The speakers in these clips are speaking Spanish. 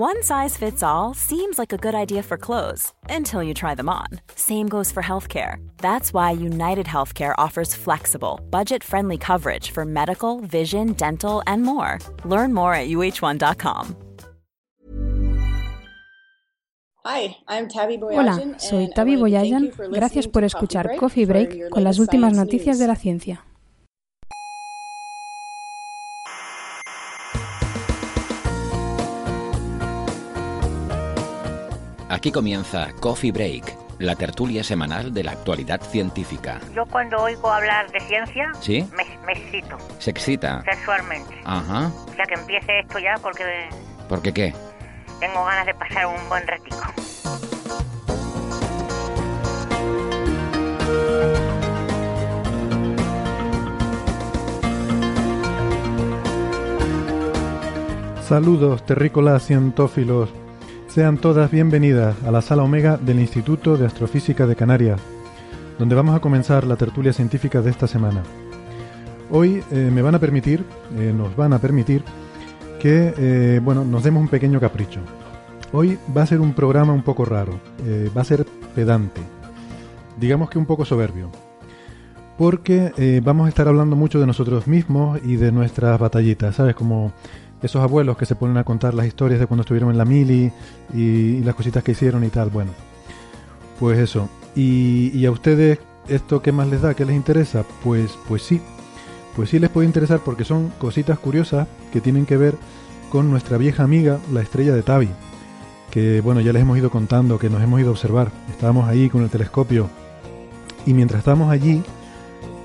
One size fits all seems like a good idea for clothes until you try them on. Same goes for healthcare. That's why United Healthcare offers flexible, budget friendly coverage for medical, vision, dental, and more. Learn more at uh1.com. Hi, I'm Tabby Hola, soy and Tavi wanted to thank Boyajan. Gracias por escuchar Coffee Break for your con las últimas science noticias de la ciencia. Aquí comienza Coffee Break, la tertulia semanal de la actualidad científica. Yo cuando oigo hablar de ciencia, ¿Sí? me, me excito ¿Se excita? sexualmente. Ajá. O sea que empiece esto ya porque ¿Por qué qué? tengo ganas de pasar un buen ratico. Saludos, terrícolas cientófilos. Sean todas bienvenidas a la sala Omega del Instituto de Astrofísica de Canarias, donde vamos a comenzar la tertulia científica de esta semana. Hoy eh, me van a permitir, eh, nos van a permitir, que eh, bueno, nos demos un pequeño capricho. Hoy va a ser un programa un poco raro, va a ser pedante, digamos que un poco soberbio, porque vamos a estar hablando mucho de nosotros mismos y de nuestras batallitas, ¿sabes? Como esos abuelos que se ponen a contar las historias de cuando estuvieron en la mili y, las cositas que hicieron y tal. Bueno, pues eso. Y, a ustedes esto qué más les da, qué les interesa, pues, pues sí, pues sí les puede interesar porque son cositas curiosas que tienen que ver con nuestra vieja amiga, la estrella de Tabi, que bueno ya les hemos ido contando, que nos hemos ido a observar. Estábamos ahí con el telescopio y mientras estábamos allí,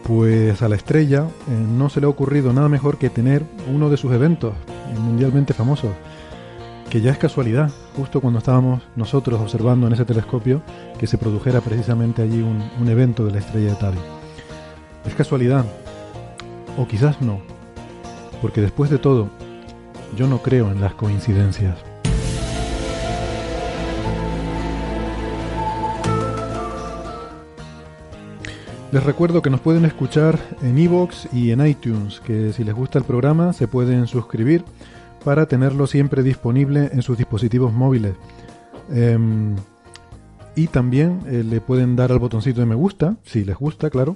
pues a la estrella eh, no se le ha ocurrido nada mejor que tener uno de sus eventos mundialmente famosos, que ya es casualidad, justo cuando estábamos nosotros observando en ese telescopio, que se produjera precisamente allí un, un evento de la estrella de Tabi. Es casualidad, o quizás no, porque después de todo, yo no creo en las coincidencias. Les recuerdo que nos pueden escuchar en iVoox y en iTunes, que si les gusta el programa se pueden suscribir para tenerlo siempre disponible en sus dispositivos móviles. Em, y también eh, le pueden dar al botoncito de me gusta, si les gusta, claro,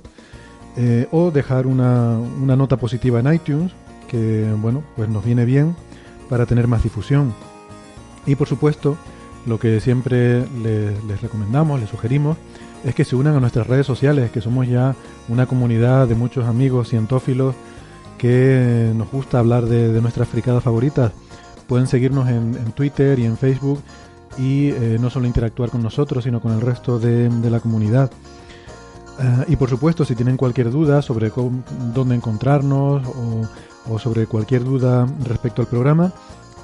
eh, o dejar una, una nota positiva en iTunes, que bueno, pues nos viene bien para tener más difusión. Y por supuesto, lo que siempre les, les recomendamos, les sugerimos, es que se unan a nuestras redes sociales, que somos ya una comunidad de muchos amigos cientófilos que nos gusta hablar de, nuestras fricadas favoritas. Pueden seguirnos en, Twitter y en Facebook y eh, no solo interactuar con nosotros, sino con el resto de, la comunidad. Ah, y por supuesto, si tienen cualquier duda sobre dónde encontrarnos o, o sobre cualquier duda respecto al programa,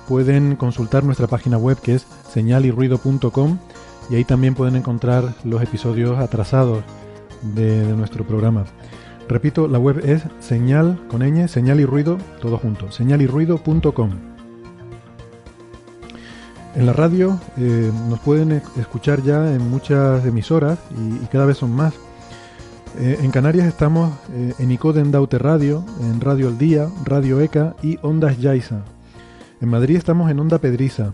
pueden consultar nuestra página web que es señalirruido.com y ahí también pueden encontrar los episodios atrasados de, nuestro programa. Repito, la web es señal con ñ, señal y ruido, todo junto, señalirruido.com. En la radio eh, nos pueden e- escuchar ya en muchas emisoras y, cada vez son más. Eh, en Canarias estamos eh, en Icoden Daute Radio, en Radio El Día, Radio ECA y Ondas Yaiza. En Madrid estamos en Onda Pedriza,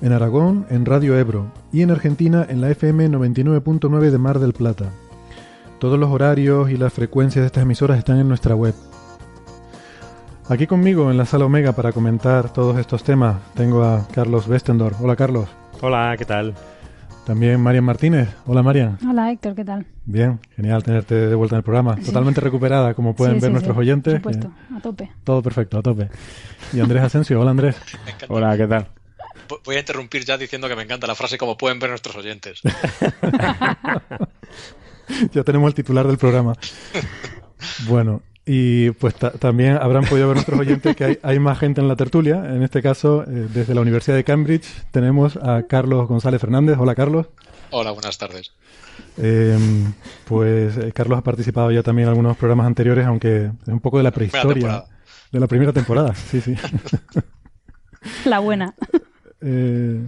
en Aragón en Radio Ebro y en Argentina en la FM 99.9 de Mar del Plata. Todos los horarios y las frecuencias de estas emisoras están en nuestra web. Aquí conmigo en la sala Omega para comentar todos estos temas tengo a Carlos Westendorf. Hola Carlos. Hola, ¿qué tal? También Marian Martínez. Hola Marian. Hola Héctor, ¿qué tal? Bien, genial tenerte de vuelta en el programa. Sí. Totalmente recuperada, como pueden Sí, ver sí, nuestros sí, oyentes. Por supuesto, Eh, a tope. todo perfecto, a tope. Y Andrés Asensio. Hola Andrés. Hola, ¿qué tal? Vo- Voy a interrumpir ya diciendo que me encanta la frase como pueden ver nuestros oyentes. ya tenemos el titular del programa. Bueno, y pues ta- también habrán podido ver nuestros oyentes que hay, hay más gente en la tertulia. En este caso, eh, desde la Universidad de Cambridge tenemos a Carlos González Fernández. Hola Carlos. Hola, buenas tardes. Eh, pues eh, Carlos ha participado ya también en algunos programas anteriores, aunque es un poco de la prehistoria. De la primera temporada, sí, sí. La buena. Eh,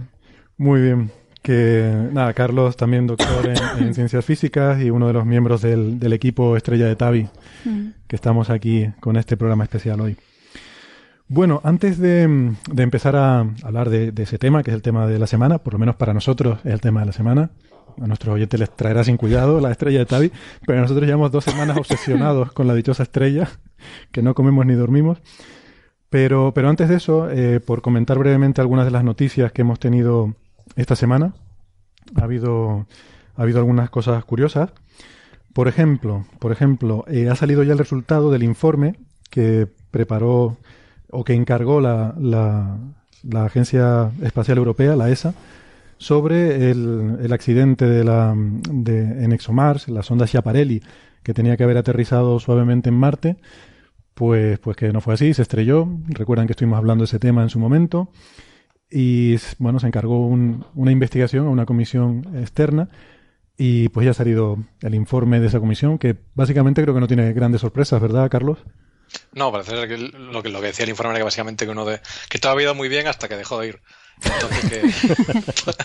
muy bien. Que nada, Carlos también doctor en, en ciencias físicas y uno de los miembros del, del equipo Estrella de Tavi, Mm. que estamos aquí con este programa especial hoy. Bueno, antes de, de empezar a hablar de, de ese tema, que es el tema de la semana, por lo menos para nosotros es el tema de la semana, a nuestros oyentes les traerá sin cuidado la estrella de Tavi, pero nosotros llevamos dos semanas obsesionados con la dichosa estrella, que no comemos ni dormimos. Pero, pero antes de eso, eh, por comentar brevemente algunas de las noticias que hemos tenido esta semana, ha habido, ha habido algunas cosas curiosas. Por ejemplo, por ejemplo, eh, ha salido ya el resultado del informe que preparó o que encargó la, la, la Agencia Espacial Europea, la ESA, sobre el, el accidente de la, de, en ExoMars, la sonda Schiaparelli, que tenía que haber aterrizado suavemente en Marte, pues, pues que no fue así, se estrelló. Recuerdan que estuvimos hablando de ese tema en su momento. Y bueno, se encargó un, una investigación a una comisión externa y pues ya ha salido el informe de esa comisión, que básicamente creo que no tiene grandes sorpresas, ¿verdad, Carlos? No, parece que lo, que lo que decía el informe era que básicamente que uno de que había ido muy bien hasta que dejó de ir. Entonces que,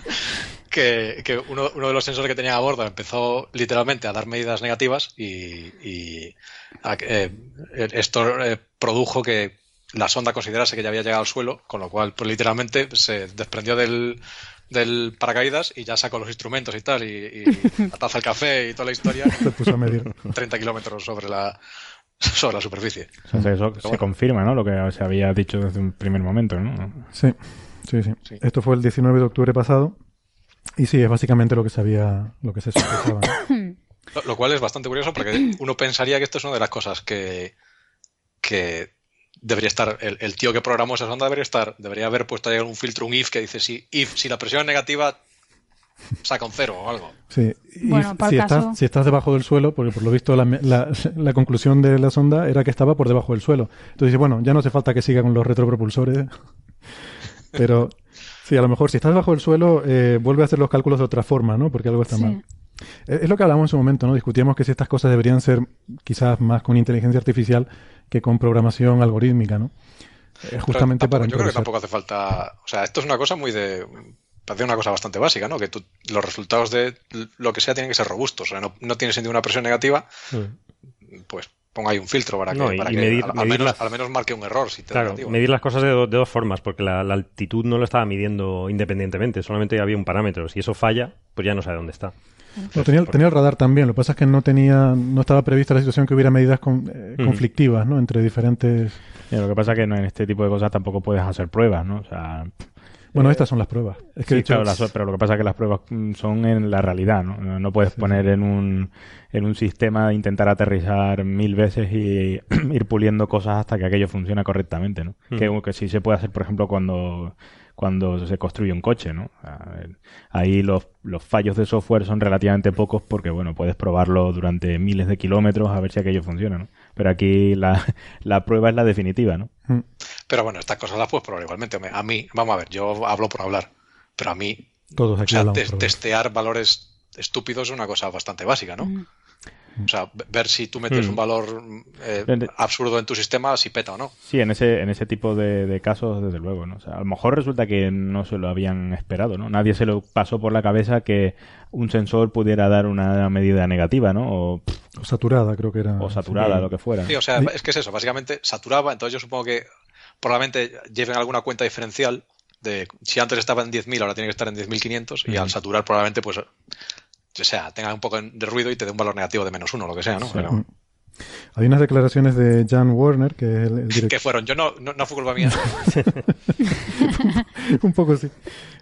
que, que uno, uno, de los sensores que tenía a bordo empezó literalmente a dar medidas negativas y, y a, eh, esto eh, produjo que la sonda considerase que ya había llegado al suelo, con lo cual pues literalmente se desprendió del, del paracaídas y ya sacó los instrumentos y tal, y, y la taza del café y toda la historia. Se puso a medir. 30 kilómetros sobre la, sobre la superficie. O sea, eso se confirma, ¿no? Lo que se había dicho desde un primer momento, ¿no? Sí, sí, sí, sí. Esto fue el 19 de octubre pasado. Y sí, es básicamente lo que se había, lo que se sospechaba. Lo, lo, cual es bastante curioso porque uno pensaría que esto es una de las cosas que, que debería estar, el, el, tío que programó esa sonda debería estar, debería haber puesto ahí un filtro, un if que dice si, if, si la presión es negativa, saca un cero o algo. Sí, bueno, si, estás, si, estás, debajo del suelo, porque por lo visto la, la, la, conclusión de la sonda era que estaba por debajo del suelo. Entonces, bueno, ya no hace falta que siga con los retropropulsores, pero sí, a lo mejor si estás debajo del suelo, eh, vuelve a hacer los cálculos de otra forma, ¿no? Porque algo está sí. mal. Es lo que hablamos en su momento, ¿no? Discutíamos que si estas cosas deberían ser quizás más con inteligencia artificial que con programación algorítmica, ¿no? Eh, justamente tampoco, para. Yo creo que tampoco hace falta. O sea, esto es una cosa muy de. Parece una cosa bastante básica, ¿no? Que tú, los resultados de lo que sea tienen que ser robustos. O sea, no, no tienes ninguna presión negativa, sí. pues ponga ahí un filtro para que, no, y, para y que medir, al, menos, las... al, menos, marque un error. Si te claro, negativo. medir las cosas de, do, de, dos formas, porque la, la, altitud no lo estaba midiendo independientemente, solamente había un parámetro. Si eso falla, pues ya no sabe dónde está. No, tenía, tenía, el radar también, lo que pasa es que no tenía, no estaba prevista la situación que hubiera medidas con, eh, mm. conflictivas, ¿no? Entre diferentes. Lo que pasa es que no, en este tipo de cosas tampoco puedes hacer pruebas, ¿no? O sea. Bueno, eh, estas son las pruebas. Es que sí, hecho, claro, las, pero lo que pasa es que las pruebas son en la realidad, ¿no? No, puedes sí, poner en un en un sistema intentar aterrizar mil veces y ir puliendo cosas hasta que aquello funcione correctamente, ¿no? Mm. Que, que sí se puede hacer, por ejemplo, cuando cuando se construye un coche, ¿no? Ahí los, los, fallos de software son relativamente pocos porque, bueno, puedes probarlo durante miles de kilómetros a ver si aquello funciona, ¿no? Pero aquí la, la prueba es la definitiva, ¿no? Pero bueno, estas cosas las puedes probar igualmente. A mí, vamos a ver, yo hablo por hablar, pero a mí, Todos aquí o sea, te, testear valores estúpidos es una cosa bastante básica, ¿no? Mm. O sea, ver si tú metes mm. un valor eh, absurdo en tu sistema, si peta o no. Sí, en ese, en ese tipo de, de, casos, desde luego, ¿no? O sea, a lo mejor resulta que no se lo habían esperado, ¿no? Nadie se lo pasó por la cabeza que un sensor pudiera dar una medida negativa, ¿no? O, o saturada, creo que era. O saturada, sí. lo que fuera. Sí, o sea, es que es eso, básicamente saturaba, entonces yo supongo que probablemente lleven alguna cuenta diferencial de si antes estaba en 10.000, ahora tiene que estar en 10.500 mm. y al saturar probablemente pues o sea, tenga un poco de ruido y te dé un valor negativo de menos uno, lo que sea, ¿no? Pero... Hay unas declaraciones de Jan Warner, que es el, el director. ¿Qué fueron? Yo no, no, no fue culpa mía. un poco sí.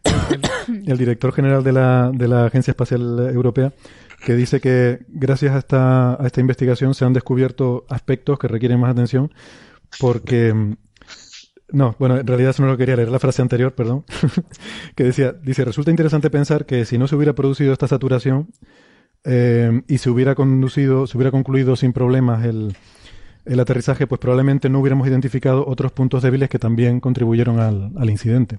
El, el, director general de la, de la Agencia Espacial Europea, que dice que gracias a esta, a esta investigación se han descubierto aspectos que requieren más atención porque no, bueno, en realidad eso no lo quería leer, la frase anterior, perdón, que decía, dice, resulta interesante pensar que si no se hubiera producido esta saturación eh, y se hubiera conducido, se hubiera concluido sin problemas el, el, aterrizaje, pues probablemente no hubiéramos identificado otros puntos débiles que también contribuyeron al, al incidente.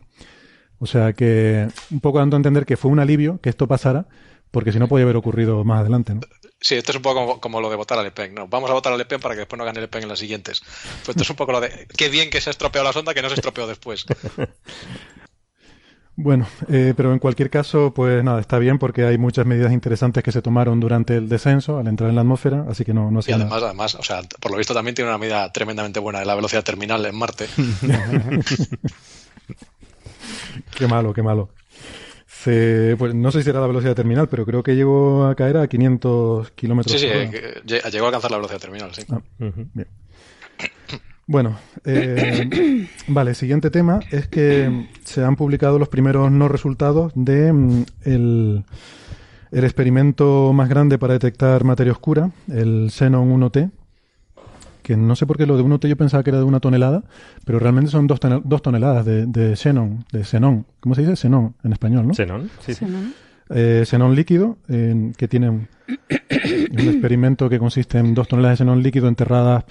O sea que un poco dando a entender que fue un alivio que esto pasara, porque si no podía haber ocurrido más adelante, ¿no? Sí, esto es un poco como, como, lo de votar a Le Pen. No, vamos a votar a Le Pen para que después no gane Le Pen en las siguientes. Pues esto es un poco lo de qué bien que se ha estropeado la sonda que no se estropeó después. Bueno, eh, pero en cualquier caso, pues nada, está bien porque hay muchas medidas interesantes que se tomaron durante el descenso al entrar en la atmósfera, así que no, no Y además, además, o sea, por lo visto también tiene una medida tremendamente buena de la velocidad terminal en Marte. Qué malo, qué malo. Se, pues no sé si era la velocidad terminal, pero creo que llegó a caer a 500 kilómetros Sí, sí, por hora. eh, llegó a alcanzar la velocidad terminal, sí. Ah, bien. Bueno, eh, vale, siguiente tema es que se han publicado los primeros no resultados de mm, el, el experimento más grande para detectar materia oscura, el Xenon 1T, que no sé por qué lo de 1T yo pensaba que era de una tonelada, pero realmente son dos, tonel- dos toneladas de, de xenón, de xenón. ¿Cómo se dice? Xenón en español, ¿no? Xenón, sí, sí. Sí, ¿no? Eh, xenón líquido, eh, que tiene un, un experimento que consiste en dos toneladas de xenón líquido enterradas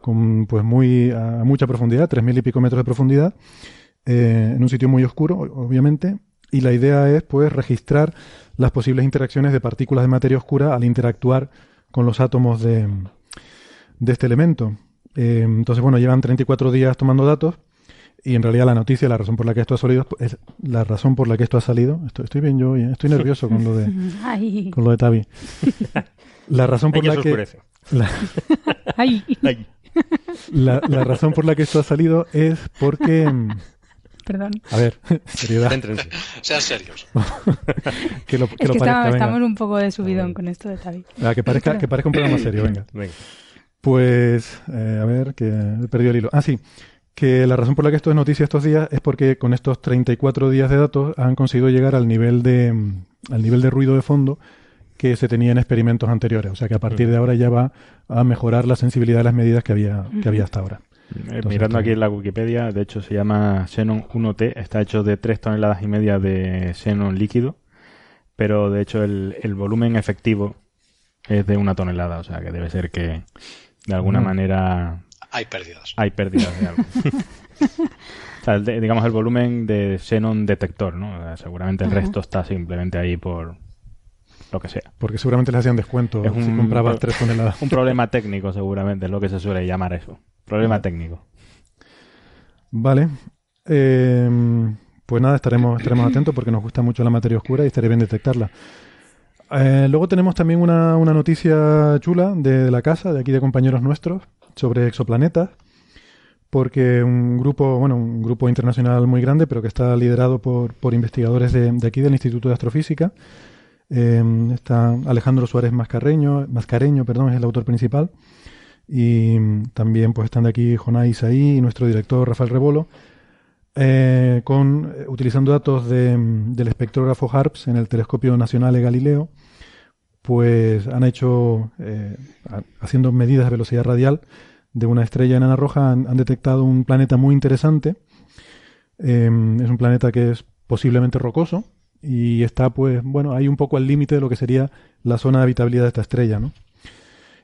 con pues muy a mucha profundidad, tres mil y pico metros de profundidad, eh, en un sitio muy oscuro, obviamente. Y la idea es pues registrar las posibles interacciones de partículas de materia oscura al interactuar con los átomos de, de este elemento. Eh, entonces, bueno, llevan 34 días tomando datos y en realidad la noticia, la razón por la que esto ha salido, es la razón por la que esto ha salido. Estoy, estoy bien yo, ¿eh? estoy nervioso con lo de Ay, con lo de Tavi. La razón por Ella la que oscurece. la, ay. La- la razón por la que esto ha salido es porque mm, Perdón. a ver, seriedad, Céntrense. Sean serios. que lo, que Es lo que parezca, estamos, un poco de subidón con esto de Tavi. Ah, que parezca que parezca un programa serio, venga. Venga. Pues, eh, a ver, que he perdido el hilo. Ah, sí, que la razón por la que esto es noticia estos días es porque con estos 34 días de datos han conseguido llegar al nivel de, mm, al nivel de ruido de fondo que se tenía en experimentos anteriores. O sea que a partir de ahora ya va a mejorar la sensibilidad de las medidas que había, que había hasta ahora. Eh, Entonces, mirando aquí en la Wikipedia, de hecho se llama Xenon 1T, está hecho de 3 toneladas y media de xenon líquido, pero de hecho el, el volumen efectivo es de una tonelada, o sea que debe ser que de alguna Mm. manera Hay pérdidas. hay pérdidas de algo. o sea, el digamos el volumen de xenon detector, ¿no? O sea, seguramente el resto está simplemente ahí por lo que sea. Porque seguramente les hacían descuento Es si un- comprabas 3 toneladas. Un problema técnico seguramente es lo que se suele llamar eso. Problema técnico. Vale. Eh, pues nada, estaremos, estaremos atentos porque nos gusta mucho la materia oscura y estaría bien detectarla. Eh, luego tenemos también una, una noticia chula de, de la casa, de aquí de compañeros nuestros, sobre exoplanetas, porque un grupo, bueno, un grupo internacional muy grande, pero que está liderado por, por investigadores de, de aquí del Instituto de Astrofísica. Eh, está Alejandro Suárez Mascareño, Mascareño, perdón, es el autor principal. Y mm, también pues están de aquí Jonay Isaí y nuestro director Rafael Rebolo, eh, con, eh, utilizando datos de, mm, del espectrógrafo HARPS en el Telescopio Nacional de Galileo, pues han hecho, eh, ha- haciendo medidas de velocidad radial de una estrella enana roja, han, detectado un planeta muy interesante. Es un planeta que es posiblemente rocoso y está, pues, bueno, hay un poco al límite de lo que sería la zona de habitabilidad de esta estrella, ¿no?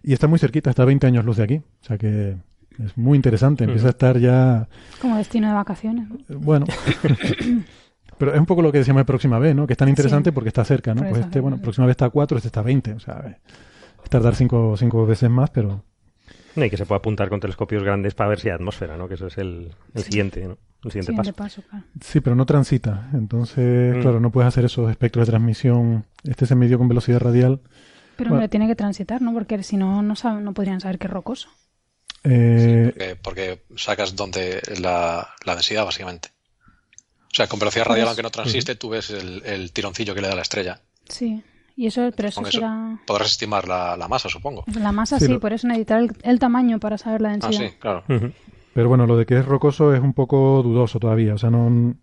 Y está muy cerquita, está a 20 años luz de aquí. O sea que es muy interesante. Empieza a estar ya. Como destino de vacaciones. ¿no? eh, Bueno. Pero es un poco lo que decíamos de Próxima B, ¿no? Que es tan interesante Sí. porque está cerca, ¿no? Pues está este, cerca, bueno. Próxima B está a 4, este está a 20. O sea, eh, es tardar cinco, cinco veces más, pero. Y que se puede apuntar con telescopios grandes para ver si hay atmósfera, ¿no? Que eso es el, el siguiente, ¿no? El siguiente Siguiente paso. paso, claro. Sí, pero no transita. Entonces, Mm. claro, no puedes hacer esos espectros de transmisión. Este se midió con velocidad radial. Pero Bueno. hombre, tiene que transitar, ¿no? Porque si no, no, sab- no podrían saber que es rocoso. Eh, Porque, porque sacas donde la, la densidad, básicamente. O sea, con velocidad radial, Pues- aunque no transiste, tú ves el, el tironcillo que le da la estrella. Sí. Y eso, pero eso será... podrás estimar la, la masa, supongo. La masa Sí, sí, lo- por eso necesitar el, el tamaño para saber la Ah, densidad. sí, claro. Pero bueno, lo de que es rocoso es un poco dudoso todavía. O sea, no, no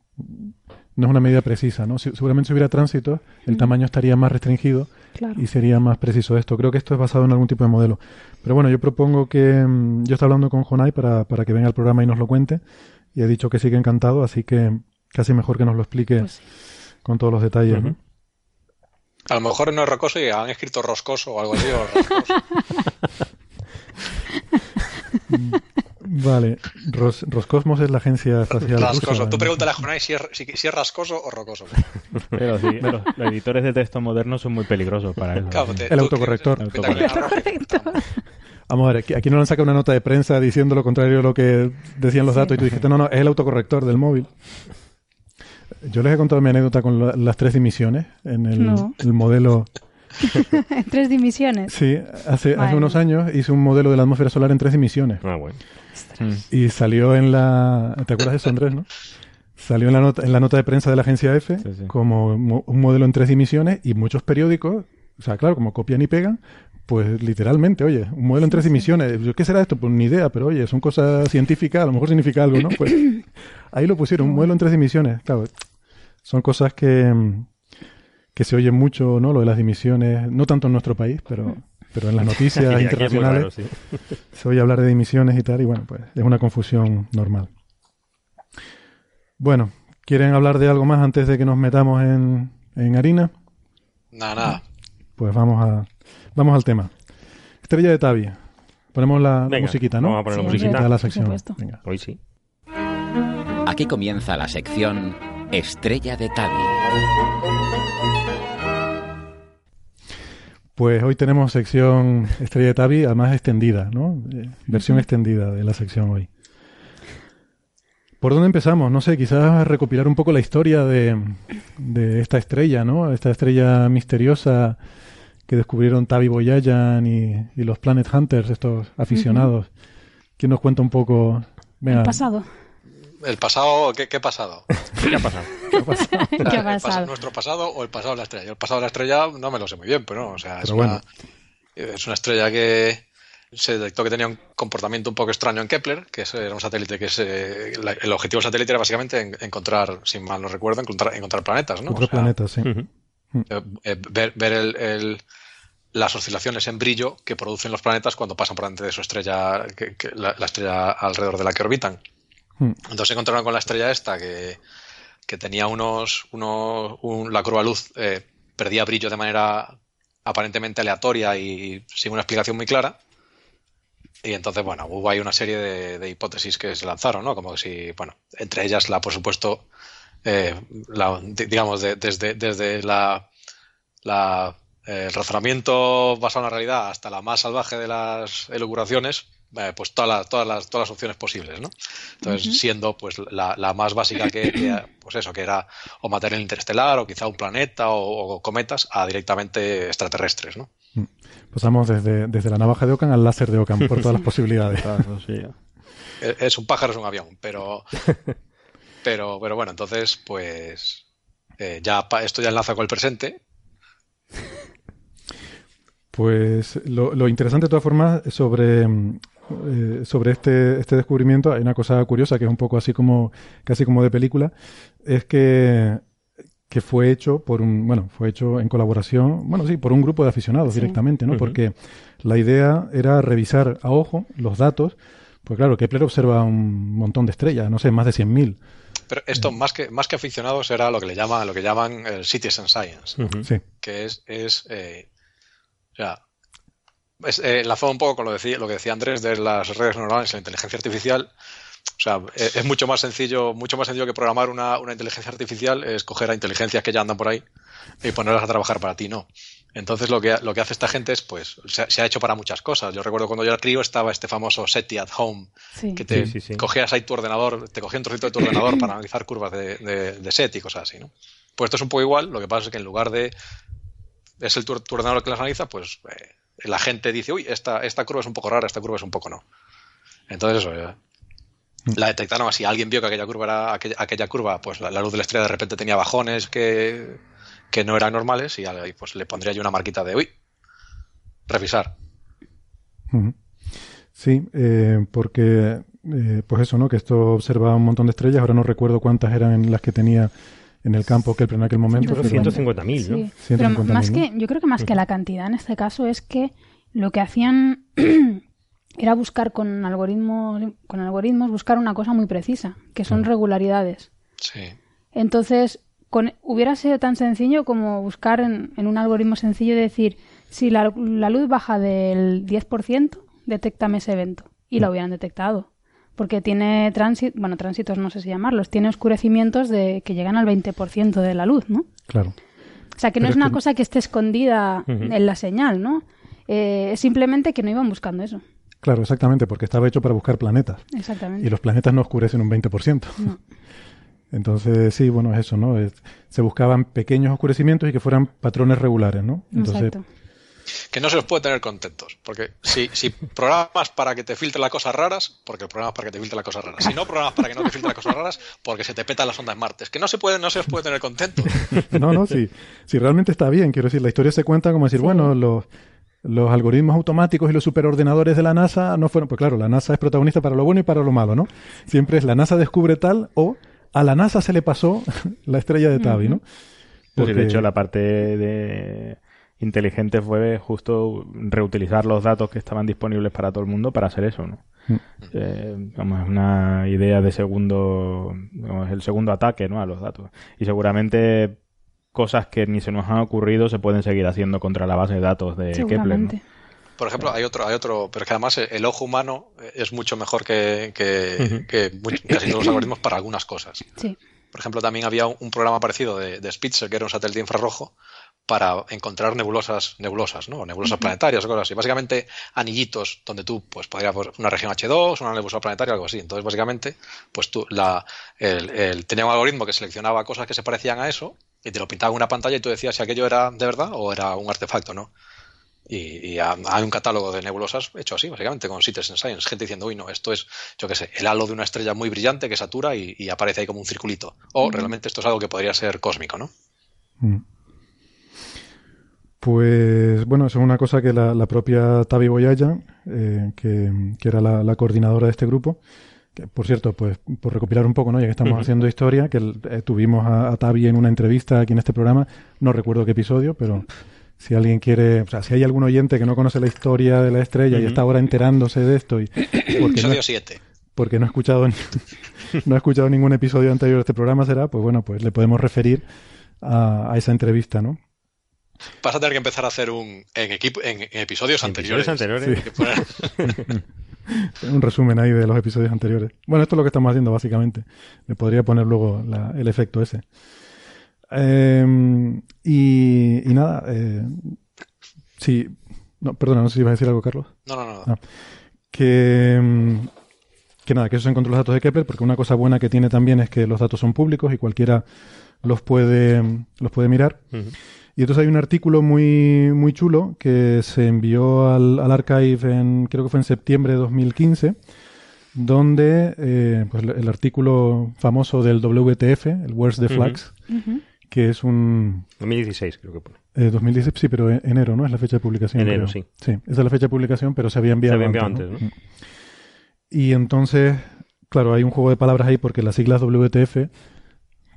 es una medida precisa, ¿no? Si- seguramente si hubiera tránsito, el Mm. tamaño estaría más restringido Claro. y sería más preciso esto. Creo que esto es basado en algún tipo de modelo. Pero bueno, yo propongo que... mm, Yo estoy hablando con Jonai para, para que venga al programa y nos lo cuente. Y he dicho que sí que encantado, así que casi mejor que nos lo explique Pues sí. con todos los detalles. ¿no? A lo mejor no es rocoso y han escrito roscoso o algo así. o rascoso. Vale, Ros- Roscosmos es la agencia espacial rascoso. rusa. Tú pregúntale a Jonai si es, si, si es rascoso o rocoso. Pero sí, los, los editores de texto modernos son muy peligrosos para eso. Claro, te- El autocorrector. El autocorrector. Vamos a ver, aquí, aquí no le han sacado una nota de prensa diciendo lo contrario de lo que decían los Sí. datos y tú dijiste, no, no, es el autocorrector del móvil. Yo les he contado mi anécdota con la- las tres dimisiones en el, No. el modelo. en tres divisiones. Sí, hace, hace unos años hice un modelo de la atmósfera solar en tres dimensiones. Ah, bueno. Y salió en la. ¿Te acuerdas de eso, Andrés, no? Salió en la nota, en la nota de prensa de la agencia F Sí, sí. como mo- un modelo en tres dimensiones y muchos periódicos, o sea, claro, como copian y pegan, pues literalmente, oye, un modelo en tres dimensiones. Yo, ¿Qué será esto? Pues ni idea, pero oye, son cosas científicas, a lo mejor significa algo, ¿no? Pues ahí lo pusieron, un modelo en tres dimensiones. Claro, son cosas que, mm, que se oyen mucho, ¿no? Lo de las dimisiones, no tanto en nuestro país, pero, pero en las noticias internacionales raro, sí. se oye hablar de dimisiones y tal, y bueno, pues es una confusión normal. Bueno, ¿quieren hablar de algo más antes de que nos metamos en, en harina? Nada, nada. Pues vamos a vamos al tema. Estrella de Tabi. Ponemos la, musiquita, ¿no? vamos a poner la musiquita. de la sección. Venga. Hoy sí. Aquí comienza la sección Estrella de Tabi. Pues hoy tenemos sección Estrella de Tabi, además extendida, ¿no? Eh, versión extendida de la sección hoy. ¿Por dónde empezamos? No sé, quizás recopilar un poco la historia de, de esta estrella, ¿no? Esta estrella misteriosa que descubrieron Tavi Boyayan y, y los Planet Hunters, estos aficionados. ¿Quién nos cuenta un poco? Venga, El pasado. El pasado, ¿qué, qué pasado? ¿Qué ha pasado? ¿Qué ha ¿El pas- pasado? ¿Nuestro pasado o el pasado de la estrella? Yo El pasado de la estrella no me lo sé muy bien, pero no, o sea, es, bueno. una, es una estrella que se detectó que tenía un comportamiento un poco extraño en Kepler, que era un satélite que es, eh, la- el objetivo del satélite era básicamente en- encontrar, si mal no recuerdo, encontrar, encontrar planetas, ¿no? otro O sea, planeta, sí. Eh, eh, ver, ver el- el- las oscilaciones en brillo que producen los planetas cuando pasan por delante de su estrella, que- que- la, la estrella alrededor de la que orbitan. Hmm. Entonces se encontraron con la estrella esta que, que tenía unos, unos un- la curva luz eh, perdía brillo de manera aparentemente aleatoria y sin una explicación muy clara. Y entonces, bueno, hubo ahí una serie de, de hipótesis que se lanzaron, ¿no? Como si, bueno, entre ellas la, por supuesto, eh, digamos, de- desde, desde la, eh, el razonamiento basado en la realidad hasta la más salvaje de las elucubraciones, eh, pues todas las, todas las, todas las opciones posibles, ¿no? Entonces, siendo pues la, la más básica que, que, pues eso, que era o material interestelar o quizá un planeta o, o cometas a directamente extraterrestres, ¿no? Pasamos desde, desde la navaja de Ocan al láser de Ocan por todas las posibilidades. Claro, sí. Es es un pájaro, es un avión, pero, pero, pero bueno, entonces, pues eh, ya esto ya enlaza con el presente. Pues lo, lo interesante de todas formas sobre, mm, eh, sobre este, este descubrimiento, hay una cosa curiosa que es un poco así como, casi como de película, es que, que fue hecho por un, bueno, fue hecho en colaboración, bueno, sí, por un grupo de aficionados Sí. directamente, ¿no? Porque la idea era revisar a ojo los datos, pues claro, Kepler observa un montón de estrellas, no sé, más de 100.000. Pero esto, más que, más que aficionados, era lo que le llaman, lo que llaman el citizen science. Sí, que es, es eh, o sea, es, eh, enlazado un poco con lo, decía, lo que decía Andrés de las redes neuronales y la inteligencia artificial. O sea, es, es mucho más sencillo, mucho más sencillo que programar una, una inteligencia artificial, es coger a inteligencias que ya andan por ahí y ponerlas a trabajar para ti, no. Entonces lo que, lo que hace esta gente es, pues, se, se ha hecho para muchas cosas. Yo recuerdo cuando yo era crío estaba este famoso SETI at Home, Sí. que te Sí, sí, sí. cogías ahí tu ordenador, te cogía un trocito de tu ordenador para analizar curvas de, de, de SET y cosas así, ¿no? Pues esto es un poco igual, lo que pasa es que en lugar de es el tu, tu ordenador el que las analiza, pues eh, la gente dice, uy, esta, esta curva es un poco rara, esta curva es un poco no. Entonces eso, eh, la detectaron así, alguien vio que aquella curva era, aquella, aquella curva, pues la, luz de la estrella de repente tenía bajones que, que no eran normales y pues le pondría yo una marquita de, uy, revisar. Sí, eh, porque, eh, pues eso, ¿no? Que esto observa un montón de estrellas. Ahora no recuerdo cuántas eran las que tenía en el campo Kepler en aquel momento. Creo que pero- 150.000, ¿no? Sí, pero 150.000, más ¿no? que, yo creo que más que la cantidad en este caso es que lo que hacían era buscar con algoritmos, con algoritmos buscar una cosa muy precisa, que son regularidades. Sí. Entonces, con, hubiera sido tan sencillo como buscar en, en un algoritmo sencillo y decir, si la, la luz baja del 10%, detéctame ese evento. Y lo hubieran detectado. Porque tiene tránsito, bueno, tránsitos no sé si llamarlos, tiene oscurecimientos de que llegan al 20% de la luz, ¿no? Claro. O sea, que no Pero es una que- cosa que esté escondida en la señal, ¿no? Eh, es simplemente que no iban buscando eso. Claro, exactamente, porque estaba hecho para buscar planetas. Exactamente. Y los planetas no oscurecen un 20%. No. Entonces, sí, bueno, es eso, ¿no? Es- se buscaban pequeños oscurecimientos y que fueran patrones regulares, ¿no? Entonces, Exacto. Que no se los puede tener contentos. Porque si, si programas para que te filtre las cosas raras, porque programas para que te filtre las cosas raras. Si no programas para que no te filtre las cosas raras, porque se te petan las ondas martes. Que no se puede, no se los puede tener contentos. no, no, sí, sí, realmente está bien. Quiero decir, la historia se cuenta como decir, Sí. bueno, los, los algoritmos automáticos y los superordenadores de la NASA no fueron, pues claro, la NASA es protagonista para lo bueno y para lo malo, ¿no? Siempre es la NASA descubre tal o a la NASA se le pasó la estrella de Tabi, ¿no? Sí, de Porque- hecho, la parte de inteligente fue justo reutilizar los datos que estaban disponibles para todo el mundo para hacer eso, ¿no? Mm. Eh, vamos, es una idea de segundo, digamos, el segundo ataque, ¿no? A los datos. Y seguramente cosas que ni se nos han ocurrido se pueden seguir haciendo contra la base de datos de Kepler. Por ejemplo, hay otro, hay otro, pero es que además el ojo humano es mucho mejor que, que, Ujú. que much- casi todos los algoritmos para algunas cosas. Sí. Por ejemplo, también había un, un programa parecido de, de Spitzer, que era un satélite infrarrojo, para encontrar nebulosas, nebulosas, ¿no? Nebulosas planetarias o cosas así. Básicamente, anillitos donde tú, pues, podrías una región H2, una nebulosa planetaria, algo así. Entonces, básicamente, pues tú, la, el, el- tenía un algoritmo que seleccionaba cosas que se parecían a eso y te lo pintaba en una pantalla y tú decías si aquello era de verdad o era un artefacto, ¿no? Y, y ha- hay un catálogo de nebulosas hecho así, básicamente, con Citizen Science. Gente diciendo, uy, no, esto es, yo qué sé, el halo de una estrella muy brillante que satura y, y aparece ahí como un circulito. O realmente esto es algo que podría ser cósmico, ¿no? Mm. Pues bueno, eso es una cosa que la, la propia Tavi Boyaya, eh, que, que era la, la coordinadora de este grupo, que por cierto, pues por recopilar un poco, ¿no? ya que estamos haciendo historia, que eh, tuvimos a, a Tavi en una entrevista aquí en este programa, no recuerdo qué episodio, pero si alguien quiere, o sea, si hay algún oyente que no conoce la historia de la estrella y está ahora enterándose de esto y porque no, Episodio 7. porque no ha escuchado ni- no ha escuchado ningún episodio anterior de este programa será, pues bueno, pues le podemos referir a, a esa entrevista, ¿no? Vas a tener que empezar a hacer un en, equipo, en, en episodios En anteriores. episodios anteriores. Sí. Que poner- Un resumen ahí de los episodios anteriores. Bueno, esto es lo que estamos haciendo básicamente. Le podría poner luego la- el efecto ese. Eh, y, y nada, eh, sí, no, perdona, no sé si ibas a decir algo, Carlos. No, no, no. Ah. Que, mm, que nada, que eso se encontró los datos de Kepler, porque una cosa buena que tiene también es que los datos son públicos y cualquiera los puede, los puede mirar. Y entonces hay un artículo muy, muy chulo que se envió al, al archive en, creo que fue en septiembre de 2015, donde eh, pues el, el artículo famoso del WTF, el Where's the. Flags, que es un 2016 creo que pone. eh, 2016, sí, pero en- enero, ¿no? Es la fecha de publicación. Enero, creo. sí. Sí, esa es la fecha de publicación, pero se había enviado, Se había enviado antes, ¿no? Y entonces, claro, hay un juego de palabras ahí porque las siglas WTF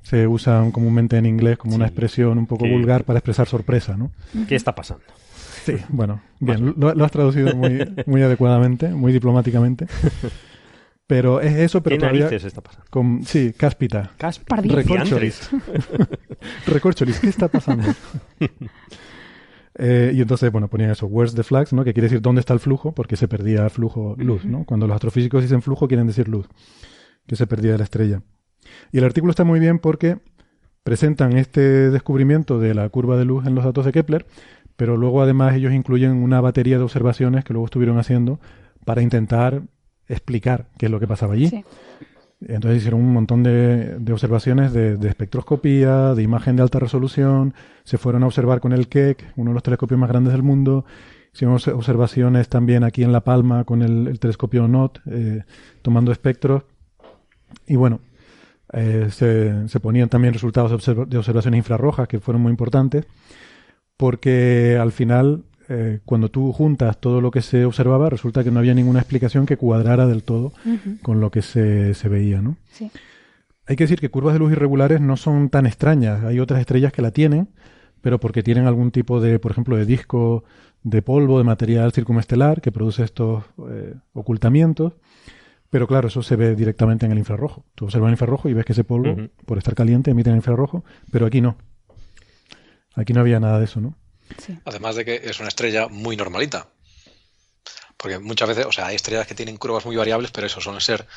se usan comúnmente en inglés como una expresión un poco vulgar para expresar sorpresa, ¿no? ¿Qué está pasando? Sí, bueno, bien, lo, lo has traducido muy, muy adecuadamente, muy diplomáticamente. Pero es eso, pero ¿Qué todavía está pasando? con sí, cáspita. Pardillo. Recorcholis. Recorcholis, ¿qué está pasando? Eh, y entonces, bueno, ponían eso, where's the flags, ¿no? Que quiere decir dónde está el flujo, porque se perdía flujo, luz, ¿no? Cuando los astrofísicos dicen flujo, quieren decir luz, que se perdía de la estrella. Y el artículo está muy bien porque presentan este descubrimiento de la curva de luz en los datos de Kepler, pero luego además ellos incluyen una batería de observaciones que luego estuvieron haciendo para intentar explicar qué es lo que pasaba allí. Sí. Entonces hicieron un montón de, de observaciones de, de espectroscopía, de imagen de alta resolución, se fueron a observar con el Keck, uno de los telescopios más grandes del mundo, hicieron obs- observaciones también aquí en La Palma con el, el telescopio NOT, eh, tomando espectros, y bueno, eh, se, se ponían también resultados de, observa- de observaciones infrarrojas que fueron muy importantes, porque al final, eh, cuando tú juntas todo lo que se observaba, resulta que no había ninguna explicación que cuadrara del todo con lo que se, se veía, ¿no? Sí. Hay que decir que curvas de luz irregulares no son tan extrañas. Hay otras estrellas que la tienen, pero porque tienen algún tipo de, por ejemplo, de disco de polvo, de material circunestelar que produce estos eh, ocultamientos. Pero claro, eso se ve directamente en el infrarrojo. Tú observas el infrarrojo y ves que ese polvo, por estar caliente, emite en el infrarrojo, pero aquí no. Aquí no había nada de eso, ¿no? Sí. Además de que es una estrella muy normalita. Porque muchas veces, o sea, hay estrellas que tienen curvas muy variables, pero eso suelen ser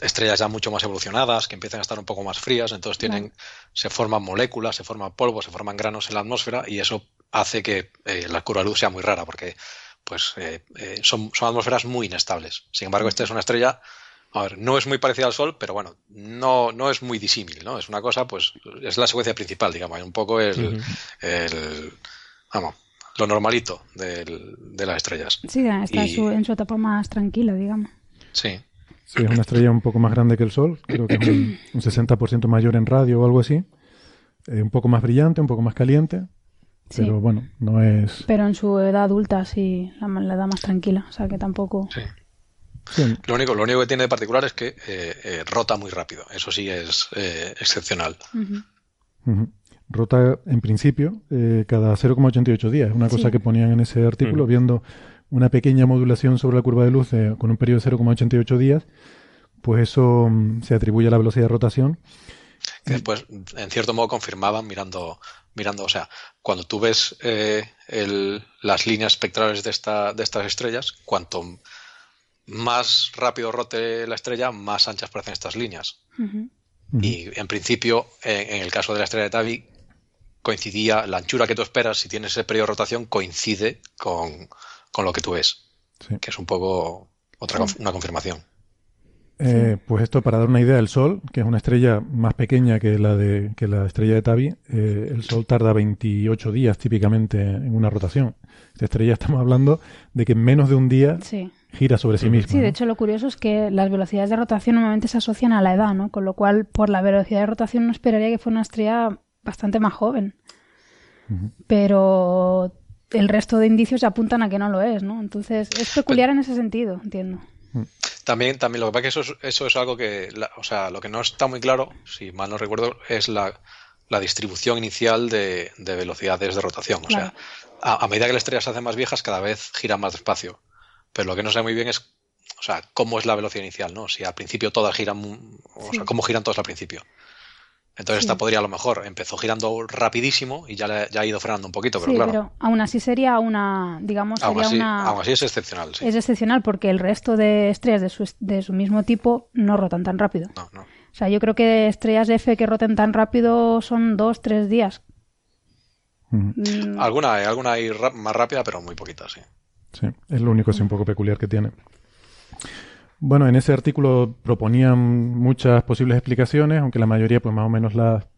estrellas ya mucho más evolucionadas, que empiezan a estar un poco más frías, entonces tienen, se forman moléculas, se forman polvo, se forman granos en la atmósfera, y eso hace que eh, la curva de luz sea muy rara, porque pues eh, eh, son, son atmósferas muy inestables. Sin embargo, esta es una estrella, a ver, no es muy parecida al Sol, pero bueno, no, no es muy disímil, ¿no? Es una cosa, pues, es la secuencia principal, digamos, hay un poco el, el vamos, lo normalito del- de las estrellas. Sí, está en Y- su- en su etapa más tranquila, digamos. Sí, Sí, es una estrella un poco más grande que el Sol, creo que es un, un 60% mayor en radio o algo así. Eh, un poco más brillante, un poco más caliente, Sí. pero bueno, no es... Pero en su edad adulta sí, la, la edad más tranquila. O sea que tampoco. sí. Sí, Lo único, lo único que tiene de particular es que eh, eh, rota muy rápido. Eso sí es eh, excepcional. Ujú. Ujú. Rota en principio eh, cada 0,88 días. Es una cosa Sí. que ponían en ese artículo, Ujú. viendo una pequeña modulación sobre la curva de luz de- con un periodo de 0,88 días. Pues eso mm, se atribuye a la velocidad de rotación. Que después, en cierto modo, confirmaban mirando, mirando, o sea, cuando tú ves eh, el- las líneas espectrales de, esta, de estas estrellas, cuanto más rápido rote la estrella, más anchas parecen estas líneas. Y en principio, en, en el caso de la estrella de Tabi, coincidía, la anchura que tú esperas, si tienes ese periodo de rotación, coincide con, con lo que tú ves, Sí. que es un poco otra conf- una confirmación. Eh, Pues esto, para dar una idea, el Sol, que es una estrella más pequeña que la, de, que la estrella de Tabi, eh, el Sol tarda 28 días típicamente en una rotación. Esta estrella estamos hablando de que en menos de un día Sí. Gira sobre sí misma. Sí, de ¿no? hecho lo curioso es que las velocidades de rotación normalmente se asocian a la edad, ¿no? Con lo cual, por la velocidad de rotación uno esperaría que fuera una estrella bastante más joven. Pero el resto de indicios apuntan a que no lo es, ¿no? Entonces es peculiar en ese sentido, entiendo. También, también lo que pasa es que eso es, eso es algo que, la- o sea, lo que no está muy claro, si mal no recuerdo, es la, la distribución inicial de, de velocidades de rotación. O Claro. sea, a, a medida que las estrellas se hacen más viejas, cada vez giran más despacio. Pero lo que no sé muy bien es, o sea, cómo es la velocidad inicial, ¿no? Si al principio todas giran, o Sí. sea, cómo giran todas al principio. Entonces Sí. esta podría a lo mejor empezó girando rapidísimo y ya, le- ya ha ido frenando un poquito, pero sí, claro, pero aún así sería una, digamos, aún, sería así, una... aún así es excepcional, sí. Es excepcional porque el resto de estrellas de su, de su mismo tipo no rotan tan rápido. No, no. O sea, yo creo que estrellas de F que roten tan rápido son dos, tres días. Mm, Alguna, hay- alguna hay más rápida, pero muy poquita, sí. Sí, es lo único así un poco peculiar que tiene. Bueno, en ese artículo proponían muchas posibles explicaciones, aunque la mayoría pues más o menos las,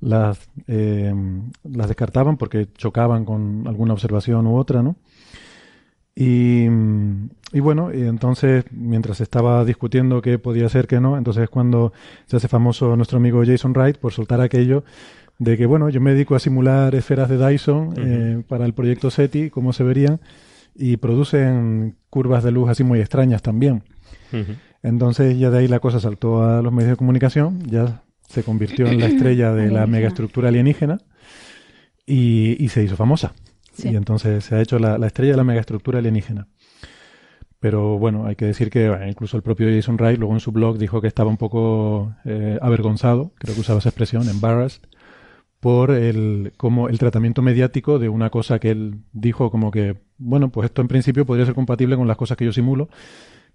las, eh, las descartaban porque chocaban con alguna observación u otra, ¿no? Y, y bueno, y entonces mientras se estaba discutiendo qué podía ser, qué no, entonces es cuando se hace famoso nuestro amigo Jason Wright por soltar aquello de que, bueno, yo me dedico a simular esferas de Dyson eh, para el proyecto SETI, como se verían, y producen curvas de luz así muy extrañas también. Entonces ya de ahí la cosa saltó a los medios de comunicación, ya se convirtió en la estrella de la megaestructura alienígena y, y se hizo famosa. Sí. Y entonces se ha hecho la, la estrella de la megaestructura alienígena. Pero bueno, hay que decir que bueno, incluso el propio Jason Wright luego en su blog dijo que estaba un poco eh, avergonzado, creo que usaba esa expresión, embarrassed, por el, como el tratamiento mediático de una cosa que él dijo como que, bueno, pues esto en principio podría ser compatible con las cosas que yo simulo.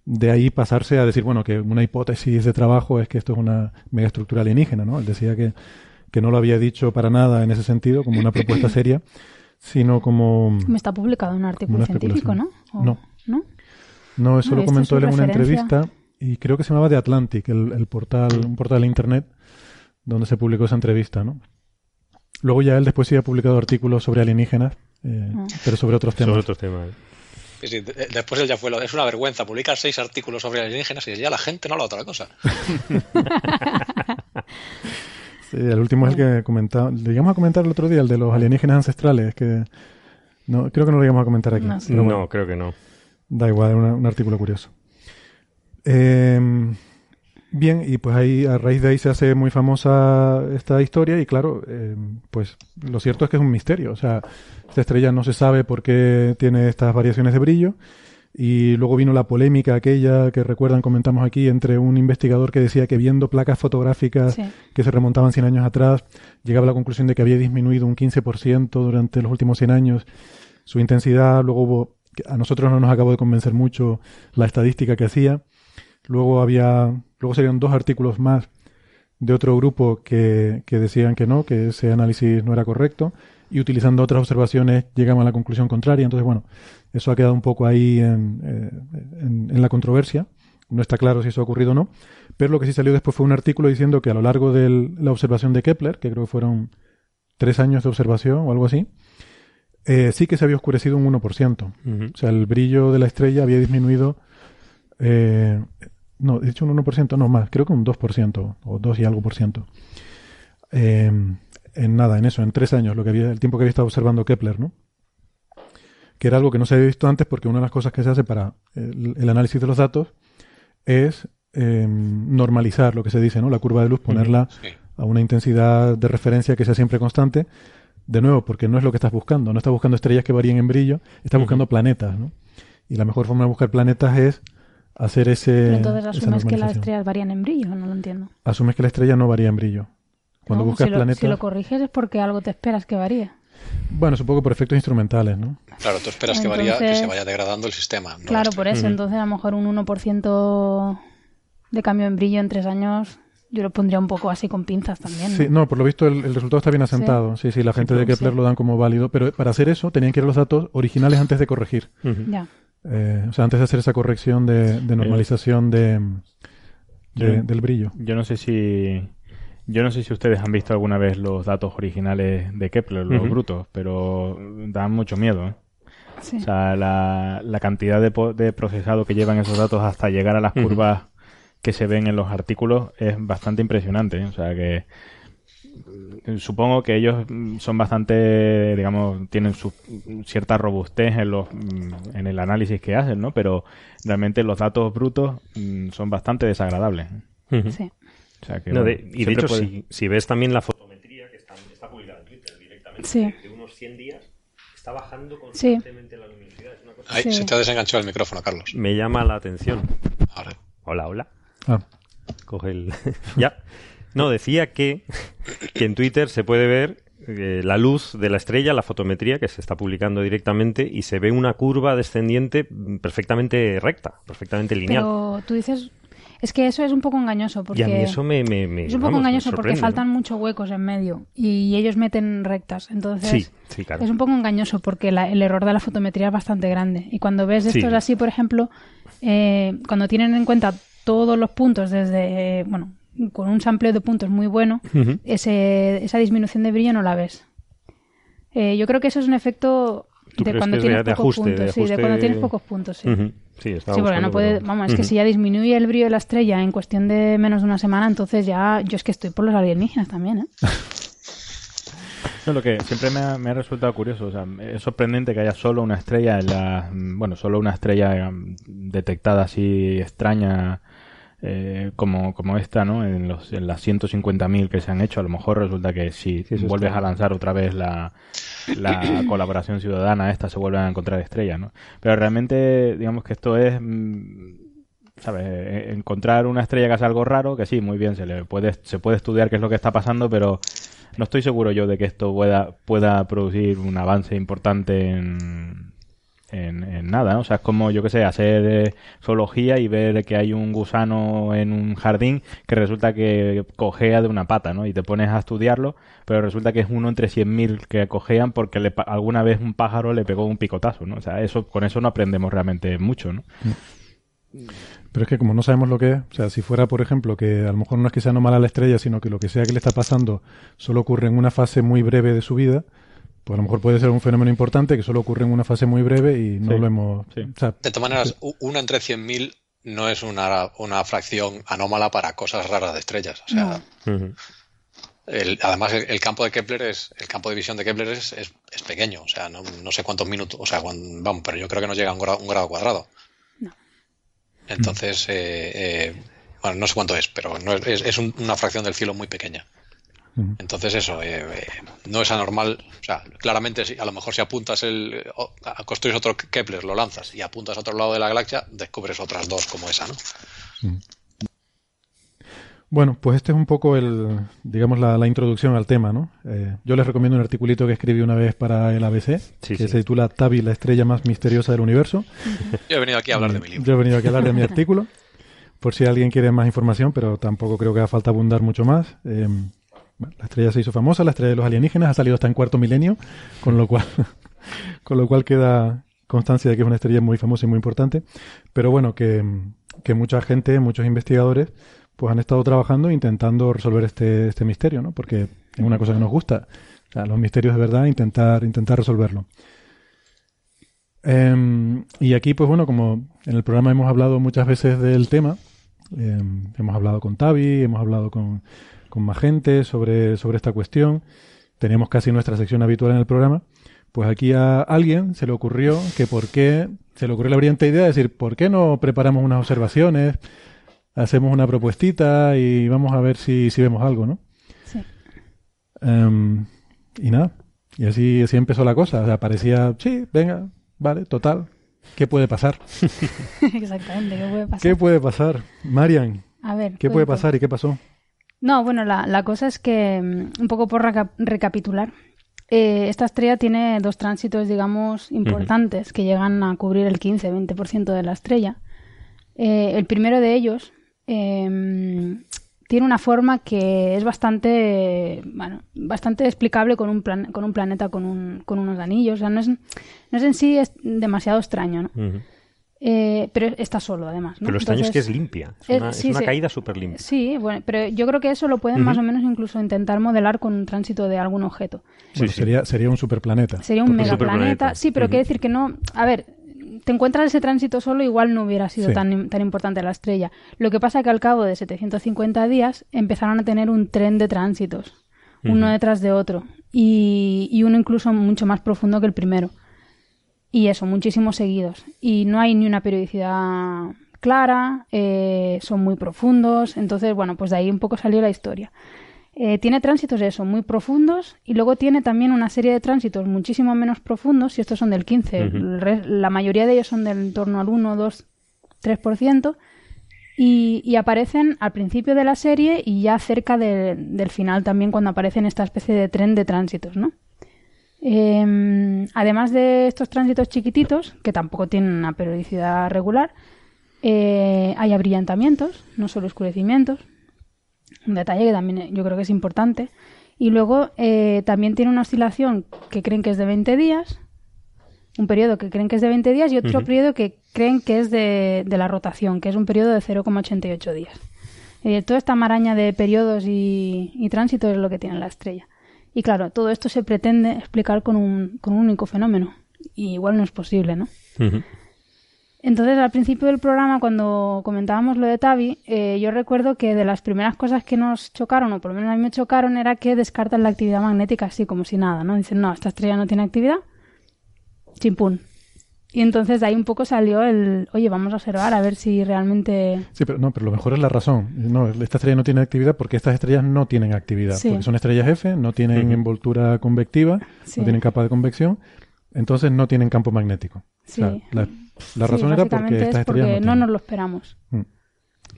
De ahí pasarse a decir, bueno, que una hipótesis de trabajo es que esto es una megaestructura alienígena, ¿no? Él decía que, que no lo había dicho para nada en ese sentido, como una propuesta seria, sino como... Me está publicado un artículo científico, ¿no? especulación. ¿O- No. ¿No? No, eso lo comentó él en una entrevista y creo que se llamaba The Atlantic, el, el portal, un portal de internet donde se publicó esa entrevista, ¿no? Luego ya él después sí ha publicado artículos sobre alienígenas, eh, Ah. pero sobre otros temas. Sobre otros temas. Sí, sí, de- después él ya fue lo, es una vergüenza publicar seis artículos sobre alienígenas y ya la gente no habla de otra cosa. Sí, el último es el que comentaba, le llegamos a comentar el otro día, el de los alienígenas ancestrales, que no, creo que no lo llegamos a comentar aquí. No bueno. No, creo que no. Da igual, es una- un artículo curioso. Eh, bien, y pues ahí a raíz de ahí se hace muy famosa esta historia y claro, eh, pues lo cierto es que es un misterio. O sea, esta estrella no se sabe por qué tiene estas variaciones de brillo y luego vino la polémica aquella que recuerdan, comentamos aquí, entre un investigador que decía que viendo placas fotográficas Sí. que se remontaban 100 años atrás, llegaba a la conclusión de que había disminuido un 15% durante los últimos 100 años su intensidad. Luego hubo, a nosotros no nos acabó de convencer mucho la estadística que hacía. Luego había, luego salieron dos artículos más de otro grupo que, que decían que no, que ese análisis no era correcto. Y utilizando otras observaciones llegamos a la conclusión contraria. Entonces, bueno, eso ha quedado un poco ahí en, eh, en- en la controversia. no está claro si eso ha ocurrido o no, pero lo que sí salió después fue un artículo diciendo que a lo largo de la observación de Kepler, que creo que fueron tres años de observación o algo así, eh, sí que se había oscurecido un 1%. O sea, el brillo de la estrella había disminuido, eh, no, he dicho un 1%, no más, creo que un 2% o 2 y algo por ciento. Eh, en nada, en eso, en tres años, lo que había, el tiempo que había estado observando Kepler, ¿no? Que era algo que no se había visto antes porque una de las cosas que se hace para el, análisis de los datos es normalizar lo que se dice, ¿no? La curva de luz, ponerla a una intensidad de referencia que sea siempre constante de nuevo, porque no es lo que estás buscando. No estás buscando estrellas que varíen en brillo, estás buscando planetas, ¿no? Y la mejor forma de buscar planetas es hacer ese. Pero entonces asumes que las estrellas varían en brillo, no lo entiendo. Asumes que la estrella no varía en brillo. Cuando buscas si lo, planetas. Si lo corriges es porque algo te esperas que varíe. Bueno, supongo por efectos instrumentales, ¿no? Claro, tú esperas que, varía, que se vaya degradando el sistema. claro, por eso. Entonces, a lo mejor un 1% de cambio en brillo en tres años yo lo pondría un poco así con pinzas también. Sí, no, por lo visto el, resultado está bien asentado. Sí, sí, la gente de Kepler lo dan como válido, pero para hacer eso tenían que ir los datos originales antes de corregir. Ya. Eh, o sea, antes de hacer esa corrección de, normalización de, del brillo. Yo no sé si yo no sé si ustedes han visto alguna vez los datos originales de Kepler, los brutos, pero dan mucho miedo. ¿eh? O sea, la, la cantidad de, de, procesado que llevan esos datos hasta llegar a las curvas que se ven en los artículos es bastante impresionante. ¿eh? O sea que supongo que ellos mm, son bastante, digamos, tienen su cierta robustez en los mm, en el análisis que hacen, ¿no? Pero realmente los datos brutos son bastante desagradables. Sí. O sea que, y de hecho, si, ves también la fotometría que está, publicada en Twitter directamente, de unos 100 días, está bajando constantemente la luminosidad. Es una cosa Ahí se te ha desenganchado el micrófono, Carlos. Me llama la atención. Hola, hola. Ah. Coge el... ya. No, decía que, que en Twitter se puede ver eh, la luz de la estrella, la fotometría que se está publicando directamente y se ve una curva descendiente perfectamente recta, perfectamente lineal. Pero tú dices, es que eso es un poco engañoso porque y a mí eso me, es un poco engañoso porque faltan muchos huecos en medio y ellos meten rectas, entonces sí, sí, claro. es un poco engañoso porque el error de la fotometría es bastante grande y cuando ves esto es así, por ejemplo, eh, cuando tienen en cuenta todos los puntos desde, bueno, con un sampleo de puntos muy bueno, ese, esa disminución de brillo no la ves. Eh, yo creo que eso es un efecto de cuando tienes pocos puntos, sí, de cuando tienes pocos puntos, sí. Sí, sí, porque no puede, vamos, es que si ya disminuye el brillo de la estrella en cuestión de menos de una semana, entonces ya, yo es que estoy por los alienígenas también, ¿eh? No, lo que siempre me ha, me ha, resultado curioso, o sea, es sorprendente que haya solo una estrella en la, bueno, solo una estrella mm, detectada así extraña eh, como, como esta, ¿no? En, los, en las 150.000 que se han hecho, a lo mejor resulta que si vuelves a lanzar otra vez la, la colaboración ciudadana, esta se vuelve a encontrar estrellas, ¿no? Pero realmente, digamos que esto es, mm, ¿sabes? E, encontrar una estrella que hace algo raro, que sí, muy bien, se le puede, se puede estudiar qué es lo que está pasando, pero no estoy seguro yo de que esto pueda, pueda producir un avance importante en, en, nada, ¿no? O sea, es como, yo que sé, hacer eh, zoología y ver que hay un gusano en un jardín que resulta que cojea de una pata, ¿no? Y te pones a estudiarlo, pero resulta que es uno entre 100.000 que cojean porque le, alguna vez un pájaro le pegó un picotazo, ¿no? O sea, eso, con eso no aprendemos realmente mucho, ¿no? Pero es que como no sabemos lo que es, o sea, si fuera, por ejemplo, que a lo mejor no es que sea normal a la estrella, sino que lo que sea que le está pasando solo ocurre en una fase muy breve de su vida, pues a lo mejor puede ser un fenómeno importante que solo ocurre en una fase muy breve y no lo hemos... de todas maneras, una entre 100.000 no es una, una, fracción anómala para cosas raras de estrellas. O sea, además el, campo de Kepler es, el campo de visión de Kepler es, es, pequeño, o sea, no, no, sé cuántos minutos, o sea, vamos, pero yo creo que no llega a un grado, cuadrado. No. Entonces, eh, eh, bueno, no sé cuánto es, pero no es, es una fracción del cielo muy pequeña. Entonces eso, eh, eh, no es anormal, o sea, claramente a lo mejor si apuntas el, construyes otro Kepler, lo lanzas y apuntas a otro lado de la galaxia, descubres otras dos como esa, ¿no? Bueno, pues este es un poco el, digamos, la, introducción al tema, ¿no? Eh, yo les recomiendo un articulito que escribí una vez para el ABC, que se titula Tabi, la estrella más misteriosa del universo. Yo he venido aquí a hablar de mi libro. Yo he venido aquí a hablar de mi artículo, por si alguien quiere más información, pero tampoco creo que haga falta abundar mucho más. Eh, la estrella se hizo famosa, la estrella de los alienígenas ha salido hasta en cuarto milenio, con lo cual, con lo cual queda constancia de que es una estrella muy famosa y muy importante. Pero bueno, que, que mucha gente, muchos investigadores, pues han estado trabajando intentando resolver este, este misterio, ¿no? Porque es una cosa que nos gusta. Los misterios de verdad, intentar, intentar resolverlo. Em, y aquí, pues bueno, como en el programa hemos hablado muchas veces del tema, em, hemos hablado con Tavi, hemos hablado con, con más gente sobre, sobre esta cuestión, teníamos casi nuestra sección habitual en el programa, pues aquí a alguien se le ocurrió que por qué, se le ocurrió la brillante idea de decir, ¿por qué no preparamos unas observaciones, hacemos una propuestita y vamos a ver si, si vemos algo, ¿no? Sí. Em, y nada, y así, así empezó la cosa, o sea, parecía, sí, venga, vale, total, ¿qué puede pasar? Exactamente, ¿qué puede pasar? ¿Qué puede pasar? Marian, A ver, ¿qué puede pasar y qué pasó? No, bueno, la, la cosa es que, mm, un poco por reca- recapitular, eh, esta estrella tiene dos tránsitos, digamos, importantes que llegan a cubrir el 15-20% de la estrella. Eh, el primero de ellos eh, tiene una forma que es bastante, bueno, bastante explicable con un, plan- con un planeta con, un- con unos anillos. O sea, no es, no es en sí es demasiado extraño, ¿no? Eh, pero está solo, además. ¿no? Pero lo extraño es que es limpia. Es Eh, una, es sí, una sí. caída súper limpia. Sí, bueno, pero yo creo que eso lo pueden más o menos incluso intentar modelar con un tránsito de algún objeto. Bueno, sí. Sería, sería un superplaneta. Sería un megaplaneta. superplaneta. Sí, pero quiere decir que no. A ver, te encuentras ese tránsito solo, igual no hubiera sido Sí. tan, tan importante la estrella. Lo que pasa es que al cabo de 750 días empezaron a tener un tren de tránsitos, uno detrás de otro, y, y uno incluso mucho más profundo que el primero. Y eso, muchísimos seguidos. Y no hay ni una periodicidad clara, eh, son muy profundos, entonces, bueno, pues de ahí un poco salió la historia. Eh, tiene tránsitos eso, muy profundos, y luego tiene también una serie de tránsitos muchísimo menos profundos, y estos son del 15, Ujú. el re- la mayoría de ellos son del en torno al 1, 2, 3%, y, y aparecen al principio de la serie y ya cerca de- del final también cuando aparecen esta especie de tren de tránsitos, ¿no? Eh, además de estos tránsitos chiquititos, que tampoco tienen una periodicidad regular, eh, hay abrillantamientos, no solo oscurecimientos. Un detalle que también eh, yo creo que es importante. Y luego eh, también tiene una oscilación que creen que es de 20 días, un periodo que creen que es de 20 días y otro periodo que creen que es de, de la rotación, que es un periodo de 0,88 días. Eh, toda esta maraña de periodos y, y tránsitos es lo que tiene la estrella. Y claro, todo esto se pretende explicar con un, con un único fenómeno. Y igual no es posible, ¿no? Entonces, al principio del programa, cuando comentábamos lo de Tavi, eh, yo recuerdo que de las primeras cosas que nos chocaron, o por lo menos a mí me chocaron, era que descartan la actividad magnética así como si nada, ¿no? Dicen, no, esta estrella no tiene actividad, chimpún. Y entonces de ahí un poco salió el, oye, vamos a observar a ver si realmente... Sí, pero no, pero lo mejor es la razón. No, esta estrella no tiene actividad porque estas estrellas no tienen actividad. Sí. Porque son estrellas F, no tienen envoltura convectiva, Sí. no tienen capa de convección, entonces no tienen campo magnético. Sí. O sea, la, la Sí, razón era porque estas es estrellas porque no, no tienen. nos lo esperamos. Mm.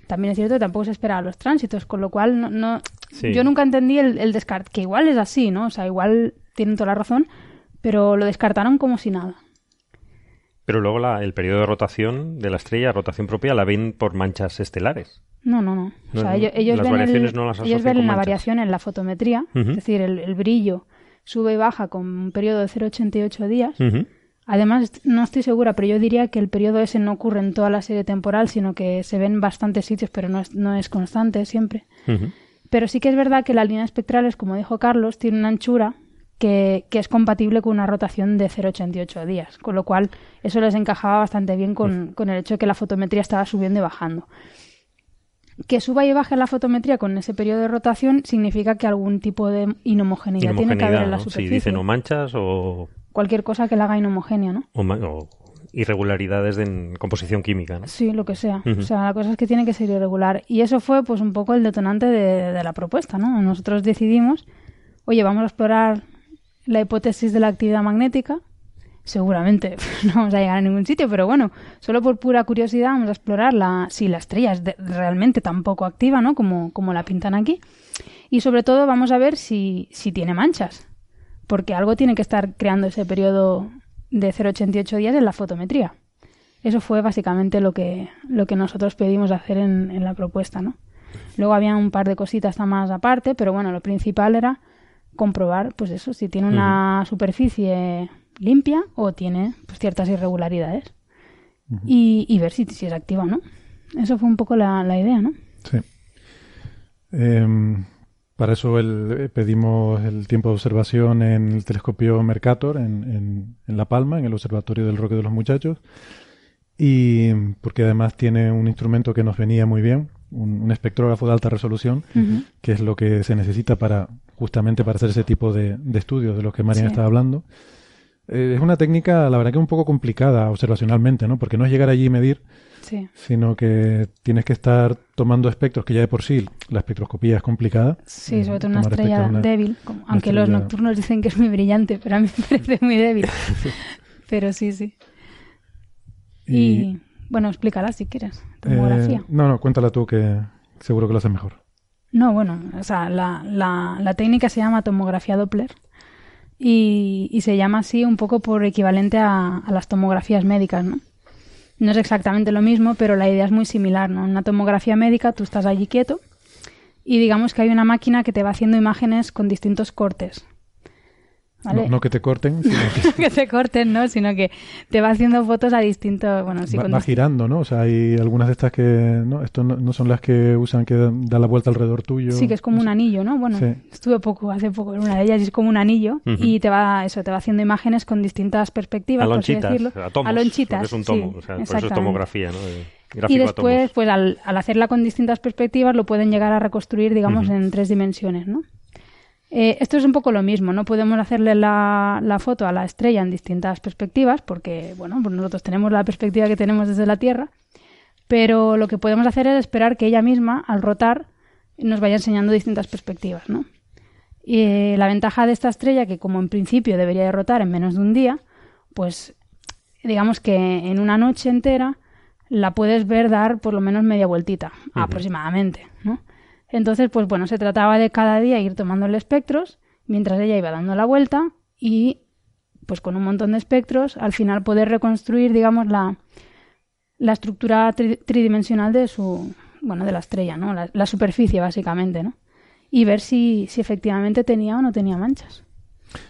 También es cierto que tampoco se esperaba los tránsitos, con lo cual no, no- Sí. yo nunca entendí el, el descarte, que igual es así, ¿no? O sea, igual tienen toda la razón, pero lo descartaron como si nada. Pero luego la- el periodo de rotación de la estrella, rotación propia, la ven por manchas estelares. No, no, no. O sea, no, ellos, ellos las ven, variaciones el- no las ellos ven la manchas. variación en la fotometría, es decir, el, el brillo sube y baja con un periodo de 0,88 días. Ujú. Además, est- no estoy segura, pero yo diría que el periodo ese no ocurre en toda la serie temporal, sino que se ve en bastantes sitios, pero no es, no es constante siempre. Pero sí que es verdad que las líneas espectrales, como dijo Carlos, tienen una anchura que, que es compatible con una rotación de 0,88 días, con lo cual eso les encajaba bastante bien con, con el hecho de que la fotometría estaba subiendo y bajando. Que suba y baje la fotometría con ese periodo de rotación significa que algún tipo de inhomogeneidad, tiene que haber en la ¿no? Si superficie. dicen o manchas o, Cualquier cosa que la haga inhomogénea, ¿no? o irregularidades de en composición química. ¿no? Sí, lo que sea. O sea, la cosa es que tiene que ser irregular. Y eso fue pues un poco el detonante de, de la propuesta, ¿no? Nosotros decidimos, oye, vamos a explorar la hipótesis de la actividad magnética. Seguramente no vamos a llegar a ningún sitio, pero bueno, solo por pura curiosidad vamos a explorar la, si la estrella es de- realmente tan poco activa, ¿no? Como, como la pintan aquí. Y sobre todo vamos a ver si, si tiene manchas. Porque algo tiene que estar creando ese periodo de 0,88 días en la fotometría. Eso fue básicamente lo que, lo que nosotros pedimos hacer en, en la propuesta, ¿no? Luego había un par de cositas más aparte, pero bueno, lo principal era comprobar, pues eso, si tiene una superficie limpia o tiene pues, ciertas irregularidades. y, y ver si, si es activa o no. Eso fue un poco la, la idea, ¿no? Sí. Em, para eso el- eh, pedimos el tiempo de observación en el telescopio Mercator en, en- en La Palma, en el Observatorio del Roque de los Muchachos. Y porque además tiene un instrumento que nos venía muy bien, un, un espectrógrafo de alta resolución, Ujú. que es lo que se necesita para justamente para hacer ese tipo de, de estudios de los que Marian Sí. estaba hablando. Eh, es una técnica, la verdad que un poco complicada observacionalmente, ¿no? Porque no es llegar allí y medir, Sí. sino que tienes que estar tomando espectros que ya de por sí la espectroscopía es complicada. Sí, sobre Eh, todo una estrella una- débil, como- una aunque los nocturnos dicen que es muy brillante, pero a mí me parece muy débil. pero sí, sí. Y, bueno, explícala si quieres. Tomografía. Eh, no, no, cuéntala tú que seguro que lo haces mejor. No, bueno, o sea, la, la, la técnica se llama tomografía Doppler y, y se llama así un poco por equivalente a, a las tomografías médicas, ¿no? No es exactamente lo mismo, pero la idea es muy similar, ¿no? En una tomografía médica tú estás allí quieto y digamos que hay una máquina que te va haciendo imágenes con distintos cortes. ¿Vale? No, no que te corten, sino que que te corten, ¿no? Sino que te va haciendo fotos a distintos, bueno, sí, va, va girando, ¿no? O sea, hay algunas de estas que, ¿no? Esto no, no son las que usan que dan da la vuelta alrededor tuyo. Sí, que es como un anillo, ¿no? Bueno, Sí. estuve poco, hace poco en una de ellas y es como un anillo Ujú. y te va, eso, te va haciendo imágenes con distintas perspectivas, por así Alonchitas, decirlo. a tomos, Alonchitas, porque es un sí, tomo, o sea, por eso es exactamente. tomografía, ¿no? De- Y a después, pues al, al hacerla con distintas perspectivas, lo pueden llegar a reconstruir, digamos, Ujú. en tres dimensiones, ¿no? Eh, esto es un poco lo mismo, no podemos hacerle la, la foto a la estrella en distintas perspectivas, porque, bueno, pues nosotros tenemos la perspectiva que tenemos desde la Tierra, pero lo que podemos hacer es esperar que ella misma, al rotar, nos vaya enseñando distintas perspectivas, ¿no? Y eh, la ventaja de esta estrella, que como en principio debería de rotar en menos de un día, pues digamos que en una noche entera la puedes ver dar por lo menos media vueltita, aproximadamente, ¿no? Entonces, pues bueno, se trataba de cada día ir tomándole espectros mientras ella iba dando la vuelta y pues con un montón de espectros al final poder reconstruir, digamos, la, la estructura tri- tridimensional de su, bueno, de la estrella, ¿no? La, la superficie, básicamente, ¿no? Y ver si, si efectivamente tenía o no tenía manchas.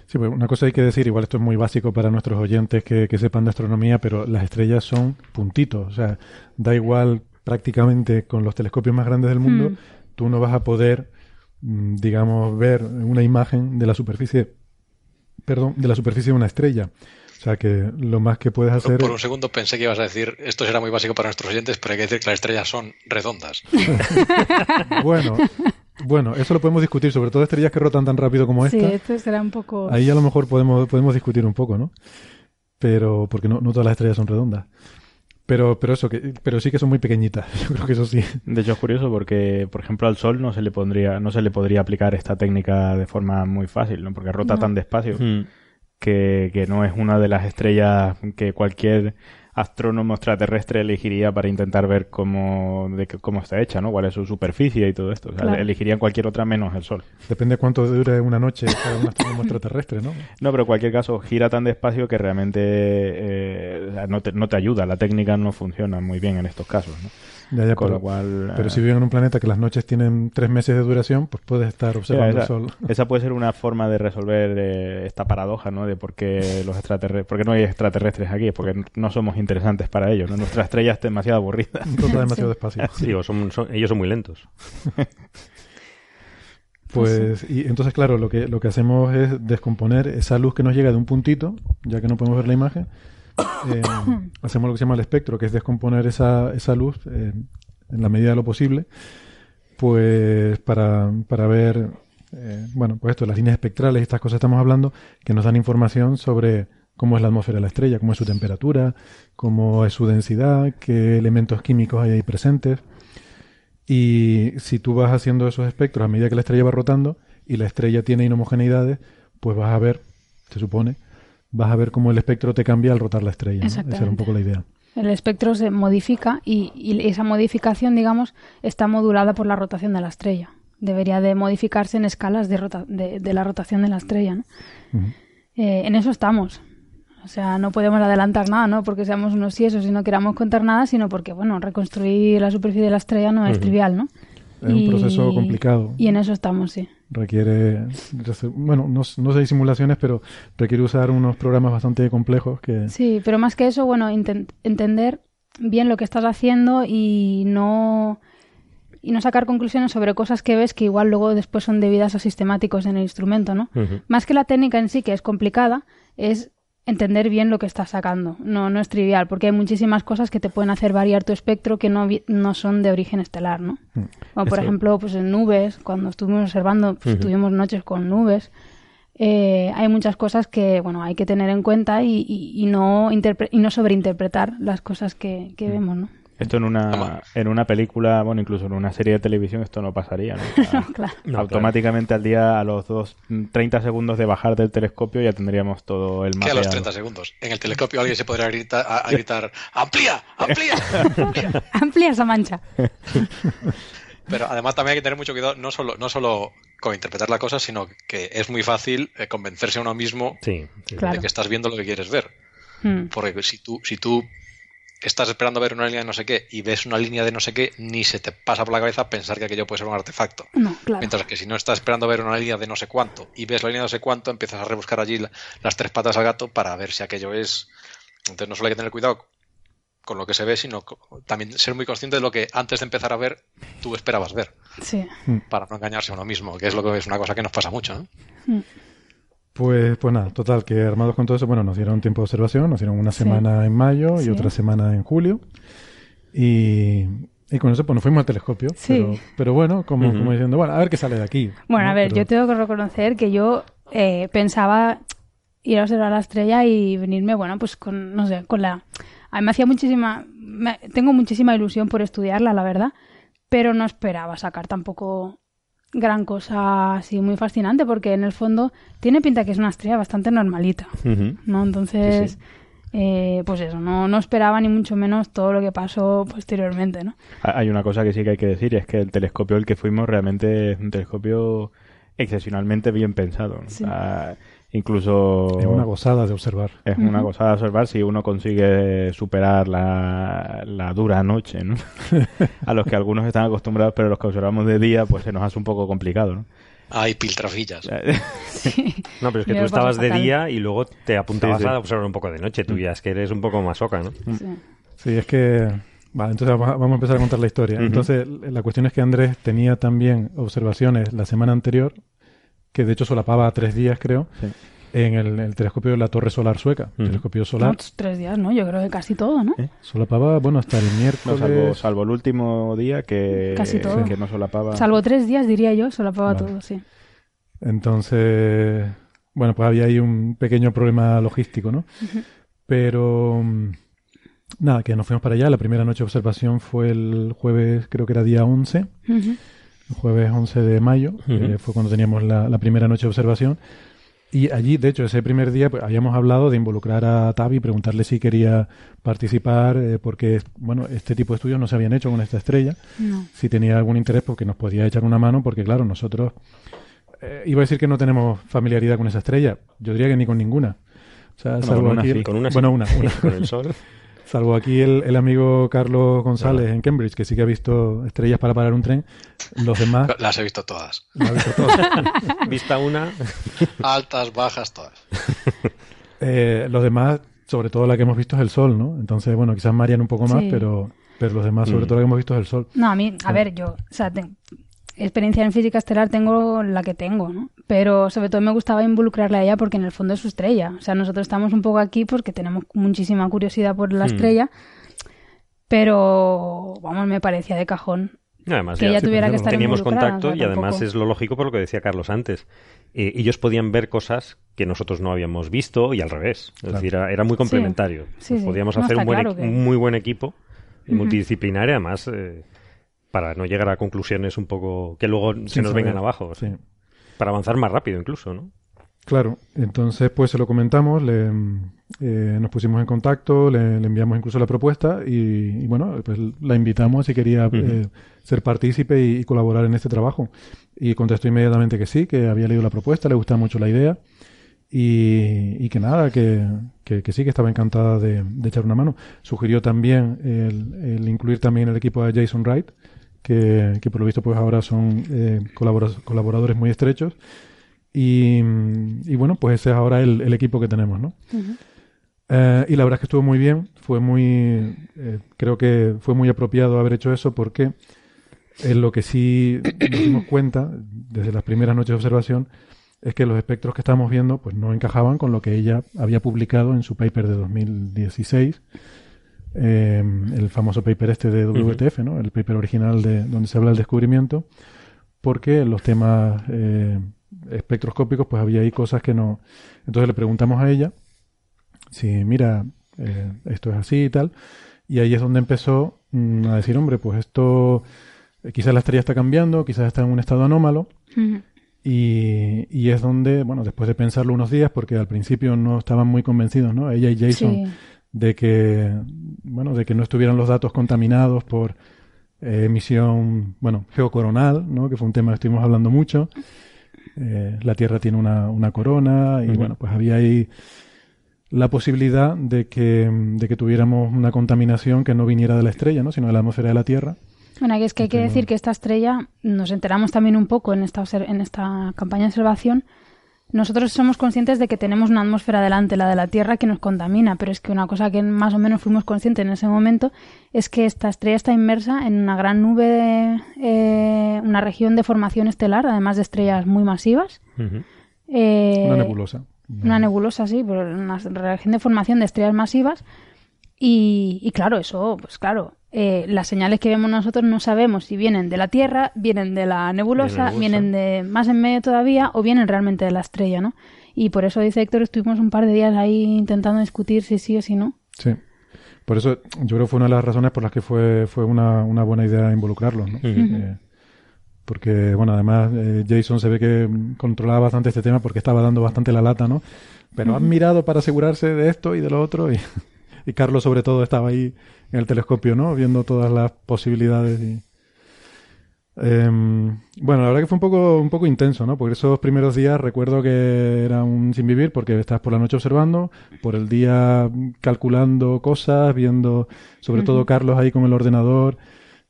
Sí, pues una cosa hay que decir, igual esto es muy básico para nuestros oyentes que, que sepan de astronomía, pero las estrellas son puntitos, o sea, da igual prácticamente con los telescopios más grandes del mundo, Mm. Tú no vas a poder, mm, digamos, ver una imagen de la superficie, perdón, de la superficie de una estrella. O sea que lo más que puedes hacer Por un segundo pensé que ibas a decir, esto será muy básico para nuestros oyentes, pero hay que decir que las estrellas son redondas. Bueno, bueno, eso lo podemos discutir, sobre todo estrellas que rotan tan rápido como Sí, esta. esto será un poco... Ahí a lo mejor podemos, podemos discutir un poco, ¿no? Pero, porque no, no todas las estrellas son redondas. Pero, pero eso, que, pero sí que son muy pequeñitas. Yo creo que eso sí. De hecho es curioso porque, por ejemplo, al Sol no se le pondría, no se le podría aplicar esta técnica de forma muy fácil, ¿no? Porque rota No. tan despacio Mm. que, que no es una de las estrellas que cualquier astrónomo extraterrestre elegiría para intentar ver cómo, de cómo está hecha, ¿no? Cuál es su superficie y todo esto. O sea, Claro. elegirían cualquier otra menos el Sol. Depende cuánto dure una noche para un astrónomo extraterrestre, ¿no? No, pero en cualquier caso gira tan despacio que realmente eh, no, te, no te ayuda. La técnica no funciona muy bien en estos casos, ¿no? Ya, ya, Con pero, lo cual... pero eh, si viven en un planeta que las noches tienen tres meses de duración, pues puedes estar observando esa, el sol. esa puede ser una forma de resolver eh, esta paradoja, ¿no? De por qué los extraterrestres, por qué no hay extraterrestres aquí, es porque no somos interesantes para ellos, ¿no? Nuestra estrella está demasiado aburrida. Rota demasiado despacio. Sí, o son- son- ellos son muy lentos. Pues, y entonces, claro, lo que, lo que hacemos es descomponer esa luz que nos llega de un puntito, ya que no podemos ver la imagen. hacemos lo que se llama el espectro, que es descomponer esa, esa luz eh, en la medida de lo posible, pues para, para ver, eh, bueno, pues esto, las líneas espectrales y estas cosas estamos hablando, que nos dan información sobre cómo es la atmósfera de la estrella, cómo es su temperatura, cómo es su densidad, qué elementos químicos hay ahí presentes. Y si tú vas haciendo esos espectros a medida que la estrella va rotando y la estrella tiene inhomogeneidades, pues vas a ver, se supone, vas a ver cómo el espectro te cambia al rotar la estrella. ¿no? Esa era un poco la idea. El espectro se modifica y, y esa modificación, digamos, está modulada por la rotación de la estrella. Debería de modificarse en escalas de, rota- de, de la rotación de la estrella, ¿no? Eh, en eso estamos. O sea, no podemos adelantar nada, ¿no? Porque seamos unos siesos y no queramos contar nada, sino porque, bueno, reconstruir la superficie de la estrella no es trivial, ¿no? Es un proceso complicado. Y en eso estamos, sí. Requiere, bueno, no, no sé si simulaciones, pero requiere usar unos programas bastante complejos que... Sí, pero más que eso, bueno, entender bien lo que estás haciendo y no y no sacar conclusiones sobre cosas que ves que igual luego después son debidas a sistemáticos en el instrumento, ¿no? Ujú. Más que la técnica en sí, que es complicada, es entender bien lo que estás sacando. No, no es trivial, porque hay muchísimas cosas que te pueden hacer variar tu espectro que no, no son de origen estelar, ¿no? Como por Eso. ejemplo, pues en nubes, cuando estuvimos observando, pues tuvimos noches con nubes. Eh, hay muchas cosas que, bueno, hay que tener en cuenta y, y- y no, y no sobreinterpretar las cosas que, que vemos, ¿no? Esto en una, en una película, bueno, incluso en una serie de televisión, esto no pasaría. ¿no? O sea, claro. No, automáticamente al día, a los dos, 30 segundos de bajar del telescopio, ya tendríamos todo el Que a los 30 segundos. En el telescopio alguien se podrá gritar, a, a gritar ¡Amplía! ¡Amplía! amplía". Amplia esa mancha. Pero además también hay que tener mucho cuidado, no solo, no solo con interpretar la cosa, sino que es muy fácil eh, convencerse a uno mismo Sí, sí. Claro. de que estás viendo lo que quieres ver. Mm. Porque si tú, si tú estás esperando ver una línea de no sé qué y ves una línea de no sé qué, ni se te pasa por la cabeza pensar que aquello puede ser un artefacto. No, claro. Mientras que si no estás esperando ver una línea de no sé cuánto y ves la línea de no sé cuánto, empiezas a rebuscar allí la- las tres patas al gato para ver si aquello es. Entonces no solo hay que tener cuidado con lo que se ve, sino también ser muy consciente de lo que antes de empezar a ver tú esperabas ver, Sí. para no engañarse a uno mismo, que es lo que es una cosa que nos pasa mucho. ¿no? Pues, pues nada, total, que armados con todo eso, bueno, nos dieron tiempo de observación, nos dieron una semana en mayo y Sí. otra semana en julio. Y, y con eso pues nos fuimos al telescopio. Sí. Pero, pero bueno, como, diciendo, bueno, a ver qué sale de aquí. Bueno, ¿no? a ver, Pero- yo tengo que reconocer que yo eh, pensaba ir a observar la estrella y venirme, bueno, pues con, no sé, con la... A mí me hacía muchísima... me- tengo muchísima ilusión por estudiarla, la verdad, pero no esperaba sacar tampoco gran cosa así muy fascinante, porque en el fondo tiene pinta que es una estrella bastante normalita. ¿no? Entonces... Sí, eh, pues eso, no, no esperaba ni mucho menos todo lo que pasó posteriormente, ¿no? Ha- Hay una cosa que sí que hay que decir, y es que el telescopio al que fuimos realmente es un telescopio excepcionalmente bien pensado. Sí. O sea, incluso Es una gozada de observar. es una gozada observar si uno consigue superar la, la dura noche, ¿no? a los que algunos están acostumbrados, pero los que observamos de día, pues se nos hace un poco complicado, ¿no? Hay piltrafillas. Sí. No, pero es que Me tú estabas de día y luego te apuntabas Sí, sí. a observar un poco de noche. Tú ya es que eres un poco masoca, ¿no? Sí. Sí, es que... Vale, entonces vamos a, empezar a contar la historia. Entonces, la cuestión es que Andrés tenía también observaciones la semana anterior, que de hecho solapaba tres días, creo, Sí. en el, el telescopio de la Torre Solar Sueca. Telescopio No, solar. tres días, ¿no? Yo creo que casi todo, ¿no? Solapaba, bueno, hasta el No, miércoles. salvo, salvo el último día que, Casi todo. que no solapaba. Salvo tres días, diría yo, solapaba Vale. todo, sí. Entonces, bueno, pues había ahí un pequeño problema logístico, ¿no? Pero mm, nada, que nos fuimos para allá. La primera noche de observación fue el jueves, creo que era día 11, Ujú. el jueves 11 de mayo, que Ujú. fue cuando teníamos la, la primera noche de observación. Y allí, de hecho, ese primer día pues, habíamos hablado de involucrar a Tavi, preguntarle si quería participar, eh, porque, bueno, este tipo de estudios no se habían hecho con esta estrella No. si tenía algún interés porque nos podía echar una mano, porque claro, nosotros eh, iba a decir que no tenemos familiaridad con esa estrella, yo diría que ni con ninguna. O sea, Bueno, salvo con una aquí, sí. Con una bueno, una, una. Con el sol. Salvo aquí el, el amigo Carlos González en Cambridge, que sí que ha visto estrellas para parar un tren, los demás Las he visto todas. lo ha visto todo. Vista una. Altas, bajas, todas. Eh, los demás, sobre todo la que hemos visto es el sol, ¿no? Entonces, bueno, quizás Marian un poco más, Sí. pero, pero los demás, sobre Mm. todo la que hemos visto es el sol. No, a mí, a ver, yo, o sea, te- experiencia en física estelar tengo la que tengo, ¿no? Pero sobre todo me gustaba involucrarla a ella porque en el fondo es su estrella. O sea, nosotros estamos un poco aquí porque tenemos muchísima curiosidad por la Hmm. estrella, pero, vamos, me parecía de cajón Además, que ya ella tuviera que estar teníamos contacto o sea, y además es lo lógico por lo que decía Carlos antes. Eh, ellos podían ver cosas que nosotros no habíamos visto y al revés. Es Claro. decir, era, era muy complementario. Sí, sí. Podíamos No, hacer un, buen claro equi- que- un muy buen equipo multidisciplinario, además, eh, para no llegar a conclusiones un poco que luego se nos saber. vengan abajo. Sí. Para avanzar más rápido incluso, ¿no? Claro, entonces pues se lo comentamos, le, eh, nos pusimos en contacto, le, le enviamos incluso la propuesta y, y, bueno, pues la invitamos si quería eh, ser partícipe y, y colaborar en este trabajo. Y contestó inmediatamente que sí, que había leído la propuesta, le gustaba mucho la idea y, y que nada, que, que- que sí, que estaba encantada de, de echar una mano. Sugirió también el, el incluir también el equipo de Jason Wright, que, que por lo visto pues ahora son eh, colabora- colaboradores muy estrechos. Y, y bueno, pues ese es ahora el, el equipo que tenemos, ¿no? Eh, y la verdad es que estuvo muy bien, fue muy, eh, creo que fue muy apropiado haber hecho eso porque en lo que sí nos dimos cuenta desde las primeras noches de observación es que los espectros que estábamos viendo pues no encajaban con lo que ella había publicado en su paper de 2016, eh, el famoso paper este de WTF, ¿no? el paper original de donde se habla del descubrimiento, porque los temas eh, espectroscópicos pues había ahí cosas que no... Entonces le preguntamos a ella si, mira, eh, esto es así y tal, y ahí es donde empezó mm, a decir, hombre, pues esto, eh, quizás la estrella está cambiando, quizás está en un estado anómalo, y, y es donde, bueno, después de pensarlo unos días, porque al principio no estaban muy convencidos, ¿no? Ella y Jason, Sí. De que, bueno, de que no estuvieran los datos contaminados por eh, emisión, bueno, geocoronal, ¿no? Que fue un tema que estuvimos hablando mucho. Eh, la Tierra tiene una, una corona y, bueno, pues había ahí la posibilidad de que, de que tuviéramos una contaminación que no viniera de la estrella, ¿no? Sino de la atmósfera de la Tierra. Bueno, que es que hay que decir que esta estrella, nos enteramos también un poco en esta, en esta campaña de observación, nosotros somos conscientes de que tenemos una atmósfera delante, la de la Tierra, que nos contamina, pero es que una cosa que más o menos fuimos conscientes en ese momento es que esta estrella está inmersa en una gran nube, de, eh, una región de formación estelar, además de estrellas muy masivas. Eh, Una nebulosa. Una nebulosa, sí, pero una región de formación de estrellas masivas. Y, y claro, eso, pues claro, eh, las señales que vemos nosotros no sabemos si vienen de la Tierra, vienen de la nebulosa, nebulosa. vienen de más en medio todavía o vienen realmente de la estrella, ¿no? Y por eso, dice Héctor, estuvimos un par de días ahí intentando discutir si sí o si no. Sí. Por eso yo creo que fue una de las razones por las que fue, fue una, una buena idea involucrarlos, ¿no? Eh, porque, bueno, además eh, Jason se ve que controlaba bastante este tema porque estaba dando bastante la lata, ¿no? Pero han mirado para asegurarse de esto y de lo otro y, y Carlos sobre todo estaba ahí en el telescopio, ¿no? Viendo todas las posibilidades y... Em, bueno, la verdad que fue un poco, un poco intenso, ¿no? Porque esos primeros días recuerdo que era un sin vivir porque estás por la noche observando, por el día calculando cosas, viendo, sobre todo Carlos ahí con el ordenador,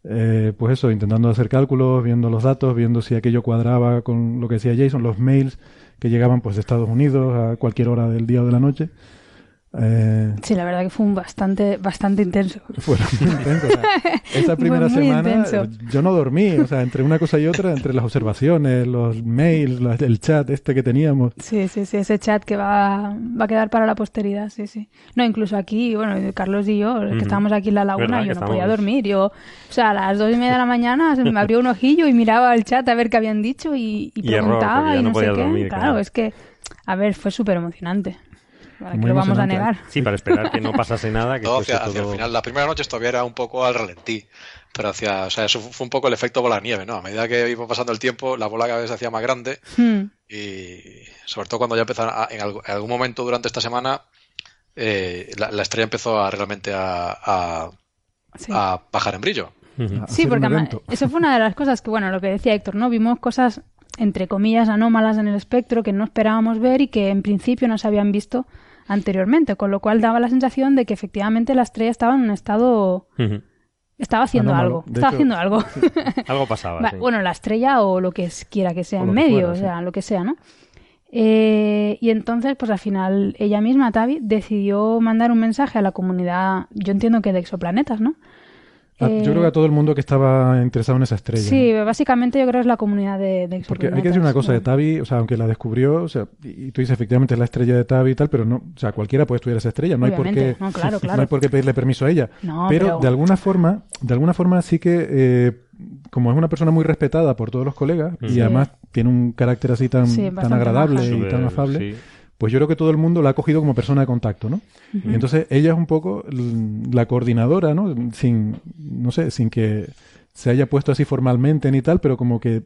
eh, pues eso, intentando hacer cálculos, viendo los datos, viendo si aquello cuadraba con lo que decía Jason, los mails que llegaban pues de Estados Unidos a cualquier hora del día o de la noche. Eh, Sí, la verdad que fue un bastante, bastante intenso. fueron muy intensos. o sea, esa Fue primera muy semana intenso. yo no dormí, o sea, entre una cosa y otra, entre las observaciones, los mails, la- el chat este que teníamos. Sí, sí, sí, ese chat que va, va a quedar para la posteridad, sí, sí. No, incluso aquí, bueno, Carlos y yo, que Ujú. estábamos aquí en la laguna, yo que no podía estábamos- dormir. Yo, o sea, a las dos y media de la mañana se me abrió un ojillo y miraba el chat a ver qué habían dicho y, y Y error, preguntaba porque ya y no no, sé qué. dormir, claro, claro. es que, a ver, fue súper emocionante. ¿Para qué Muy lo vamos a emocionante. negar? Sí, para esperar que no pasase nada, que hacia, hacia todo... el final. Las primeras noches todavía era un poco al ralentí. Pero hacia, o sea, eso fue un poco el efecto bola de nieve, ¿no? A medida que iba pasando el tiempo, la bola cada vez se hacía más grande Hmm. y sobre todo cuando ya empezaron, a- en, algún, en algún momento durante esta semana, eh, la, la estrella empezó a realmente a, a- Sí. a bajar en brillo. Sí, porque además, eso fue una de las cosas que, bueno, lo que decía Héctor, ¿no? Vimos cosas, entre comillas, anómalas en el espectro que no esperábamos ver y que en principio no se habían visto anteriormente, con lo cual daba la sensación de que efectivamente la estrella estaba en un estado... Estaba haciendo algo, De estaba hecho, haciendo algo. Algo pasaba, Va, sí. Bueno, la estrella o lo que es- quiera que sea O en medio, fuera, o sí. sea, lo que sea, ¿no? Eh, y entonces, pues al final, ella misma, Tavi, decidió mandar un mensaje a la comunidad, yo entiendo que de exoplanetas, ¿no? A- Eh, yo creo que a todo el mundo que estaba interesado en esa estrella. Sí, ¿no? básicamente yo creo que es la comunidad de, de Porque hay que decir una cosa de Tavi, o sea, aunque la descubrió, o sea, y y tú dices efectivamente es la estrella de Tavi y tal, pero no, o sea, cualquiera puede estudiar esa estrella, no hay por qué, no, claro, claro. no hay por qué pedirle permiso a ella. No, pero, pero- de alguna forma, de alguna forma sí que, eh, como es una persona muy respetada por todos los colegas y Sí. además tiene un carácter así tan, Sí, tan agradable y tan afable, sí. Pues yo creo que todo el mundo la ha cogido como persona de contacto, ¿no? Y entonces ella es un poco la coordinadora, ¿no? Sin, no sé, sin que se haya puesto así formalmente ni tal, pero como que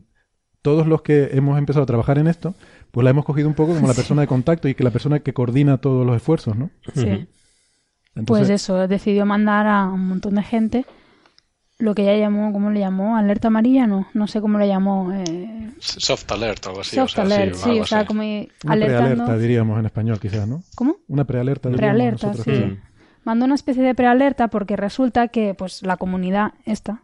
todos los que hemos empezado a trabajar en esto, pues la hemos cogido un poco como la persona de contacto y que la persona que coordina todos los esfuerzos, ¿no? Sí. Pues Entonces, eso, decidió mandar a un montón de gente lo que ella llamó, ¿cómo le llamó? ¿Alerta amarilla? No, no sé cómo le llamó. Eh, Soft alert o algo así. soft o sea, alert, sí, o sea, como una alertando. prealerta diríamos en español quizás, ¿no? ¿Cómo? Una prealerta. Prealerta, sí. quizás. Mandó una especie de prealerta porque resulta que pues la comunidad esta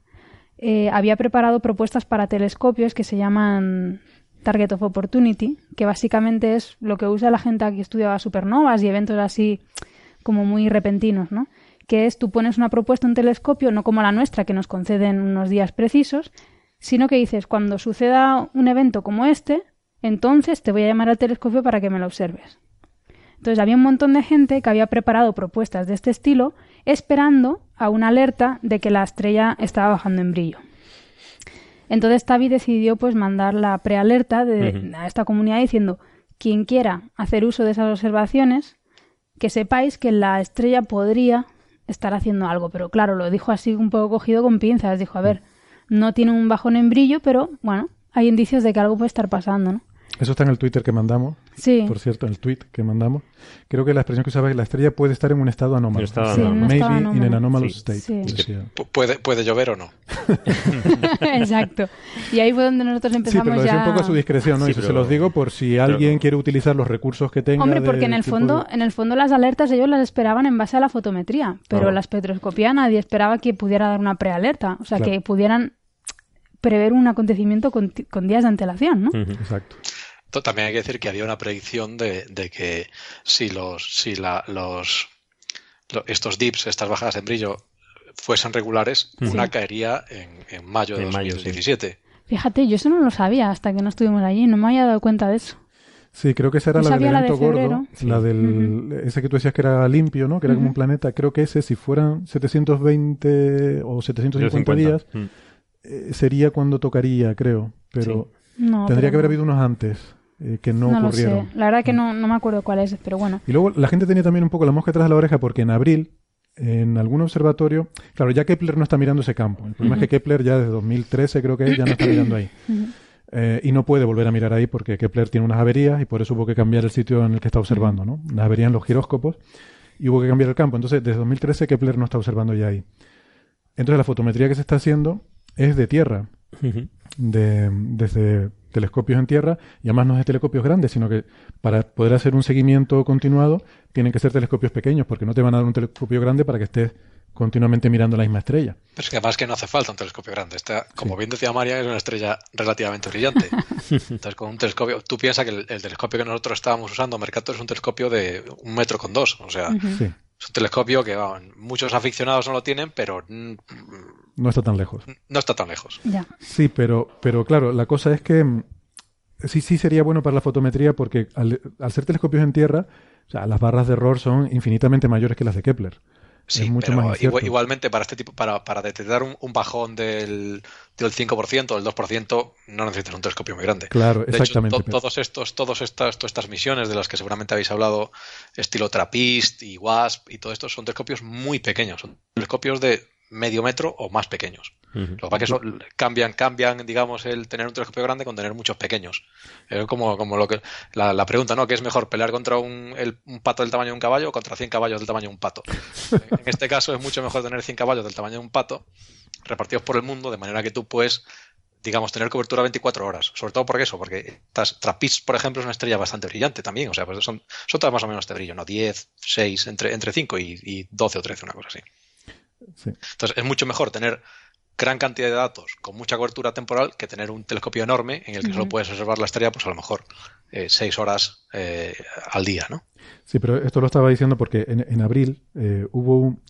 eh, había preparado propuestas para telescopios que se llaman Target of Opportunity, que básicamente es lo que usa la gente que estudia supernovas y eventos así como muy repentinos, ¿no? Que es tú pones una propuesta, un telescopio, no como la nuestra, que nos conceden unos días precisos, sino que dices, cuando suceda un evento como este, entonces te voy a llamar al telescopio para que me lo observes. Entonces había un montón de gente que había preparado propuestas de este estilo esperando a una alerta de que la estrella estaba bajando en brillo. Entonces Tavi decidió pues mandar la prealerta a esta comunidad diciendo quien quiera hacer uso de esas observaciones, que sepáis que la estrella podría estar haciendo algo. Pero claro, lo dijo así un poco cogido con pinzas. Dijo, a ver, no tiene un bajón en brillo, pero bueno, hay indicios de que algo puede estar pasando, ¿no? Eso está en el Twitter que mandamos. Sí. Por cierto, en el tweet que mandamos. Creo que la expresión que usaba es que la estrella puede estar en un estado anómalo. estado Sí, un Maybe in an anómalo. anomalous Sí. state. Sí. decía. Puede, puede llover o no. Exacto. Y ahí fue donde nosotros Sí, empezamos pero lo decía ya... un poco a su discreción, ¿no? Sí, y eso se los digo por si alguien quiere utilizar los recursos que tenga. Hombre, de porque en el fondo, de- en el fondo las alertas ellos las esperaban en base a la fotometría, pero Claro. la espectroscopía nadie esperaba que pudiera dar una prealerta, o sea, Claro. que pudieran prever un acontecimiento con, con días de antelación, ¿no? Exacto. To- También hay que decir que había una predicción de, de que si los, si la, los, lo- estos dips, estas bajadas en brillo, fuesen regulares, una caería en, en mayo de En mayo, sí. 2017. Fíjate, yo eso no lo sabía hasta que no estuvimos allí, no me había dado cuenta de eso. Sí, creo que esa era Yo la del la de evento gordo, febrero. la del ese que tú decías que era limpio, ¿no? Que era como un planeta. Creo que ese, si fueran 720 o 750 días. Eh, sería cuando tocaría, creo. Pero No, tendría pero que haber habido unos antes eh, que no, No lo ocurrieron. sé, la verdad que no, no me acuerdo cuál es, pero bueno. Y luego la gente tenía también un poco la mosca tras de la oreja porque en abril, en algún observatorio, claro, ya Kepler no está mirando ese campo. El problema es que Kepler ya desde 2013 creo que es, ya no está mirando ahí. Eh, y no puede volver a mirar ahí porque Kepler tiene unas averías y por eso hubo que cambiar el sitio en el que está observando, ¿no? Una avería en los giróscopos y hubo que cambiar el campo. Entonces, desde 2013 Kepler no está observando ya ahí. Entonces, la fotometría que se está haciendo es de tierra, de, desde telescopios en tierra, y además no es de telescopios grandes, sino que para poder hacer un seguimiento continuado tienen que ser telescopios pequeños, porque no te van a dar un telescopio grande para que estés continuamente mirando la misma estrella. Pero es que además que no hace falta un telescopio grande. Esta, como bien decía María, es una estrella relativamente brillante. Entonces, con un telescopio, tú piensas que el, el telescopio que nosotros estábamos usando, Mercator, es un telescopio de un metro con dos. O sea. Sí, es un telescopio que muchos aficionados no lo tienen, pero mm, no está tan lejos. no está tan lejos. Ya. Sí, pero, pero claro, la cosa es que mm, sí, sí sería bueno para la fotometría porque al, al ser telescopios en tierra, o sea, las barras de error son infinitamente mayores que las de Kepler. Sí, es mucho pero más igual- igualmente para este tipo, para, para detectar un, un bajón del, del 5%, del 2%, no necesitas un telescopio muy grande. Claro, De exactamente. hecho, to- todos estos, todos estas, todas estas misiones de las que seguramente habéis hablado, estilo TRAPPIST y WASP y todo esto, son telescopios muy pequeños, son telescopios de medio metro o más pequeños. Lo que pasa es que cambian, cambian, digamos, el tener un telescopio grande con tener muchos pequeños. Es como, como lo que la, la pregunta, ¿no? ¿Qué es mejor pelear contra un, el- un pato del tamaño de un caballo o contra 100 caballos del tamaño de un pato? En este caso es mucho mejor tener 100 caballos del tamaño de un pato repartidos por el mundo de manera que tú puedes, digamos, tener cobertura 24 horas. Sobre todo por eso, porque Trappist, por ejemplo, es una estrella bastante brillante también. O sea, pues son, son todas más o menos de brillo, ¿no? 10, 6, entre, entre 5 y, y 12 o 13, una cosa así. Sí. Entonces, es mucho mejor tener gran cantidad de datos con mucha cobertura temporal que tener un telescopio enorme en el que solo puedes observar la estrella, pues a lo mejor eh, seis horas eh, al día, ¿no? Sí, pero esto lo estaba diciendo porque en, en abril eh, hubo, un-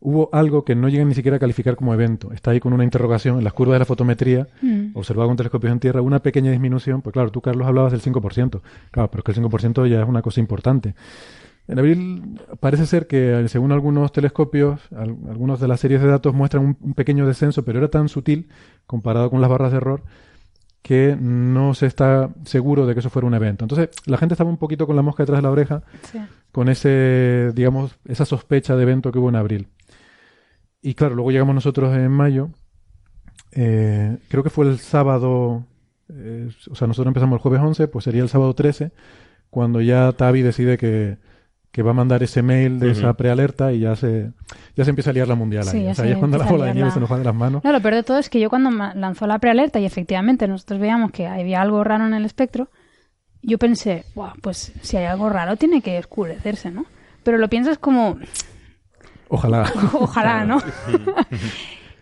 hubo algo que no llegan ni siquiera a calificar como evento. Está ahí con una interrogación en las curvas de la fotometría, Mm. observado con telescopios en tierra, una pequeña disminución. Pues claro, tú, Carlos, hablabas del 5%. Claro, pero es que el 5% ya es una cosa importante. En abril parece ser que, según algunos telescopios, al- algunos de las series de datos muestran un, un pequeño descenso, pero era tan sutil comparado con las barras de error que no se está seguro de que eso fuera un evento. Entonces, la gente estaba un poquito con la mosca detrás de la oreja Sí. con ese, digamos, esa sospecha de evento que hubo en abril. Y claro, luego llegamos nosotros en mayo. eh, creo que fue el sábado, eh, o sea, nosotros empezamos el jueves 11, pues sería el sábado 13, cuando ya Tavi decide que, que va a mandar ese mail de Ujú. esa prealerta y ya se, ya se empieza a liar la mundial Sí, ahí. ya O sea, se ahí es cuando la bola de nieve la- se nos va de las manos. No, lo peor de todo es que yo cuando lanzó la prealerta y efectivamente nosotros veíamos que había algo raro en el espectro, yo pensé, "Buah, pues si hay algo raro tiene que oscurecerse, ¿no? Pero lo piensas como, Ojalá. ojalá, ¿no?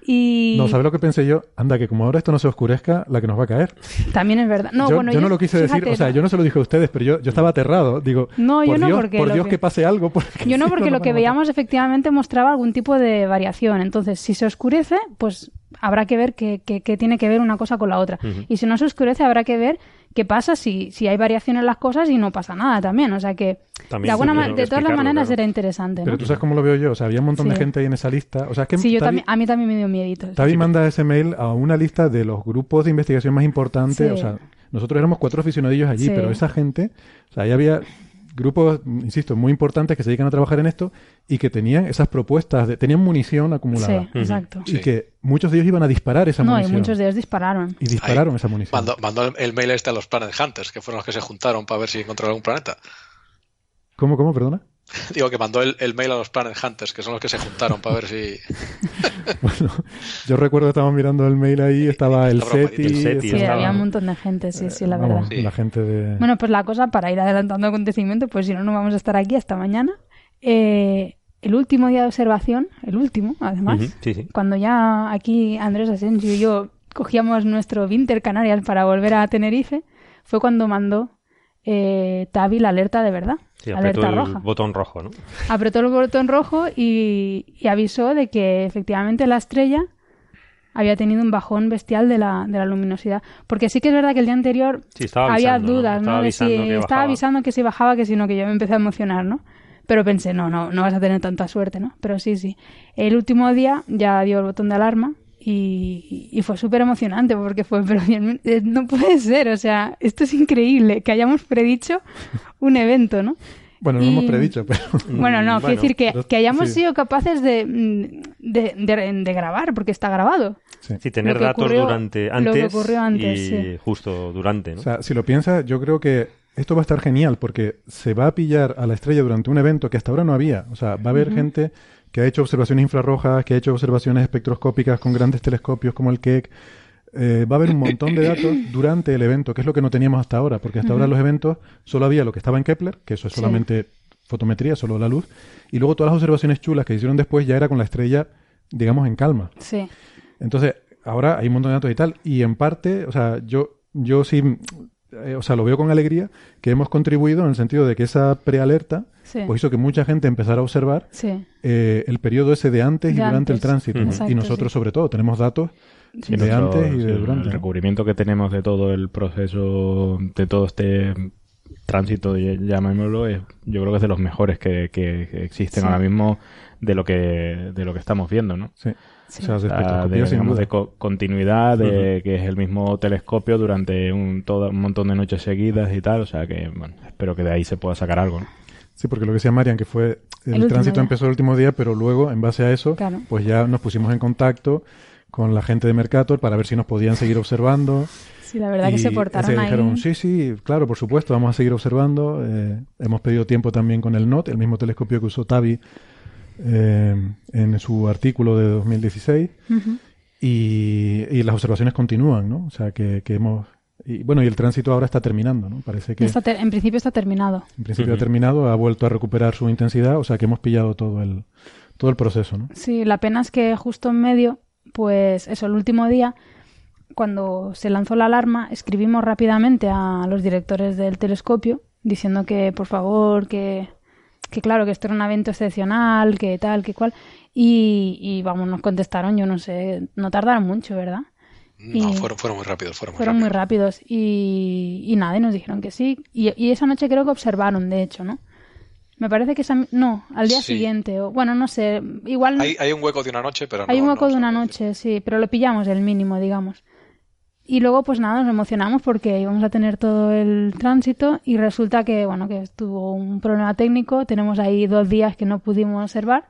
Y No, ¿sabes lo que pensé yo? Anda, que como ahora esto no se oscurezca, la que nos va a caer. también es verdad. No, yo, bueno, yo no lo quise decir, o sea, yo no se lo dije a ustedes, pero yo, yo estaba aterrado. Digo, No, yo por no, Dios, porque por Dios que- que... pase algo. Porque Yo no, porque lo que veíamos efectivamente mostraba algún tipo de variación. Entonces, si se oscurece, pues habrá que ver qué, qué- qué tiene que ver una cosa con la otra. Y si no se oscurece, habrá que ver qué pasa si, si hay variación en las cosas y no pasa nada también. O sea que, También de, alguna sí, todas las maneras, claro. era interesante. ¿no? Pero tú sabes cómo lo veo yo. O sea, había un montón de gente ahí en esa lista. O sea, es que Sí, yo Tavi- también, a mí también me dio miedito. Tavi manda ese mail a una lista de los grupos de investigación más importantes. Sí. O sea, nosotros éramos cuatro aficionadillos allí, Sí. pero esa gente, o sea, ahí había grupos, insisto, muy importantes que se dedican a trabajar en esto y que tenían esas propuestas, de, tenían munición acumulada. Sí, exacto. Y Sí. que muchos de ellos iban a disparar esa No, y munición. muchos de ellos dispararon. Y dispararon esa munición. Mandó, mandó el, el mail este a los Planet Hunters, que fueron los que se juntaron para ver si encontraron algún planeta. ¿Cómo, cómo, perdona? Digo que mandó el, el mail a los Planet Hunters, que son los que se juntaron para ver si. Bueno, yo recuerdo que estábamos mirando el mail ahí, estaba el Está bromadito. SETI, El SETI, Sí, estaba- había un montón de gente, sí, sí, la vamos, verdad. la gente de... Bueno, pues la cosa, para ir adelantando acontecimientos, pues si no, no vamos a estar aquí hasta mañana. Eh, el último día de observación, el último, además, Ujú, Sí, sí. cuando ya aquí Andrés Asensio y yo cogíamos nuestro Winter Canarias para volver a Tenerife, fue cuando mandó eh, Tavi la alerta de verdad, Sí, apretó alerta el roja. botón rojo, ¿no? Apretó el botón rojo y, y avisó de que efectivamente la estrella había tenido un bajón bestial de la, de la luminosidad. Porque sí que es verdad que el día anterior Sí, había dudas, ¿no? De si estaba avisando que si bajaba, que si no, que yo me empecé a emocionar, ¿no? Pero pensé, no, no, no vas a tener tanta suerte, ¿no? Pero sí, sí. El último día ya dio el botón de alarma y, y fue súper emocionante porque fue, pero bien, eh, no puede ser, o sea, esto es increíble, que hayamos predicho un evento, ¿no? Bueno, no y- hemos predicho, pero... Bueno, no, quiero Bueno, decir que, que hayamos sí. sido capaces de, de, de- de grabar, porque está grabado. sí. Sí, tener Lo que datos ocurrió- durante lo antes que ocurrió antes, y sí. justo durante, ¿no? O sea, si lo piensas, yo creo que esto va a estar genial porque se va a pillar a la estrella durante un evento que hasta ahora no había. O sea, va a haber gente que ha hecho observaciones infrarrojas, que ha hecho observaciones espectroscópicas con grandes telescopios como el Keck. Eh, va a haber un montón de datos durante el evento, que es lo que no teníamos hasta ahora, porque hasta ahora los eventos solo había lo que estaba en Kepler, que eso es Sí. solamente fotometría, solo la luz, y luego todas las observaciones chulas que hicieron después ya era con la estrella, digamos, en calma. Sí. Entonces, ahora hay un montón de datos y tal. Y en parte, o sea, yo, yo sí, eh, o sea, lo veo con alegría que hemos contribuido en el sentido de que esa prealerta Sí. pues hizo que mucha gente empezara a observar Sí. eh, el periodo ese de antes y durante el tránsito. ¿no? Exacto, y nosotros, sí. sobre todo, tenemos datos Sí, de nuestro- antes y sí, de el durante. ¿no? recubrimiento que tenemos de todo el proceso, de todo este tránsito, ll- llamémoslo, es, yo creo que es de los mejores que, que- que existen Sí. ahora mismo de lo que de lo que estamos viendo, ¿no? Sí. Sí. O sea, de Ah, espectroscopía, de, sin digamos, duda. de co- continuidad, de que es el mismo telescopio durante un, todo, un montón de noches seguidas y tal, o sea que, bueno, espero que de ahí se pueda sacar algo, ¿no? Sí, porque lo que decía Marian, que fue el, El tránsito día. empezó el último día, pero luego, en base a eso, Claro. pues ya nos pusimos en contacto con la gente de Mercator para ver si nos podían seguir observando. Sí, la verdad que Y se portaron ahí. dijeron, sí, sí, claro, por supuesto, vamos a seguir observando. Eh, hemos pedido tiempo también con el NOT, el mismo telescopio que usó Tavi eh, en su artículo de 2016. Ujú. Y, y las observaciones continúan, ¿no? O sea, que, que hemos... Y bueno, y el tránsito ahora está terminando, ¿no? Parece que Está ter- en principio está terminado. en principio ha terminado, ha vuelto a recuperar su intensidad, o sea que hemos pillado todo el, todo el proceso, ¿no? Sí, la pena es que justo en medio, pues eso, el último día, cuando se lanzó la alarma, escribimos rápidamente a los directores del telescopio diciendo que, por favor, que, que claro, que esto era un evento excepcional, que tal, que cual. Y, y vamos, nos contestaron, yo no sé, no tardaron mucho, ¿verdad? No, fueron, fueron muy rápidos, fueron muy Fueron muy rápidos. y, y nada, y nos dijeron que sí. Y, y esa noche creo que observaron, de hecho, ¿no? Me parece que esa... No, al día Sí. siguiente. O, bueno, no sé. Igual Hay, hay un hueco de una noche, pero no. hay un no hueco de una noche, sí, pero lo pillamos el mínimo, digamos. Y luego, pues nada, nos emocionamos porque íbamos a tener todo el tránsito y resulta que, bueno, que tuvo un problema técnico. Tenemos ahí dos días que no pudimos observar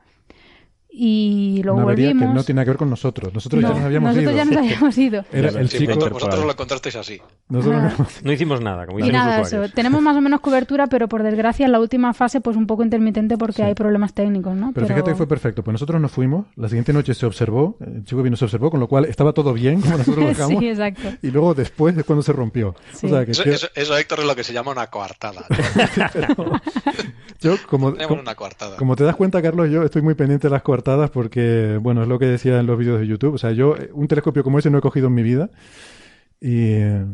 y luego Una volvimos. que no tiene nada que ver con nosotros. Nosotros No, ya nos habíamos nosotros ido. ya nos habíamos ido. Era el Sí, chico... vosotros, vosotros lo encontrasteis así. nosotros nos- No hicimos nada, como Y nada, usuarios. eso. Tenemos más o menos cobertura, pero por desgracia en la última fase, pues un poco intermitente porque Sí. hay problemas técnicos, ¿no? Pero fíjate que fue perfecto, pues nosotros nos fuimos, la siguiente noche se observó, el chico vino se observó, con lo cual estaba todo bien, como nosotros lo dejamos, sí, exacto. y luego después es cuando se rompió. Sí. O sea, que Eso, eso- eso, Héctor, es lo que se llama una coartada. yo, como, Tenemos como, una coartada. como te das cuenta, Carlos, yo estoy muy pendiente de las Sí, porque, bueno, es lo que decía en los vídeos de YouTube. O sea, yo eh, un telescopio como ese no he cogido en mi vida. Y, eh,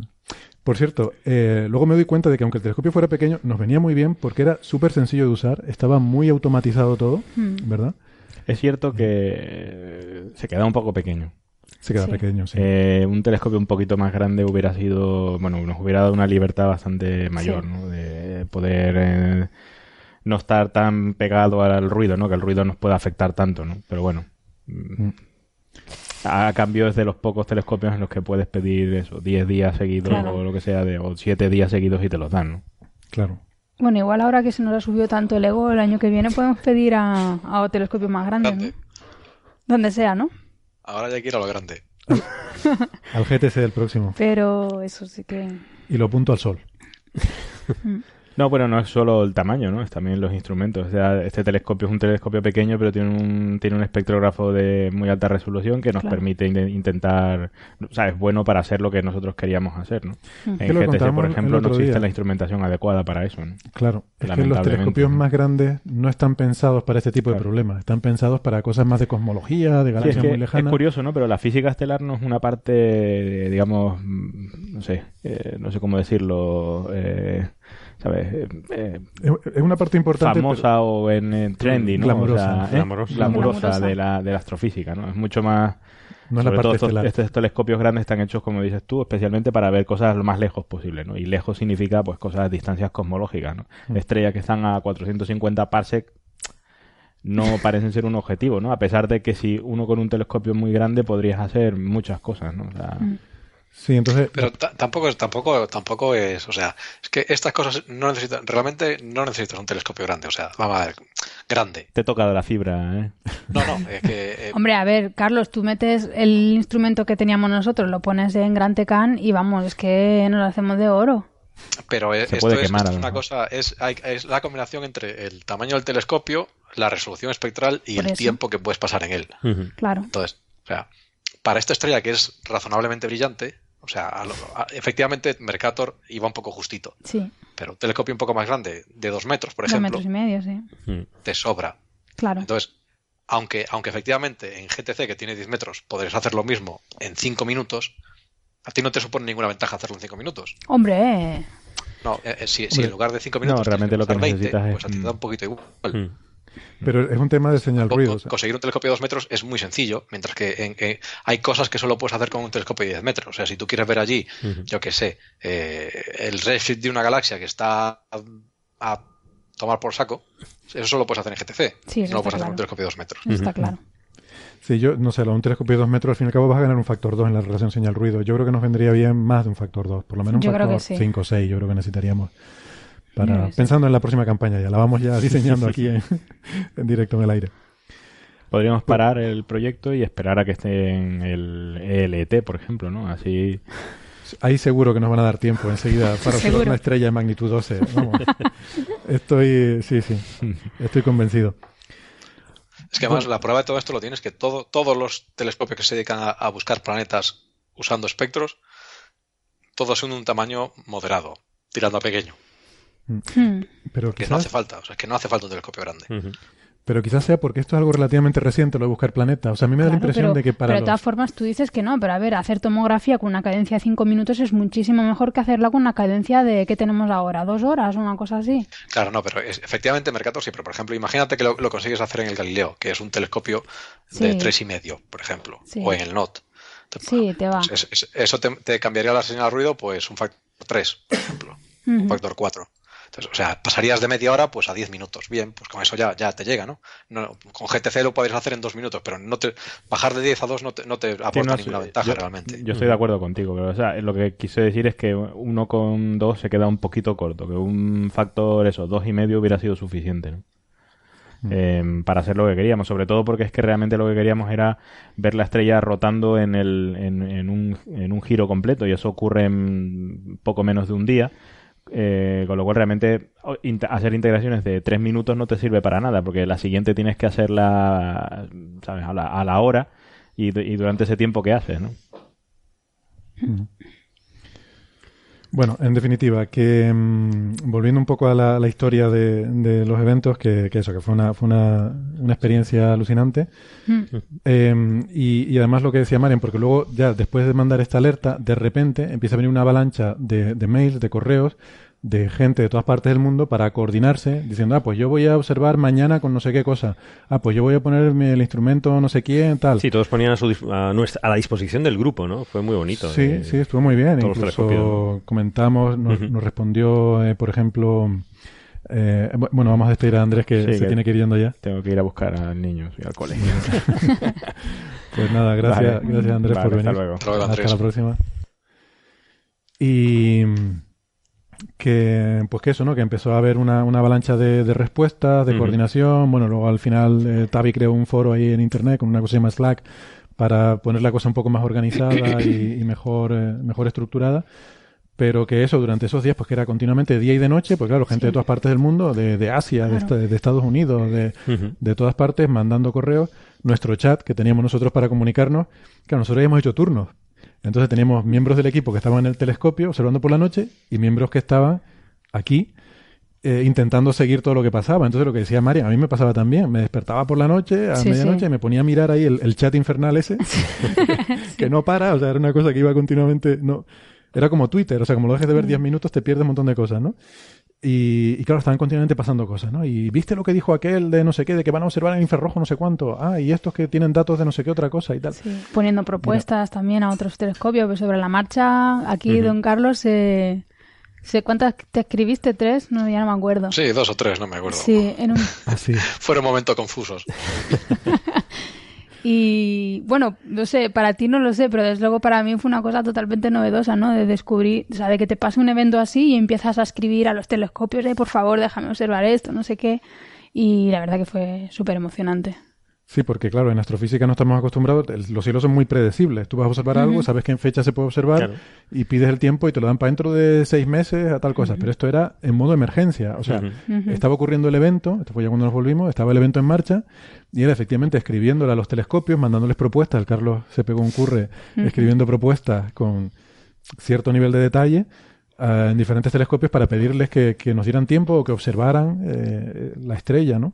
por cierto, eh, luego me doy cuenta de que aunque el telescopio fuera pequeño, nos venía muy bien porque era súper sencillo de usar, estaba muy automatizado todo, Hmm. ¿verdad? Es cierto que se queda un poco pequeño. Se queda Sí. pequeño, sí. Eh, un telescopio un poquito más grande hubiera sido, bueno, nos hubiera dado una libertad bastante mayor, Sí. ¿no? De poder eh, no estar tan pegado al ruido, ¿no? Que el ruido nos pueda afectar tanto, ¿no? Pero bueno. mm, Mm. A cambio es de los pocos telescopios en los que puedes pedir eso, 10 días seguidos Claro. o lo que sea, de, o 7 días seguidos y te los dan, ¿no? Claro. Bueno, igual ahora que se nos ha subido tanto el ego, el año que viene podemos pedir a, a telescopios más grandes, ¿no? Grande. Donde sea, ¿no? Ahora ya hay que ir a lo grande. Al GTC del próximo. Pero eso sí que... Y lo apunto al sol. No, pero no es solo el tamaño, ¿no? Es también los instrumentos. O sea, este telescopio es un telescopio pequeño, pero tiene un, tiene un espectrógrafo de muy alta resolución que nos Claro. permite in- intentar... O sea, es bueno para hacer lo que nosotros queríamos hacer, ¿no? Mm. En GTC, por ejemplo, no existe día. la instrumentación adecuada para eso, ¿no? Claro. Es que los telescopios más grandes no están pensados para este tipo de problemas. Están pensados para cosas más de cosmología, de Sí, es galaxias que muy es lejanas. curioso, ¿no? Pero la física estelar no es una parte, digamos, mm, no sé, eh, no sé cómo decirlo, eh, ¿sabes? Eh, eh, Es, una parte importante. famosa o en, en trendy, ¿no? Glamorosa. O sea, ¿eh? Glamorosa. Glamurosa Glamorosa. de la, de la astrofísica, ¿no? Es mucho más... no es la sobre parte todo estos, estelar. estos telescopios grandes están hechos, como dices tú, especialmente para ver cosas lo más lejos posible, ¿no? Y lejos significa, pues, cosas a distancias cosmológicas, ¿no? Mm. Estrellas que están a 450 parsec no parecen ser un objetivo, ¿no? A pesar de que si uno con un telescopio muy grande podrías hacer muchas cosas, ¿no? O sea, Mm. Sí, entonces. Pero ta- tampoco es, tampoco, tampoco es, o sea, es que estas cosas no necesitan, realmente no necesitas un telescopio grande, o sea, vamos a ver, grande. te he tocado la fibra, ¿eh? No, no, es que eh, Hombre, a ver, Carlos, tú metes el instrumento que teníamos nosotros, lo pones en Gran Tecán y vamos, es que nos lo hacemos de oro. Pero eh, Se esto, es, esto una cosa, es, hay- es la combinación entre el tamaño del telescopio, la resolución espectral y el eso. tiempo que puedes pasar en él. Claro. Entonces, o sea, para esta estrella que es razonablemente brillante, o sea, a lo- a- efectivamente Mercator iba un poco justito, Sí, pero un telescopio un poco más grande, de dos metros, por dos ejemplo, metros y medio, sí. Mm. te sobra. Claro. Entonces, aunque, aunque efectivamente en GTC, que tiene 10 metros, podrías hacer lo mismo en 5 minutos, a ti no te supone ninguna ventaja hacerlo en 5 minutos. Hombre, eh, No, eh, eh, si, si en lugar de 5 no, minutos realmente tienes lo que usar 20, necesitas es, pues a ti te da mm, un poquito igual. Mm. Pero es un tema de señal ruido. conseguir un telescopio de 2 metros es muy sencillo, mientras que en- en- hay cosas que solo puedes hacer con un telescopio de 10 metros. O sea, si tú quieres ver allí, yo que sé, eh, el redshift de una galaxia que está a, a tomar por saco, eso solo lo puedes hacer en GTC. Sí, eso no lo puedes hacer con un telescopio de 2 metros. está claro. Sí, yo no sé, un telescopio de 2 metros al fin y al cabo vas a ganar un factor 2 en la relación señal-ruido. Yo creo que nos vendría bien más de un factor 2, por lo menos un Yo factor que sí. 5 o 6, yo creo que necesitaríamos. Para, pensando en la próxima campaña ya, la vamos ya diseñando aquí en, en directo en el aire. Podríamos parar el proyecto y esperar a que esté en el ELT, por ejemplo, ¿no? Así... Ahí seguro que nos van a dar tiempo enseguida para observar Seguro. una estrella de magnitud 12. Vamos. Estoy, sí, sí, estoy convencido. Es que además la prueba de todo esto lo tienes que todo, todos los telescopios que se dedican a, a buscar planetas usando espectros, todos son de un tamaño moderado, tirando a pequeño. Hmm. Pero Que no hace falta, o sea, que no hace falta un telescopio grande. Pero quizás sea porque esto es algo relativamente reciente, lo de buscar planetas. O sea, a mí me da la impresión pero, de que para pero de los... todas formas tú dices que no, pero a ver, hacer tomografía con una cadencia de 5 minutos es muchísimo mejor que hacerla con una cadencia de ¿qué tenemos ahora? ¿Dos horas? Una cosa así. Claro, no, pero es- efectivamente Mercator sí, pero por ejemplo, imagínate que lo, lo consigues hacer en el Galileo, que es un telescopio de Sí. tres y medio, por ejemplo, Sí. o en el NOT. Sí, te va. Pues es- es- eso te, te cambiaría la señal de ruido, pues un factor 3, por ejemplo, un factor 4. Entonces, o sea, pasarías de media hora pues a 10 minutos. Bien, pues con eso ya, ya te llega, ¿no? no con GTC lo podrías hacer en dos minutos, pero no te, bajar de 10 a 2 no te, no te aporta no ninguna ventaja yo, realmente. Yo estoy de acuerdo contigo, pero o sea, lo que quise decir es que uno con dos se queda un poquito corto, que un factor, eso, dos y medio hubiera sido suficiente, ¿no? Eh, para hacer lo que queríamos, sobre todo porque es que realmente lo que queríamos era ver la estrella rotando en, el, en, en un, en un giro completo y eso ocurre en poco menos de un día. Eh, con lo cual realmente hacer integraciones de tres minutos no te sirve para nada porque la siguiente tienes que hacerla ¿sabes? A, la, a la hora y, durante ese tiempo que haces ¿no? Bueno, en definitiva, que mm, volviendo un poco a la, la historia de, de los eventos, que, que eso, que fue una, fue una, una experiencia alucinante. Mm. Eh, y, y además lo que decía Marian, porque luego ya después de mandar esta alerta, de repente empieza a venir una avalancha de, de mails, de correos, de gente de todas partes del mundo para coordinarse, diciendo, ah, pues yo voy a observar mañana con no sé qué cosa, ah, pues yo voy a ponerme el instrumento no sé quién, tal. Sí, todos ponían a, su a nuestra- a la disposición del grupo, ¿no? Fue muy bonito. Sí, eh, sí, estuvo muy bien. todos los Incluso comentamos, nos, nos respondió, eh, por ejemplo, eh, bu- bueno, vamos a despedir a Andrés que Sí, se que- tiene que ir yendo ya. Tengo que ir a buscar a niños y al colegio. Pues nada, gracias, Vale. gracias Andrés Vale, por hasta venir. luego. Hasta luego, Hasta la próxima. Y que, pues que eso, ¿no? Que empezó a haber una, una avalancha de, de respuestas, de coordinación. Bueno, luego al final eh, Tavi creó un foro ahí en internet con una cosa más Slack para poner la cosa un poco más organizada y, y mejor, eh, mejor estructurada. Pero que eso, durante esos días, pues que era continuamente día y de noche, pues claro, gente de todas partes del mundo, de, de Asia, de, Claro. de Estados Unidos, de, de todas partes, mandando correos. Nuestro chat que teníamos nosotros para comunicarnos, claro, nosotros habíamos hecho turnos. Entonces teníamos miembros del equipo que estaban en el telescopio observando por la noche y miembros que estaban aquí eh, intentando seguir todo lo que pasaba. Entonces lo que decía María, a mí me pasaba también. Me despertaba por la noche, a Sí, medianoche, sí. y me ponía a mirar ahí el, el chat infernal ese, que no para, o sea, era una cosa que iba continuamente... no Era como Twitter, o sea, como lo dejes de ver 10 minutos te pierdes un montón de cosas, ¿no? Y, y claro, estaban continuamente pasando cosas, ¿no? Y viste lo que dijo aquel de no sé qué, de que van a observar en infrarrojo no sé cuánto. Ah, y estos que tienen datos de no sé qué otra cosa y tal. Sí, poniendo propuestas también a otros telescopios pues sobre la marcha. Aquí, don Carlos, se, se- ¿cuántas te escribiste? ¿Tres? No, ya no me acuerdo. Sí, dos o tres, no me acuerdo. Sí, en un... Así. Fueron momentos confusos. Y bueno, no sé, para ti no lo sé, pero desde luego para mí fue una cosa totalmente novedosa, ¿no? De descubrir, o sea, de que te pase un evento así y empiezas a escribir a los telescopios, eh, por favor, déjame observar esto, no sé qué. Y la verdad que fue súper emocionante. Sí, porque claro, en astrofísica no estamos acostumbrados, el- los cielos son muy predecibles. Tú vas a observar algo, sabes que en fecha se puede observar Claro. y pides el tiempo y te lo dan para dentro de seis meses a tal cosa. Pero esto era en modo emergencia. O sea, estaba ocurriendo el evento, esto fue ya cuando nos volvimos, estaba el evento en marcha y era efectivamente escribiéndole a los telescopios, mandándoles propuestas. El Carlos se pegó un curre escribiendo propuestas con cierto nivel de detalle ah, en diferentes telescopios para pedirles que, que nos dieran tiempo o que observaran eh, la estrella, ¿no?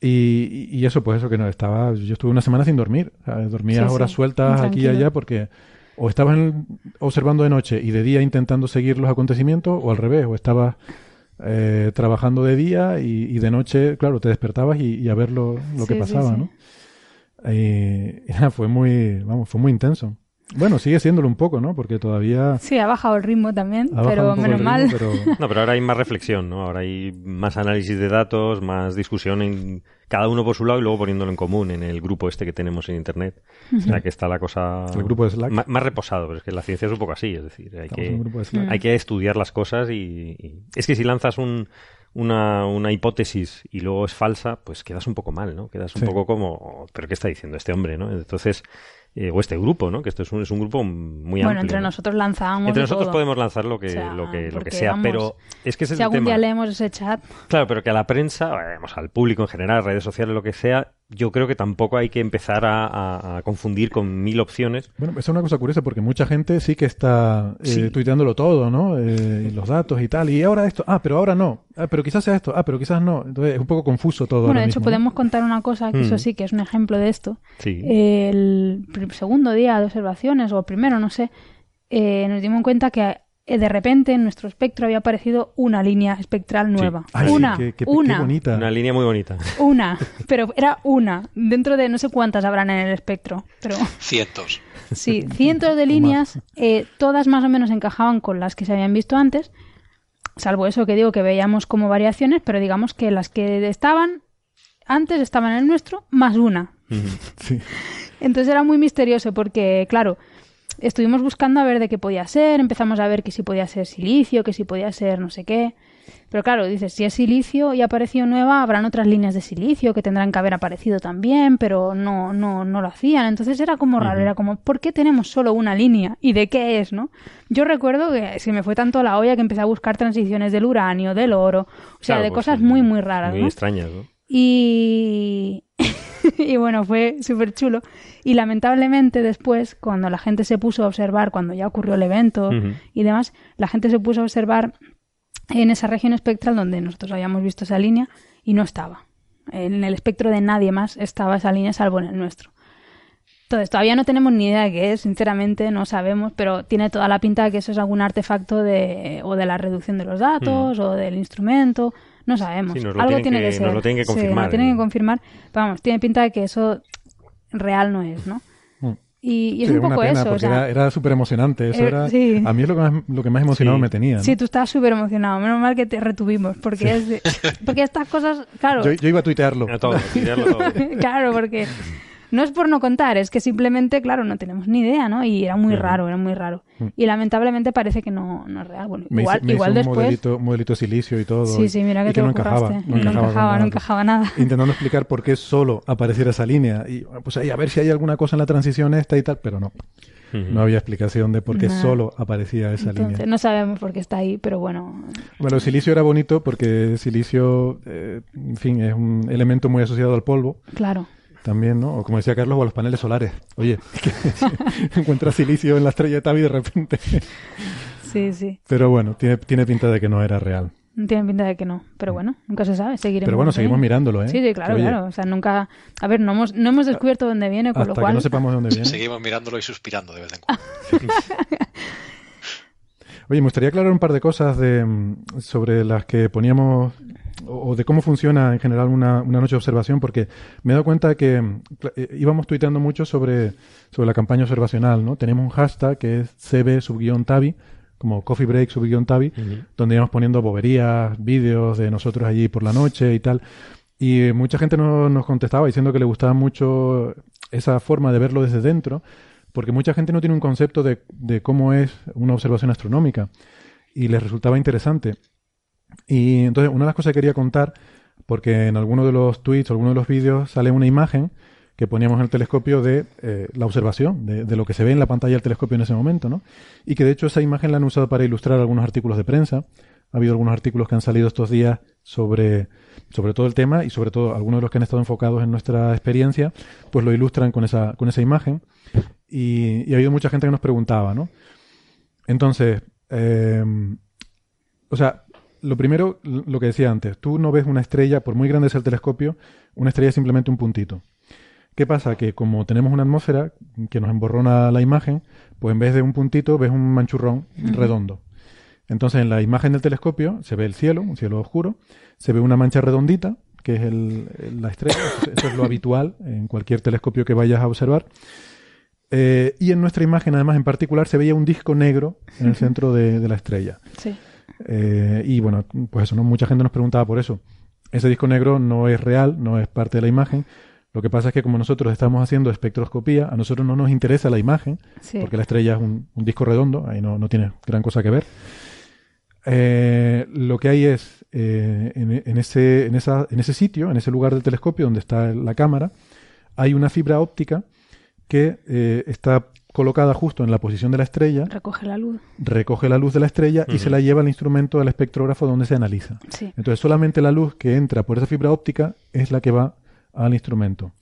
Y, y eso, pues eso que no estaba. Yo estuve una semana sin dormir. dormía Sí, sí, horas sueltas aquí y allá porque o estabas en- observando de noche y de día intentando seguir los acontecimientos, o al revés, o estabas eh, trabajando de día y, y de noche, claro, te despertabas y, y a ver lo, lo que Sí, pasaba. ¿no? Y, y nada, fue muy, vamos, fue muy intenso. Bueno, sigue siéndolo un poco, ¿no? Porque todavía Sí, ha bajado el ritmo también, pero menos mal. pero- No, pero ahora hay más reflexión, ¿no? Ahora hay más análisis de datos, más discusión en cada uno por su lado y luego poniéndolo en común en el grupo este que tenemos en internet. O sea que está la cosa El grupo de Slack. más reposado, pero es que la ciencia es un poco así, es decir, hay Estamos que, hay que estudiar las cosas y, y- es que si lanzas un, una, una hipótesis y luego es falsa, pues quedas un poco mal, ¿no? Quedas un Sí. poco como, ¿pero qué está diciendo este hombre, no? Entonces, eh, o este grupo, ¿no? Que esto es un, es un grupo muy bueno, amplio. entre ¿no? nosotros lanzamos Entre nosotros todo. podemos lanzar lo que, O sea, lo que, lo que sea, vamos, pero es que ese es Si el algún tema. día leemos ese chat, Claro, pero que a la prensa, vamos, al público en general, redes sociales, lo que sea, yo creo que tampoco hay que empezar a, a- a confundir con mil opciones. Bueno, esa es una cosa curiosa porque mucha gente sí que está eh, Sí. tuiteándolo todo, ¿no? Eh, los datos y tal. Y ahora esto, ah, pero ahora no. Ah, pero quizás sea esto, ah, pero quizás no. Entonces es un poco confuso todo. bueno, de hecho mismo, ¿no? podemos contar una cosa, que eso Mm. sí que es un ejemplo de esto. Sí. El segundo día de observaciones, o el primero, no sé, eh, nos dimos cuenta que de repente en nuestro espectro había aparecido una línea espectral nueva. Ay, una, qué- qué- qué una, bonita. Una línea muy bonita. una, pero era una, dentro de no sé cuántas habrán en el espectro, pero Cientos. sí, cientos de líneas, eh, todas más o menos encajaban con las que se habían visto antes, salvo eso que digo que veíamos como variaciones, pero digamos que las que estaban antes estaban en el nuestro, más una. Sí. Entonces era muy misterioso porque, claro, estuvimos buscando a ver de qué podía ser, empezamos a ver que si podía ser silicio, que si podía ser no sé qué. Pero claro, dices, si es silicio y apareció nueva, habrán otras líneas de silicio que tendrán que haber aparecido también, pero no, no, no lo hacían. Entonces era como raro, era como, ¿por qué tenemos solo una línea? ¿Y de qué es, no? Yo recuerdo que se me fue tanto la olla que empecé a buscar transiciones del uranio, del oro, o sea, Claro, de pues, cosas sí, muy, muy raras, Muy ¿no? extrañas, ¿no? Y... y bueno, fue súper chulo. Y lamentablemente después, cuando la gente se puso a observar, cuando ya ocurrió el evento y demás, la gente se puso a observar en esa región espectral donde nosotros habíamos visto esa línea y no estaba. En el espectro de nadie más estaba esa línea salvo en el nuestro. Entonces, todavía no tenemos ni idea de qué es, sinceramente, no sabemos, pero tiene toda la pinta de que eso es algún artefacto de, o de la reducción de los datos, o del instrumento, no sabemos. Sí, nos lo Algo tiene que- que, ser. nos lo tienen que Sí, confirmar, nos lo tienen que confirmar. Pero vamos, tiene pinta de que eso real no es, ¿no? Mm. Y, y es Sí, un una poco pena, eso, o porque sea, era, era súper emocionante. Eso eh, era, sí. A mí es lo que más, lo que más emocionado Sí. me tenía. ¿no? Sí, tú estabas súper emocionado. Menos mal que te retuvimos, porque, es de- porque estas cosas, claro, yo, yo iba a tuitearlo. A todo, tirarlo todo. claro, porque no es por no contar, es que simplemente, claro, no tenemos ni idea, ¿no? Y era muy raro, era muy raro. Y lamentablemente parece que no, no es real. Bueno, Me igual, hice, me igual hice un después. modelito, modelito de silicio y todo. Sí, sí, mira que y te no encajaba. No encajaba, no nada. encajaba nada. Intentando explicar por qué solo apareciera esa línea. Y pues ahí, a ver si hay alguna cosa en la transición esta y tal, pero no. No había explicación de por qué solo aparecía esa Entonces, línea. no sabemos por qué está ahí, pero bueno, Bueno, el silicio era bonito porque silicio, eh, en fin, es un elemento muy asociado al polvo claro. También, ¿no? O como decía Carlos, o a los paneles solares. Oye, que encuentras silicio en la estrella de Tabi de repente. Sí, sí. Pero bueno, tiene, tiene pinta de que no era real. Tiene pinta de que no, pero bueno, nunca se sabe, seguiremos. Pero bueno, seguimos mirándolo, ¿eh? Sí, sí, claro, claro. O sea, nunca. A ver, no hemos, no hemos descubierto dónde viene, con Hasta lo que cual. no sepamos de dónde viene. Seguimos mirándolo y suspirando de vez en cuando. Oye, me gustaría aclarar un par de cosas de, mm, sobre las que poníamos o o de cómo funciona en general una, una noche de observación, porque me he dado cuenta que eh, íbamos tuiteando mucho sobre, sobre la campaña observacional, ¿no? Tenemos un hashtag que es CB subguión Tabi, como Coffee Break subguión Tabi, Ujú. donde íbamos poniendo boberías, vídeos de nosotros allí por la noche y tal. Y mucha gente no- nos contestaba diciendo que le gustaba mucho esa forma de verlo desde dentro, porque mucha gente no tiene un concepto de, de cómo es una observación astronómica y les resultaba interesante. Y entonces, una de las cosas que quería contar, porque en alguno de los tweets o alguno de los vídeos sale una imagen que poníamos en el telescopio de eh, la observación, de, lo que se ve en la pantalla del telescopio en ese momento, ¿no? Y que de hecho esa imagen la han usado para ilustrar algunos artículos de prensa. Ha habido algunos artículos que han salido estos días sobre, sobre todo el tema y sobre todo algunos de los que han estado enfocados en nuestra experiencia, pues lo ilustran con esa, con esa imagen. Y, y ha habido mucha gente que nos preguntaba, ¿no? Entonces, eh, o sea, lo primero, lo que decía antes, tú no ves una estrella, por muy grande sea el telescopio, una estrella es simplemente un puntito. ¿Qué pasa? Que como tenemos una atmósfera que nos emborrona la imagen, pues en vez de un puntito ves un manchurrón redondo. Entonces en la imagen del telescopio se ve el cielo, un cielo oscuro, se ve una mancha redondita, que es el- la estrella, eso, eso es lo habitual en cualquier telescopio que vayas a observar. Eh, y en nuestra imagen, además, en particular, se veía un disco negro en el centro de- de la estrella. Sí. Eh, y bueno, pues eso, ¿no? Mucha gente nos preguntaba por eso. Ese disco negro no es real, no es parte de la imagen. Lo que pasa es que como nosotros estamos haciendo espectroscopía, a nosotros no nos interesa la imagen, Sí. porque la estrella es un, un disco redondo, ahí no, no tiene gran cosa que ver. Eh, lo que hay es, eh, en, en ese, en, esa, en ese sitio, en ese lugar del telescopio donde está la cámara, hay una fibra óptica que eh, está colocada justo en la posición de la estrella, Recoge la luz. recoge la luz de la estrella y se la lleva al instrumento del espectrógrafo donde se analiza. Sí. Entonces solamente la luz que entra por esa fibra óptica es la que va al instrumento.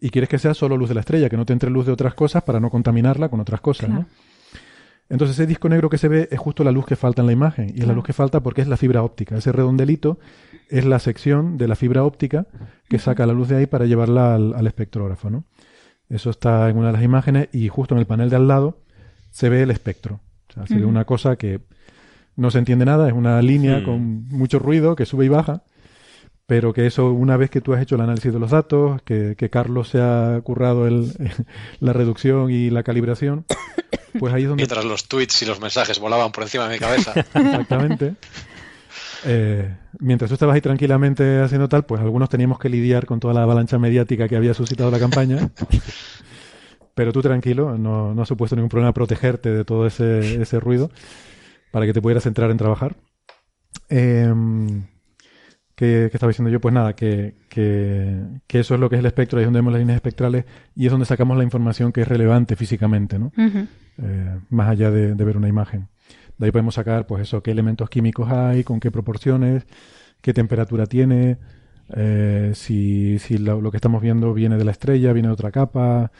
Y quieres que sea solo luz de la estrella, que no te entre luz de otras cosas para no contaminarla con otras cosas, Claro. ¿no? Entonces ese disco negro que se ve es justo la luz que falta en la imagen. Y es la luz que falta porque es la fibra óptica. Ese redondelito es la sección de la fibra óptica que saca la luz de ahí para llevarla al, al espectrógrafo, ¿no? Eso está en una de las imágenes y justo en el panel de al lado se ve el espectro. O sea, se ve Ujú. una cosa que no se entiende nada, es una línea con mucho ruido que sube y baja, pero que eso una vez que tú has hecho el análisis de los datos, que, que Carlos se ha currado el, la reducción y la calibración, pues ahí es donde Mientras los tweets y los mensajes volaban por encima de mi cabeza. Exactamente. Eh, mientras tú estabas ahí tranquilamente haciendo tal, pues algunos teníamos que lidiar con toda la avalancha mediática que había suscitado la campaña. Pero tú tranquilo, no, no ha supuesto ningún problema protegerte de todo ese, ese ruido para que te pudieras centrar en trabajar. Eh, ¿qué, qué estaba diciendo yo? Pues nada, que, que, que eso es lo que es el espectro, ahí es donde vemos las líneas espectrales y es donde sacamos la información que es relevante físicamente, ¿no? Eh, más allá de, de ver una imagen. De ahí podemos sacar, pues eso, qué elementos químicos hay, con qué proporciones, qué temperatura tiene, eh, si, si lo, lo que estamos viendo viene de la estrella, viene de otra capa.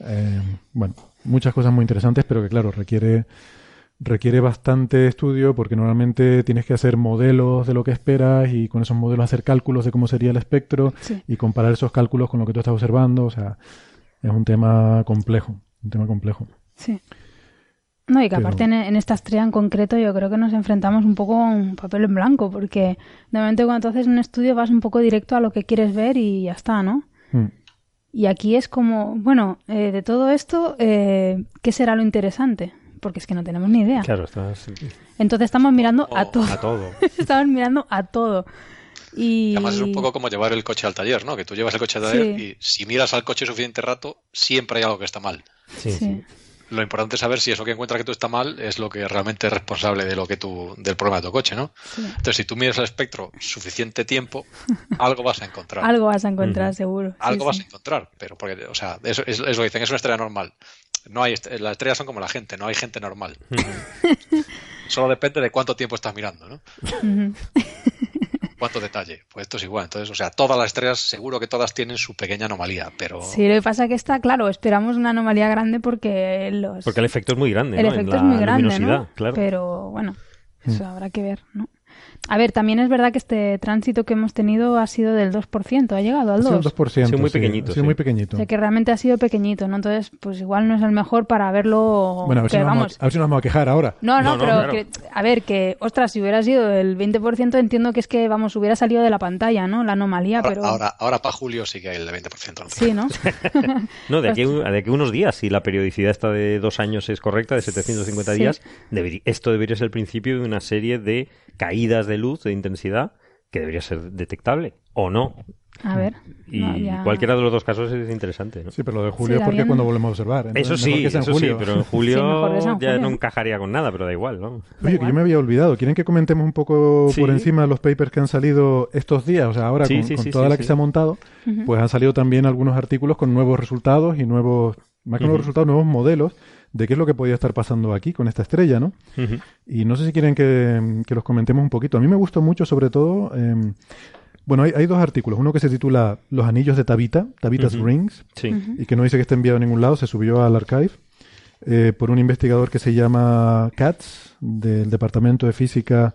eh, bueno, muchas cosas muy interesantes, pero que claro, requiere, requiere bastante estudio porque normalmente tienes que hacer modelos de lo que esperas y con esos modelos hacer cálculos de cómo sería el espectro Sí. y comparar esos cálculos con lo que tú estás observando. O sea, es un tema complejo, un tema complejo. Sí. No, y que Pero- aparte en, en esta estrella en concreto yo creo que nos enfrentamos un poco a un papel en blanco, porque de momento cuando tú haces un estudio vas un poco directo a lo que quieres ver y ya está, ¿no? Mm. Y aquí es como, bueno, eh, de todo esto, eh, ¿qué será lo interesante? Porque es que no tenemos ni idea. Claro, estás Entonces estamos mirando a todo. a todo. estamos mirando a todo. Y... Además es un poco como llevar el coche al taller, ¿no? Que tú llevas el coche al taller Sí. y si miras al coche suficiente rato, siempre hay algo que está mal. Sí, Sí. sí. Lo importante es saber si eso que encuentra que tú está mal es lo que realmente es responsable de lo que tú, del problema de tu coche, ¿no? Sí. Entonces, si tú miras el espectro suficiente tiempo, algo vas a encontrar. Algo vas a encontrar, seguro. Sí, Algo vas sí. a encontrar, pero porque, o sea, eso es, es lo que dicen, es una estrella normal. No hay, las estrellas son como la gente, no hay gente normal. Solo depende de cuánto tiempo estás mirando, ¿no? Cuánto detalle. Pues esto es igual. Entonces, o sea, todas las estrellas, seguro que todas tienen su pequeña anomalía, pero Sí, lo que pasa que está, claro, esperamos una anomalía grande porque los... Porque el efecto es muy grande, el ¿no? En efecto es la muy grande, luminosidad, ¿no? claro. Pero bueno, eso habrá que ver, ¿no? A ver, también es verdad que este tránsito que hemos tenido ha sido del 2%, ha llegado al Ha sido un 2%. 2%. Ha sido muy sí, pequeñito, ha sido sí. muy pequeñito. O sea que realmente ha sido pequeñito, ¿no? Entonces, pues igual no es el mejor para verlo. Bueno, a ver, si que nos vamos, vamos. a, a ver si nos vamos a quejar ahora. No, no, No, no, pero claro. que, a ver, que, ostras, si hubiera sido el 20%, entiendo que es que, vamos, hubiera salido de la pantalla, ¿no? La anomalía, ahora, pero. ahora, ahora para julio sí que hay el de 20%. ¿no? Sí, ¿no? No, de aquí, a- de aquí unos días, si la periodicidad esta de dos años es correcta, de 750 Sí. días, deberí- esto debería ser el principio de una serie de caídas de luz, de intensidad, que debería ser detectable, o no. A ver. Y no, ya- cualquiera de los dos casos es interesante, ¿no? Sí, pero lo de julio Sí, es porque cuando volvemos a observar. Eso Entonces, mejor sí, en eso sí, julio. pero en Sí, mejor que sea julio en ya julio. no encajaría con nada, pero da igual, ¿no? Oye, que yo me había olvidado. ¿Quieren que comentemos un poco Sí. por encima los papers que han salido estos días? O sea, ahora Sí, con, sí, con sí, toda sí, la que sí. se ha montado, Ujú. pues han salido también algunos artículos con nuevos resultados y nuevos, más que nuevos Ujú. resultados, nuevos modelos de qué es lo que podía estar pasando aquí con esta estrella, ¿no? Y no sé si quieren que, que los comentemos un poquito. A mí me gustó mucho, sobre todo, eh, bueno, hay, hay dos artículos. Uno que se titula Los anillos de Tabita, Tabita's. Rings, Sí. Y que no dice que esté enviado a ningún lado, se subió al archive eh, por un investigador que se llama Katz, del Departamento de Física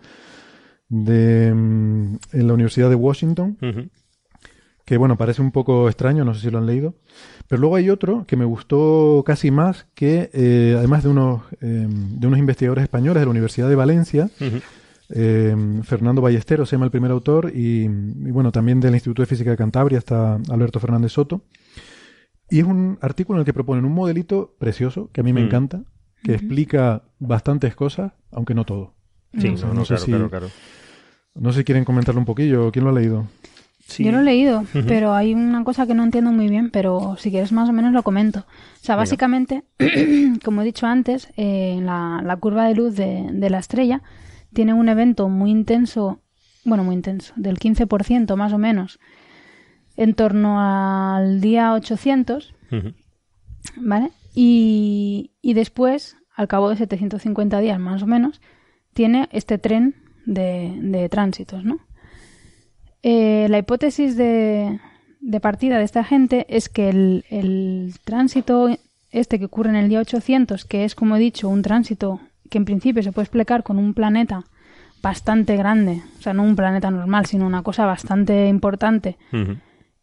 de mm, en la Universidad de Washington. Que bueno, parece un poco extraño, no sé si lo han leído. Pero luego hay otro que me gustó casi más, que eh, además de unos, eh, de unos investigadores españoles de la Universidad de Valencia, eh, Fernando Ballesteros se llama el primer autor y, y bueno, también del Instituto de Física de Cantabria está Alberto Fernández Soto. Y es un artículo en el que proponen un modelito precioso, que a mí me Mm. encanta, que explica bastantes cosas, aunque no todo. Sí, No. no, No no, sé claro, si- claro, claro. No sé si quieren comentarlo un poquillo, ¿quién lo ha leído? Sí. Yo lo he leído, pero hay una cosa que no entiendo muy bien, pero si quieres más o menos lo comento. O sea, básicamente, como he dicho antes, eh, la, la curva de luz de, de la estrella tiene un evento muy intenso, bueno, muy intenso, del 15% más o menos, en torno al día 800, Ujú. ¿vale? Y, y después, al cabo de 750 días más o menos, tiene este tren de, de tránsitos, ¿no? Eh, la hipótesis de, de partida de esta gente es que el, el tránsito este que ocurre en el día 800, que es, como he dicho, un tránsito que en principio se puede explicar con un planeta bastante grande, o sea, no un planeta normal, sino una cosa bastante importante,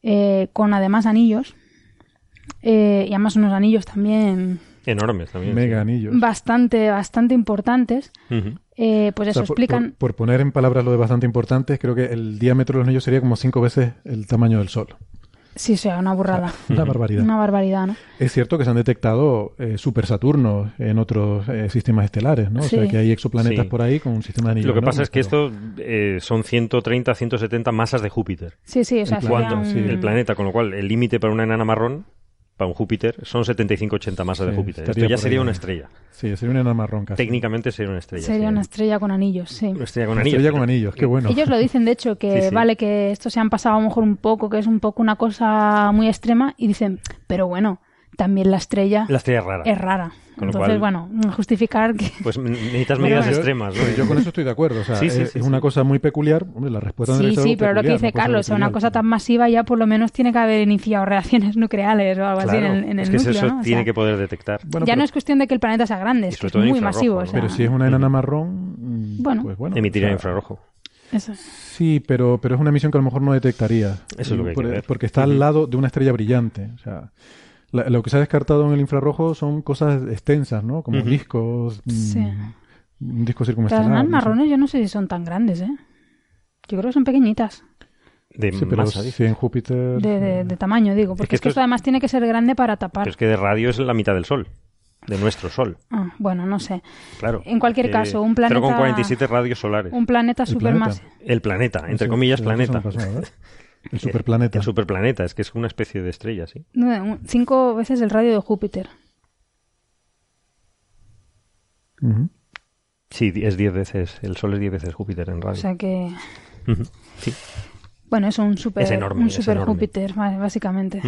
eh, con además anillos, eh, y además unos anillos también Enormes también. Mega anillos. bastante, bastante importantes, sí. Ujú. eh, pues O eso, sea, explican... Por, por poner en palabras lo de bastante importante, creo que el diámetro de los anillos sería como cinco veces el tamaño del Sol. Sí, sea, una burrada. Una barbaridad. Una barbaridad, ¿no? Es cierto que se han detectado eh, super Saturnos en otros eh, sistemas estelares, ¿no? O sea Sí. que hay exoplanetas Sí. por ahí con un sistema de anillos. Lo que pasa es que pero- esto eh, son 130, 170 masas de Júpiter. Sí, sí, o sea, El sería ¿Cuánto? un- El planeta, con lo cual el límite para una enana marrón, para un Júpiter, son 75-80 masas de Júpiter. Esto ya sería ahí. una estrella. Sí, sería una enana marrón casi. Técnicamente sería una estrella. Sería sí. una estrella con anillos, sí. Una estrella con Una anillos. estrella con anillos, qué bueno. Ellos lo dicen, de hecho, que Sí, sí. vale, que esto se han pasado a lo mejor un poco, que es un poco una cosa muy extrema, y dicen, pero bueno, también la estrella La estrella es rara. es rara. Con lo Entonces, cual- bueno, justificar que... Pues necesitas medidas bueno. extremas, ¿no? Pero yo con eso estoy de acuerdo. O sea, Sí, sí, es, sí, es sí. una cosa muy peculiar. Hombre, la respuesta no Sí, sí, pero lo que dice Carlos, una cosa tan masiva ya por lo menos tiene que haber iniciado reacciones nucleares o algo así en el, en el es que núcleo, eso ¿no? O tiene sea, que poder detectar. Bueno, ya pero, no es cuestión de que el planeta sea grande, es que es muy masivo. ¿no? o sea, pero si es una enana marrón, Bueno. pues bueno. Emitirá o sea, infrarrojo. eso. Sí, pero, pero es una emisión que a lo mejor no detectaría. Eso es lo que hay Por- que ver. Porque está al lado de una estrella brillante. O sea, la- lo que se ha descartado en el infrarrojo son cosas extensas, ¿no? Como Ujú. discos. mm, Sí. Un disco Las circunestelar. enanas no sé. marrones yo no sé si son tan grandes, ¿eh? Yo creo que son pequeñitas, De Sí, pero masa, si en Júpiter. de, de- de tamaño, digo. Porque que es que esto es- además tiene que ser grande para tapar. Pero es que de radio es la mitad del Sol. De nuestro Sol, Ah, bueno, no sé. claro. En cualquier Que caso, un planeta- 0,47 radios solares. Un planeta El supermasivo. El planeta, entre comillas, planeta. El superplaneta. El superplaneta, es que es una especie de estrella, sí. Cinco veces el radio de Júpiter. Sí, es 10 veces, el Sol es 10 veces Júpiter en O radio. sea que. Sí. Bueno, es un super, Es enorme, un super. Júpiter, básicamente.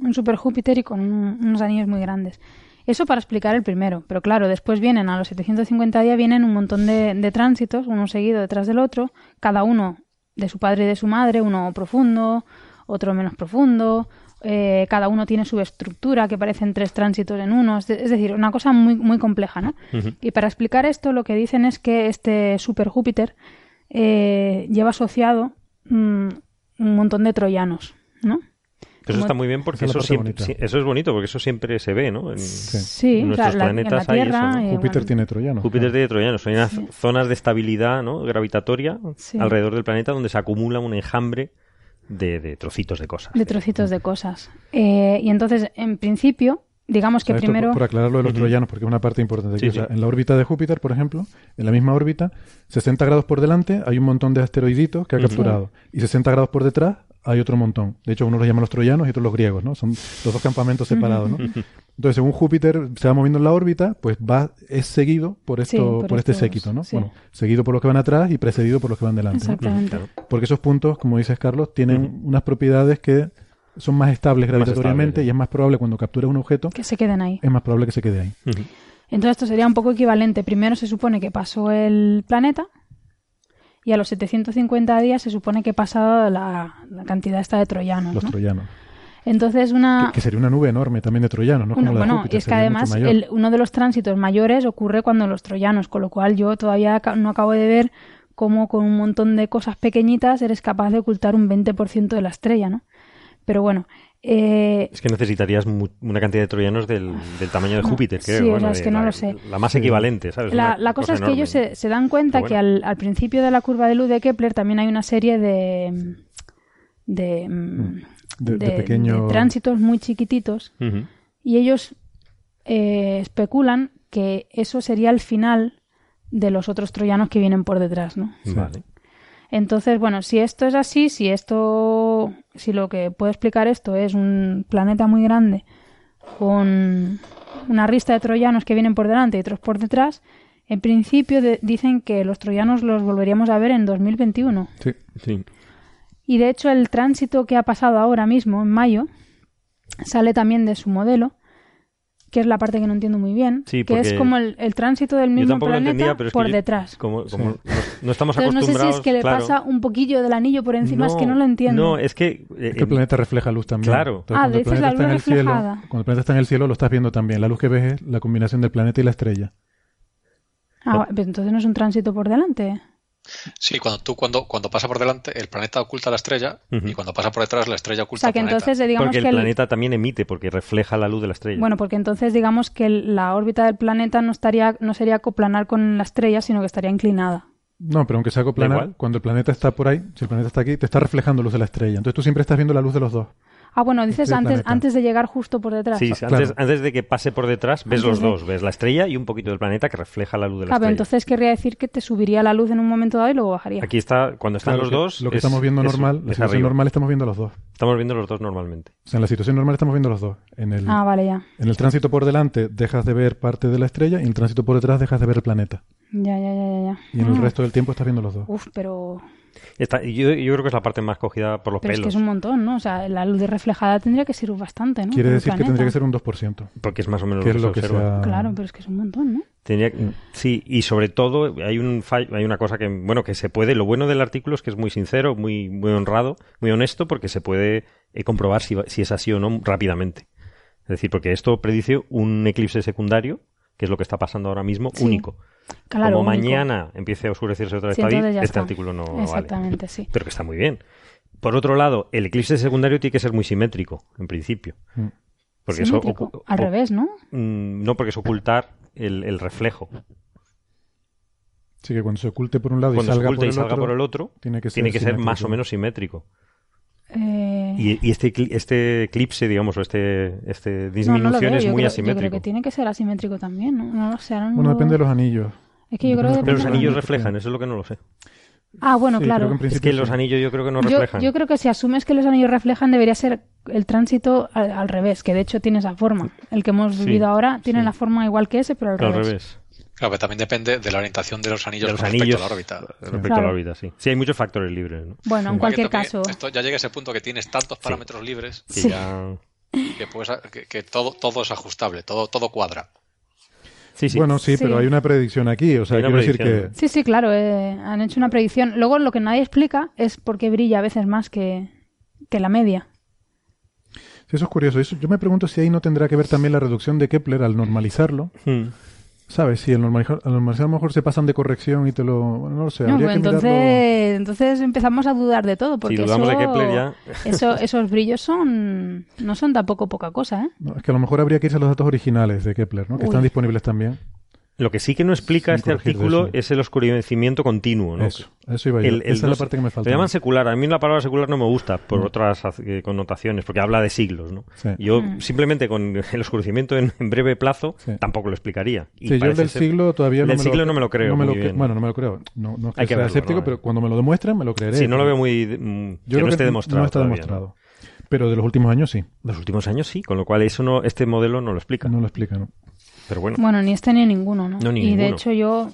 Un super Júpiter y con un- unos anillos muy grandes. Eso para explicar el primero. Pero claro, después vienen a los 750 días, vienen un montón de, de tránsitos, uno seguido detrás del otro, cada uno de su padre y de su madre, uno profundo, otro menos profundo. eh, cada uno tiene su estructura, que parecen tres tránsitos en uno. Es de- es decir, una cosa muy, muy compleja, ¿no? Y para explicar esto, lo que dicen es que este super Júpiter eh, lleva asociado mm, un montón de troyanos, ¿no? Eso Como- está muy bien porque eso siempre, eso es bonito porque eso siempre se ve, ¿no? En, Sí, en nuestros la- en la planetas hay eso, ¿no? Júpiter bueno. tiene troyanos. Júpiter claro. tiene troyanos, hay unas Sí. zonas de estabilidad ¿no? gravitatoria Sí. alrededor del planeta donde se acumula un enjambre de, de trocitos de cosas. de trocitos de cosas. Eh, y entonces, en principio, digamos que O sea, esto primero... por, por aclarar lo de los troyanos, porque es una parte importante. aquí. Sí, O sea, sí. En la órbita de Júpiter, por ejemplo, en la misma órbita, 60 grados por delante hay un montón de asteroiditos que ha capturado. Y 60 grados por detrás hay otro montón. De hecho, uno los llaman los troyanos y otros los griegos, ¿no? Son los dos campamentos separados, ¿no? Entonces, según Júpiter se va moviendo en la órbita, pues va, es seguido por esto, Sí, por por, este séquito, ¿no? sí. Bueno, seguido por los que van atrás y precedido por los que van delante. ¿no? Exactamente. Porque esos puntos, como dices Carlos, tienen unas propiedades que son más estables gravitatoriamente y es más probable cuando capturas un objeto, Que se queden ahí. es más probable que se quede ahí. Entonces esto sería un poco equivalente. Primero se supone que pasó el planeta y a los 750 días se supone que ha pasado la, la cantidad esta de troyanos. Los ¿no? troyanos. Entonces una... Que, que sería una nube enorme también de troyanos, no Una- como la de bueno, Júpiter, es que además el- uno de los tránsitos mayores ocurre cuando los troyanos, con lo cual yo todavía no acabo de ver cómo con un montón de cosas pequeñitas eres capaz de ocultar un 20% de la estrella, ¿no? Pero bueno, eh, Es que necesitarías mu- una cantidad de troyanos del, del tamaño de No, Júpiter, creo. sí, o bueno, sea, es que no la, lo sé. La más equivalente, ¿sabes? la, cosa es que enorme. ellos se, se dan cuenta que al, al principio de la curva de luz de Kepler también hay una serie de... de, de, de de- pequeño... de tránsitos muy chiquititos y ellos eh, especulan que eso sería el final de los otros troyanos que vienen por detrás, ¿no? Vale. Entonces, bueno, si esto es así, si esto, si lo que puede explicar esto es un planeta muy grande con una rista de troyanos que vienen por delante y otros por detrás, en principio de- dicen que los troyanos los volveríamos a ver en 2021. Sí. Sí. Y de hecho el tránsito que ha pasado ahora mismo, en mayo, sale también de su modelo, que es la parte que no entiendo muy bien, Sí, que es como el, el tránsito del mismo planeta entendía, pero por yo- detrás. Como, como no, no estamos Entonces no sé si es que le claro. pasa un poquillo del anillo por encima, es que no lo entiendo. No, es que... eh, Es que el planeta refleja luz también. Claro. Entonces, Ah, cuando el dices la planeta está en el luz cielo, reflejada. cuando el planeta está en el cielo lo estás viendo también. La luz que ves es la combinación del planeta y la estrella. Ah, pero entonces no es un tránsito por delante. Sí, cuando tú cuando, cuando pasa por delante, el planeta oculta la estrella y cuando pasa por detrás, la estrella O oculta sea el que planeta. entonces digamos porque el que el- planeta también emite, porque refleja la luz de la estrella. bueno, porque entonces digamos que el- la órbita del planeta no estaría no sería coplanar con la estrella, sino que estaría inclinada. No, pero aunque sea coplanar, cuando el planeta está por ahí, si el planeta está aquí, te está reflejando luz de la estrella. Entonces tú siempre estás viendo la luz de los dos. Ah, bueno, dices antes planeta. antes de llegar justo por detrás. Sí, sí, claro. antes, antes de que pase por detrás, ves Antes los de- dos. Ves la estrella y un poquito del planeta que refleja la luz de la Claro, pero estrella. entonces querría decir que te subiría la luz en un momento dado y luego bajaría. Aquí está, cuando están Claro, los que dos... Lo que es- estamos viendo es- normal, la es situación arriba. normal estamos viendo los dos. Estamos viendo los dos normalmente. O sea, en la situación normal estamos viendo los dos. En el, Ah, vale, ya. en el tránsito por delante dejas de ver parte de la estrella y en el tránsito por detrás dejas de ver el planeta. Ya, ya, ya, ya. ya. Y en el Ah. resto del tiempo estás viendo los dos. Uf, pero Yo, yo creo que es la parte más cogida por los Pero es que pelos. es un montón, ¿no? O sea, la luz reflejada tendría que ser bastante, ¿no? Quiere decir que tendría que ser un 2%. Porque es más o menos Que lo que se observa. sea... Claro, pero es que es un montón, ¿no? Tenía- sí, y sobre todo hay un fallo- hay una cosa que bueno que se puede. Lo bueno del artículo es que es muy sincero, muy muy honrado, muy honesto, porque se puede eh, comprobar si, va- si es así o no rápidamente. Es decir, porque esto predice un eclipse secundario, que es lo que está pasando ahora mismo, Sí. único. Claro, Como único. mañana empiece a oscurecerse otra vez Sí, este está. artículo no vale. Exactamente, sí. Pero que está muy bien. Por otro lado, el eclipse secundario tiene que ser muy simétrico, en principio. Mm. Porque Simétrico. Al revés, ¿no? Mm, no, porque es ocultar el, el reflejo. Sí, que cuando se oculte por un lado y Cuando se y el salga otro, por el otro, tiene que ser, tiene que ser más o menos simétrico. Eh, Y, y este, ecli- este eclipse, digamos, o este, este no, no lo disminución es Yo muy creo, yo asimétrico. creo que tiene que ser asimétrico también, ¿no? No lo sé, ahora no Bueno, depende de los anillos. Es que yo creo que Pero los anillos reflejan, eso es lo que no lo sé. Ah, bueno, Sí, claro. que Es que los anillos yo creo que no yo, reflejan. yo creo que si asumes que los anillos reflejan, debería ser el tránsito al, al revés, que de hecho tiene esa forma. El que hemos Sí, vivido ahora tiene sí. la forma igual que ese, pero al Pero al revés. revés. Claro, pero también depende de la orientación de los anillos De los respecto anillos a la órbita. respecto a la órbita, sí. Sí, hay muchos factores libres, ¿no? Bueno, en cualquier caso. Esto ya llega a ese punto que tienes tantos parámetros libres Que Sí. ya... que, puedes, que, que todo, todo es ajustable, todo, todo cuadra. Sí, sí. Bueno, sí, Sí. pero hay una predicción aquí. O sea, quiero decir que... Sí, sí, claro, eh, han hecho una predicción. Luego lo que nadie explica es por qué brilla a veces más que, que la media. Sí, eso es curioso. Eso, yo me pregunto si ahí no tendrá que ver también la reducción de Kepler al normalizarlo. Hmm. ¿Sabes? Si al normalizar, al normalizar a lo mejor se pasan de corrección y te lo... Bueno, no lo sé, No, habría pues que mirarlo... entonces, entonces empezamos a dudar de todo, porque Si dudamos eso, de Kepler ya... eso- esos brillos son no son tampoco poca cosa, ¿eh? No, es que a lo mejor habría que irse a los datos originales de Kepler, ¿no? Que Uy. están disponibles también. Lo que sí que no explica Sin este de artículo eso. es el oscurecimiento continuo, ¿no? Eso, a eso iba yo. El- el Esa es la parte que me falta. Lo llaman secular. A mí la palabra secular no me gusta por No. otras eh, connotaciones, porque habla de siglos, ¿no? Sí. Yo Mm. simplemente con el oscurecimiento en, en breve plazo Sí. tampoco lo explicaría. Y Sí, yo el del ser- siglo todavía no del me siglo lo, no me lo creo no me lo. Bueno, no me lo creo. No, no es que Hay que sea verlo, escéptico, ¿no? pero cuando me lo demuestren me lo creeré. Sí, no lo veo muy... mm, Yo que creo no que esté demostrado no está todavía, demostrado. Pero de los últimos años sí. ¿no? Los últimos años sí, con lo cual eso no, este modelo no lo explica. No lo explica, ¿no? Pero bueno, Bueno, ni este ni ninguno, ¿no? No, ni y de hecho yo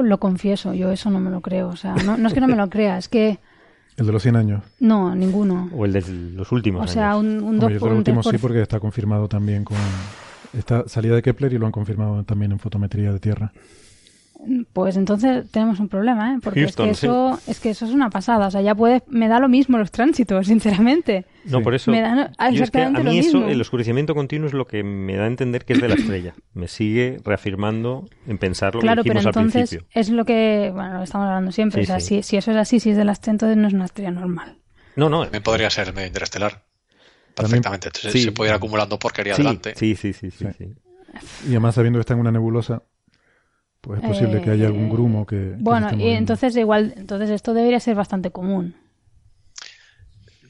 lo confieso, yo eso no me lo creo. O sea, no, no es que no me lo crea, es que El de los 100 años. no, ninguno. o el de los últimos O años. sea, un, un Hombre, 2 yo por de los un últimos 3 sí porque está confirmado también con esta salida de Kepler y lo han confirmado también en fotometría de Tierra. Pues entonces tenemos un problema, ¿eh? Porque Houston, es, que eso, es que eso es una pasada. O sea, ya puede, me da lo mismo los tránsitos, sinceramente. No, Sí. por eso. Me da yo es que exactamente a lo mí eso, mismo. el oscurecimiento continuo es lo que me da a entender que es de la estrella. Me sigue reafirmando en pensar lo Claro, que pero dijimos al entonces principio. es lo que, bueno, lo estamos hablando siempre. Sí, o sea, sí. si, si eso es así, si es de la estrella, entonces no es una estrella normal. No, no. También podría ser medio interestelar. Perfectamente. Entonces sí. se puede ir acumulando porquería Sí, adelante. sí, sí, sí, sí, Sí. sí. Y además sabiendo que está en una nebulosa, pues es posible que haya algún Eh, grumo que... Bueno, y entonces igual, entonces esto debería ser bastante común.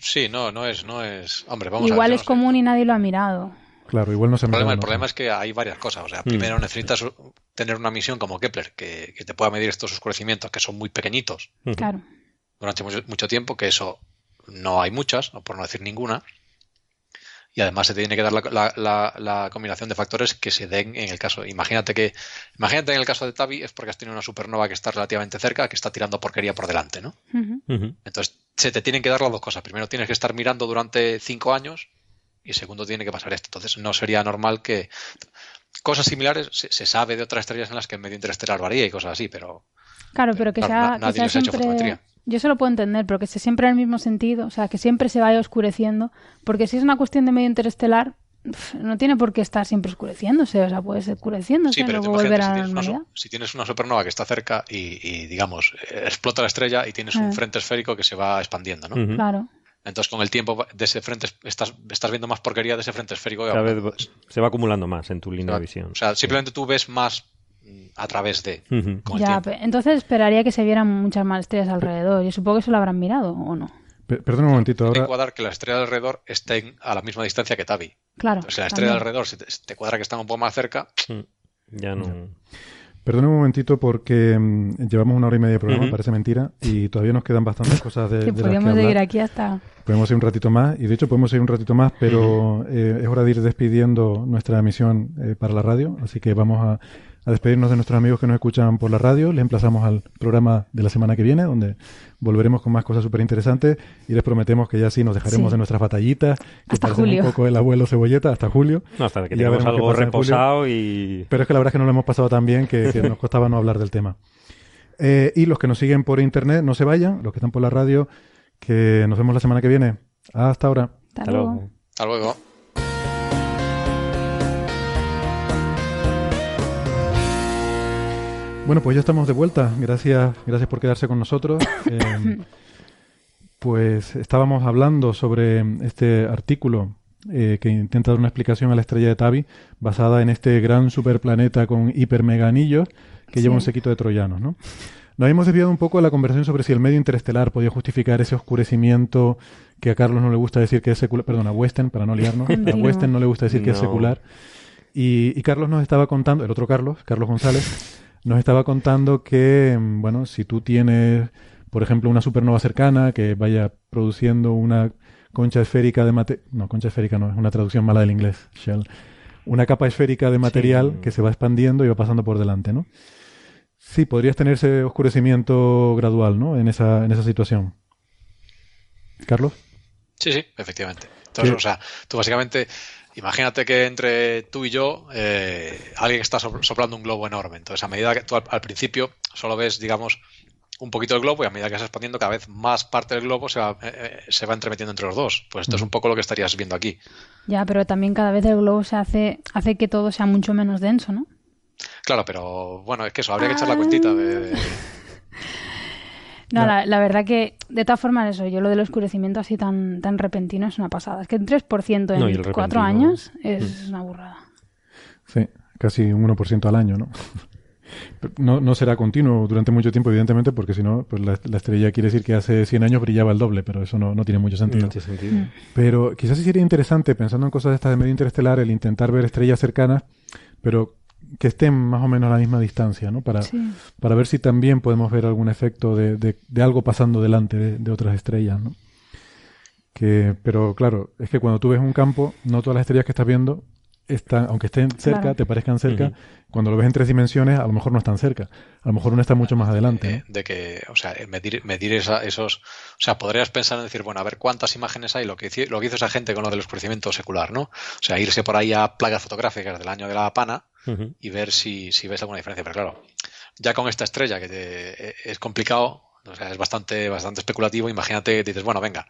Sí, no, no es, no es. Hombre, vamos a igual ver. es no sé. común y nadie lo ha mirado. Claro, igual no se ha El problema, mirado, el problema es que hay varias cosas. O sea, primero necesitas tener una misión como Kepler que, que te pueda medir estos oscurecimientos que son muy pequeñitos. Claro. durante mucho, mucho tiempo, que eso no hay muchas, o por no decir ninguna. Y además se te tiene que dar la, la- la- la combinación de factores que se den en el caso. Imagínate que, imagínate en el caso de Tabi es porque has tenido una supernova que está relativamente cerca, que está tirando porquería por delante, ¿no? Entonces se te tienen que dar las dos cosas. Primero tienes que estar mirando durante cinco años y segundo tiene que pasar esto. Entonces no sería normal que cosas similares se, se sabe de otras estrellas en las que el medio interestelar varía y cosas así, pero Claro, pero que Claro, sea, que nadie sea les ha hecho siempre... Yo se lo puedo entender, pero que esté siempre en el mismo sentido, o sea, que siempre se vaya oscureciendo, porque si es una cuestión de medio interestelar, pf, no tiene por qué estar siempre oscureciéndose, o sea, puede ser oscureciéndose sí, pero luego volver a si la tienes, una, normalidad. su- si tienes una supernova que está cerca y, y, digamos explota la estrella y tienes un Ah. frente esférico que se va expandiendo, ¿no? Claro. Entonces con el tiempo de ese frente estás, estás viendo más porquería de ese frente esférico. que Cada vez se va acumulando más en tu línea de visión. O sea, simplemente tú ves más a través de Ujú. con el Ya, pe- entonces esperaría que se vieran muchas más estrellas alrededor. Yo supongo que eso lo habrán mirado, ¿o no? Pe- Perdón un momentito, ahora... cuadrar que la estrella de alrededor estén a la misma distancia que Tabi. Claro. Entonces, si la estrella de también. alrededor, si te, si te cuadra que están un poco más cerca, Mm. Ya no. Perdón un momentito porque mm, llevamos una hora y media de programa, Ujú. parece mentira, y todavía nos quedan bastantes cosas de, Que de las que hablar. seguir aquí hasta... Podemos ir un ratito más, y de hecho podemos ir un ratito más, pero eh, es hora de ir despidiendo nuestra emisión eh, para la radio, así que vamos a, a despedirnos de nuestros amigos que nos escuchan por la radio. Les emplazamos al programa de la semana que viene, donde volveremos con más cosas súper interesantes y les prometemos que ya sí nos dejaremos Sí. de nuestras batallitas, que Hasta julio. un poco el abuelo cebolleta, hasta julio. No, hasta que tengamos algo reposado y... Pero es que la verdad es que no lo hemos pasado tan bien que, que nos costaba no hablar del tema. Eh, y los que nos siguen por internet, no se vayan, los que están por la radio, que nos vemos la semana que viene. Hasta ahora. Hasta luego. Hasta luego. Bueno, pues ya estamos de vuelta. Gracias, gracias por quedarse con nosotros. Eh, pues estábamos hablando sobre este artículo eh, que intenta dar una explicación a la estrella de Tabi basada en este gran superplaneta con hiper mega anillos que lleva un sequito de troyanos, ¿no? Nos habíamos desviado un poco de la conversación sobre si el medio interestelar podía justificar ese oscurecimiento que a Carlos no le gusta decir que es secular, perdón, a Weston, para no liarnos, a. Weston no le gusta decir que es secular. Y, y Carlos nos estaba contando, el otro Carlos, Carlos González, nos estaba contando que, mm, bueno, si tú tienes, por ejemplo, una supernova cercana que vaya produciendo una concha esférica de material, no, concha esférica no, es una traducción mala del inglés, shell, una capa esférica de material Sí. que se va expandiendo y va pasando por delante, ¿no? Sí, podrías tener ese oscurecimiento gradual, ¿no? En esa, en esa situación. Carlos. Sí, sí, efectivamente. Entonces, o sea, tú básicamente, imagínate que entre tú y yo, eh, alguien está sopl- soplando un globo enorme. Entonces, a medida que tú al, al principio solo ves, digamos, un poquito del globo y a medida que se va expandiendo, cada vez más parte del globo se va, eh, eh, se va entremetiendo entre los dos. Pues esto es un poco lo que estarías viendo aquí. Ya, pero también cada vez el globo se hace, hace que todo sea mucho menos denso, ¿no? Claro, pero bueno, es que eso, habría que echar la cuentita de... No, la, la verdad que, de todas formas, eso, yo lo del oscurecimiento así tan, tan repentino es una pasada. Es que un 3% en No, el cuatro repentino- años es una burrada. Sí, casi un 1% al año, ¿no? No, no será continuo durante mucho tiempo, evidentemente, porque si no, pues la, la estrella quiere decir que hace 100 años brillaba el doble, pero eso no, no tiene mucho sentido. No tiene sentido. Pero quizás sí sería interesante, pensando en cosas de estas de medio interestelar, el intentar ver estrellas cercanas, pero que estén más o menos a la misma distancia, ¿no? Para, Sí. para ver si también podemos ver algún efecto de, de- de algo pasando delante de, de otras estrellas, ¿no? Que, pero claro, es que cuando tú ves un campo, no todas las estrellas que estás viendo están, aunque estén cerca, Claro. te parezcan cerca, cuando lo ves en tres dimensiones, a lo mejor no están cerca. A lo mejor una está mucho más adelante. eh, ¿no? de que, o sea, medir, medir esa- esos, o sea, podrías pensar en decir, bueno, a ver cuántas imágenes hay, lo que, hici- lo que hizo esa gente con lo del oscurecimiento secular, ¿no? O sea, irse por ahí a plagas fotográficas del año de la pana Y ver si, si ves alguna diferencia. Pero claro, ya con esta estrella que te- eh, es complicado, o sea, es bastante, bastante especulativo, imagínate que dices, bueno, venga,